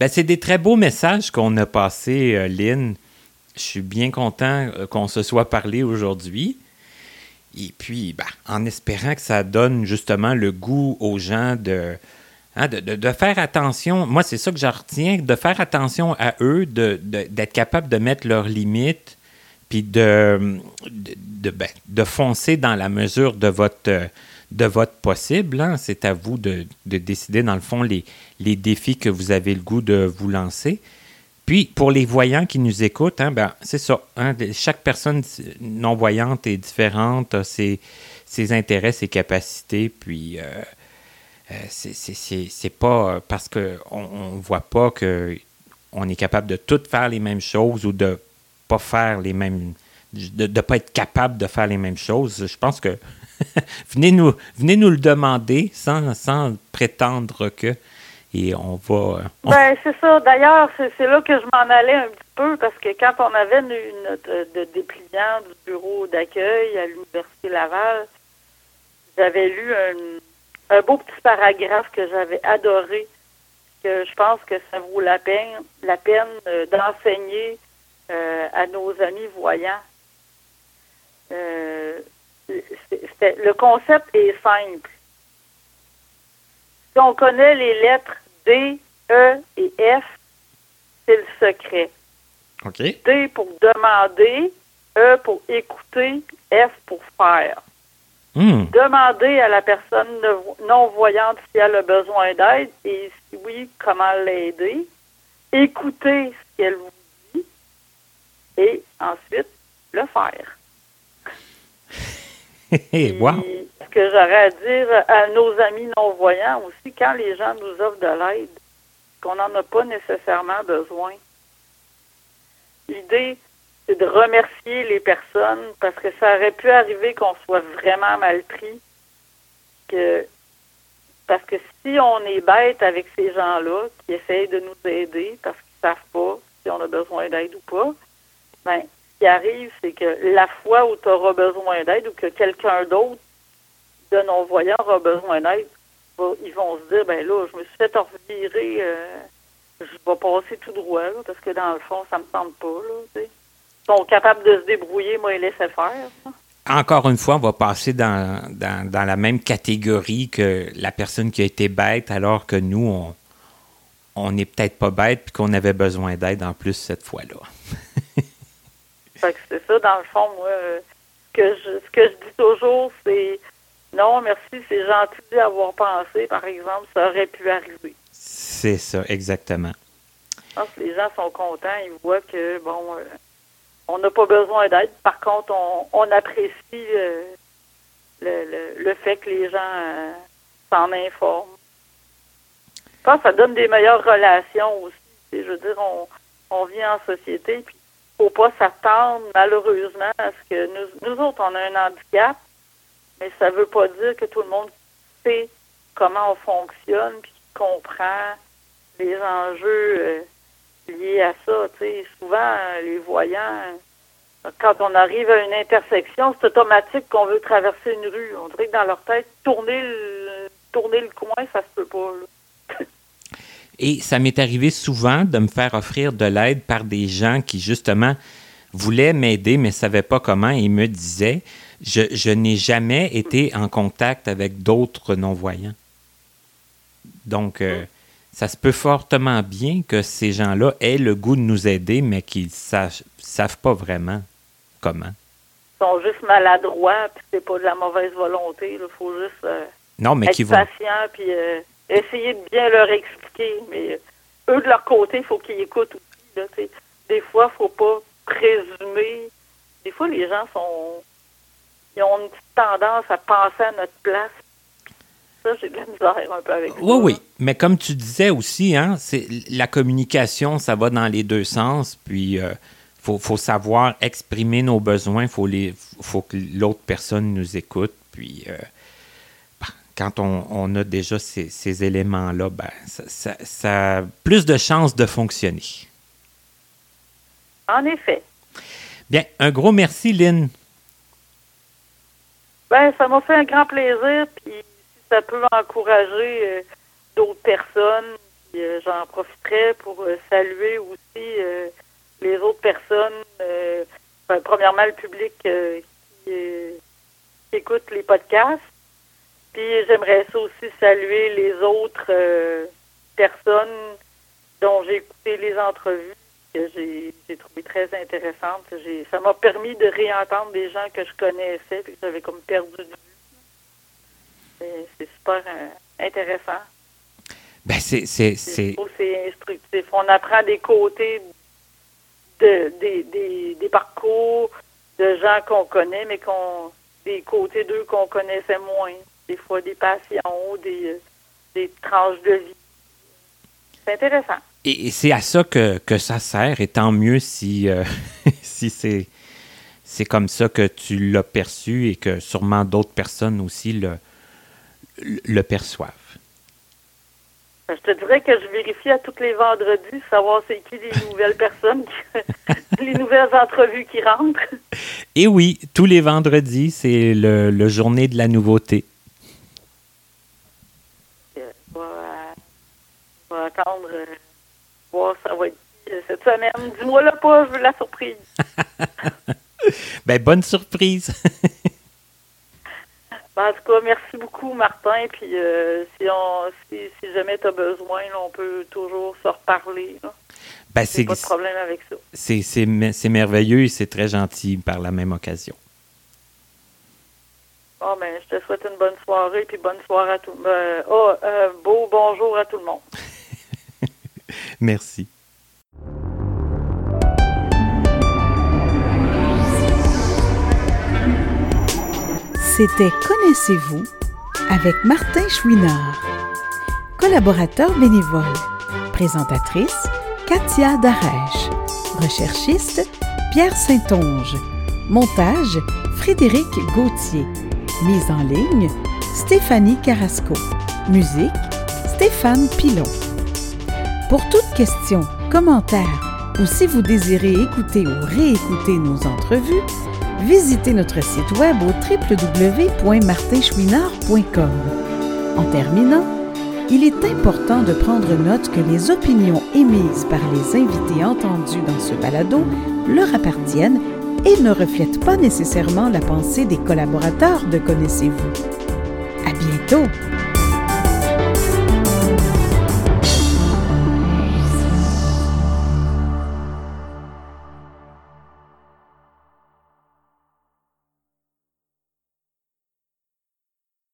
[SPEAKER 2] Ben, c'est des très beaux messages qu'on a passés, euh, Lynn. Je suis bien content euh, qu'on se soit parlé aujourd'hui. Et puis, ben, en espérant que ça donne justement le goût aux gens de, hein, de, faire attention. Moi, c'est ça que je retiens, de faire attention à eux, d'être capable de mettre leurs limites, puis de, de, ben, de, foncer dans la mesure de votre de votre possible. Hein. C'est à vous de, décider, dans le fond, les, défis que vous avez le goût de vous lancer. Puis, pour les voyants qui nous écoutent, hein, ben, c'est ça. Hein, chaque personne non-voyante est différente, ses, ses intérêts, ses capacités, puis euh, c'est pas parce qu'on ne voit pas qu'on est capable de tout faire les mêmes choses ou de pas faire les mêmes de ne pas être capable de faire les mêmes choses. Je pense que *laughs* venez, nous, venez nous le demander sans, sans prétendre que et on va.
[SPEAKER 3] Ben, c'est ça. D'ailleurs, c'est là que je m'en allais un petit peu parce que quand on avait notre de dépliant du bureau d'accueil à l'Université Laval, j'avais lu un, un, beau petit paragraphe que j'avais adoré, que je pense que ça vaut la peine, la peine euh, d'enseigner euh, à nos amis voyants. Euh, le concept est simple on connaît les lettres D, E et F, c'est le secret. D pour demander, E pour écouter, F pour faire. Hmm. Demander à la personne non-voyante si elle a besoin d'aide et si oui, comment l'aider. Écouter ce qu'elle vous dit et ensuite le faire. *laughs*
[SPEAKER 2] wow
[SPEAKER 3] ce que j'aurais à dire à nos amis non-voyants aussi, quand les gens nous offrent de l'aide, qu'on n'en a pas nécessairement besoin. L'idée, c'est de remercier les personnes parce que ça aurait pu arriver qu'on soit vraiment mal pris. Que, parce que si on est bête avec ces gens-là qui essayent de nous aider parce qu'ils ne savent pas si on a besoin d'aide ou pas, ben, qui arrive, c'est que la fois où tu auras besoin d'aide ou que quelqu'un d'autre de non-voyants aura besoin d'aide, ils vont se dire, ben là, je me suis fait revirer, euh, je vais passer tout droit, parce que dans le fond, ça me tente pas, là, Ils sont capables de se débrouiller, moi, ils laissent faire.
[SPEAKER 2] Encore une fois, on va passer dans, dans, la même catégorie que la personne qui a été bête, alors que nous, on on n'est peut-être pas bête puis qu'on avait besoin d'aide en plus cette fois-là.
[SPEAKER 3] C'est ça, dans le fond, moi, euh, que je, ce que je dis toujours, c'est non, merci, c'est gentil d'avoir pensé, par exemple, ça aurait pu arriver.
[SPEAKER 2] C'est ça, exactement.
[SPEAKER 3] les gens sont contents, ils voient que, bon, euh, on n'a pas besoin d'aide. Par contre, on, apprécie euh, le, fait que les gens euh, s'en informent. Je pense que ça donne des meilleures relations aussi. Je veux dire, on, on vit en société, puis faut pas s'attendre, malheureusement, à ce que nous, nous autres, on a un handicap, mais ça veut pas dire que tout le monde sait comment on fonctionne puis comprend les enjeux euh, liés à ça. souvent, les voyants, quand on arrive à une intersection, c'est automatique qu'on veut traverser une rue. On dirait que dans leur tête, tourner le, tourner le coin, ça se peut pas.
[SPEAKER 2] Et ça m'est arrivé souvent de me faire offrir de l'aide par des gens qui, justement, voulaient m'aider, mais ne savaient pas comment et me disaient je, n'ai jamais été en contact avec d'autres non-voyants. Donc, euh, ça se peut fortement bien que ces gens-là aient le goût de nous aider, mais qu'ils ne savent, pas vraiment comment.
[SPEAKER 3] Ils sont juste maladroits, puis c'est pas de la mauvaise volonté. Il faut juste euh,
[SPEAKER 2] non, mais
[SPEAKER 3] être patient, puis euh, essayer de bien leur expliquer. Mais eux, de leur côté, il faut qu'ils écoutent aussi. des fois, il ne faut pas présumer. Des fois, les gens sont ils ont une petite tendance à penser à notre place. Ça, j'ai de la misère un peu avec ça.
[SPEAKER 2] Oui, oui. Mais comme tu disais aussi, hein, c'est la communication, ça va dans les deux sens. Puis, il euh, faut, savoir exprimer nos besoins. Il faut, faut que l'autre personne nous écoute. Puis, euh, quand on, a déjà ces, éléments-là, ben, ça, ça, a plus de chances de fonctionner.
[SPEAKER 3] En effet.
[SPEAKER 2] Bien, un gros merci, Lynn.
[SPEAKER 3] Ben, ça m'a fait un grand plaisir, puis si ça peut encourager euh, d'autres personnes, euh, j'en profiterai pour euh, saluer aussi les autres personnes, ben, premièrement le public qui, écoute les podcasts, puis j'aimerais ça aussi saluer les autres personnes dont j'ai écouté les entrevues que j'ai trouvé très intéressante. Ça m'a permis de réentendre des gens que je connaissais et que j'avais comme perdu de vue. C'est super euh, intéressant.
[SPEAKER 2] Ben, c'est c'est
[SPEAKER 3] instructif. On apprend des côtés de, des, des, parcours de gens qu'on connaît, mais qu'on des côtés d'eux qu'on connaissait moins. Des fois des passions, des, des tranches de vie. C'est intéressant.
[SPEAKER 2] Et, c'est à ça que, que, ça sert, et tant mieux si, *laughs* si c'est, c'est comme ça que tu l'as perçu et que sûrement d'autres personnes aussi le, le perçoivent.
[SPEAKER 3] Je te dirais que je vérifie à tous les vendredis, savoir c'est qui les nouvelles *laughs* personnes, *laughs* les nouvelles entrevues qui rentrent.
[SPEAKER 2] Et oui, tous les vendredis, c'est le, journée de la nouveauté.
[SPEAKER 3] Euh, attendre, euh, voir ça va être euh, cette semaine. Dis-moi là pas, je veux la surprise. *laughs*
[SPEAKER 2] ben, bonne surprise. *laughs*
[SPEAKER 3] Ben, en tout cas, merci beaucoup, Martin. Puis euh, si, on, si, jamais tu as besoin, on peut toujours se reparler.
[SPEAKER 2] Ben, c'est
[SPEAKER 3] pas de problème avec ça.
[SPEAKER 2] C'est merveilleux et c'est très gentil par la même occasion.
[SPEAKER 3] Bon, ben, je te souhaite une bonne soirée puis bonne soirée à tout le monde. oh, euh, beau bonjour à tout le monde. *laughs* *laughs*
[SPEAKER 2] merci.
[SPEAKER 1] C'était Connaissez-vous avec Martin Chouinard. Collaborateur bénévole. Présentatrice Katia Darèche. Recherchiste Pierre Saint-Onge. Montage Frédéric Gauthier. Mise en ligne Stéphanie Carrasco. Musique Stéphane Pilon. Pour toute question, commentaire ou si vous désirez écouter ou réécouter nos entrevues, visitez notre site web au www.martinchouinard.com. En terminant, il est important de prendre note que les opinions émises par les invités entendus dans ce balado leur appartiennent et ne reflètent pas nécessairement la pensée des collaborateurs de Connaissez-vous. À bientôt!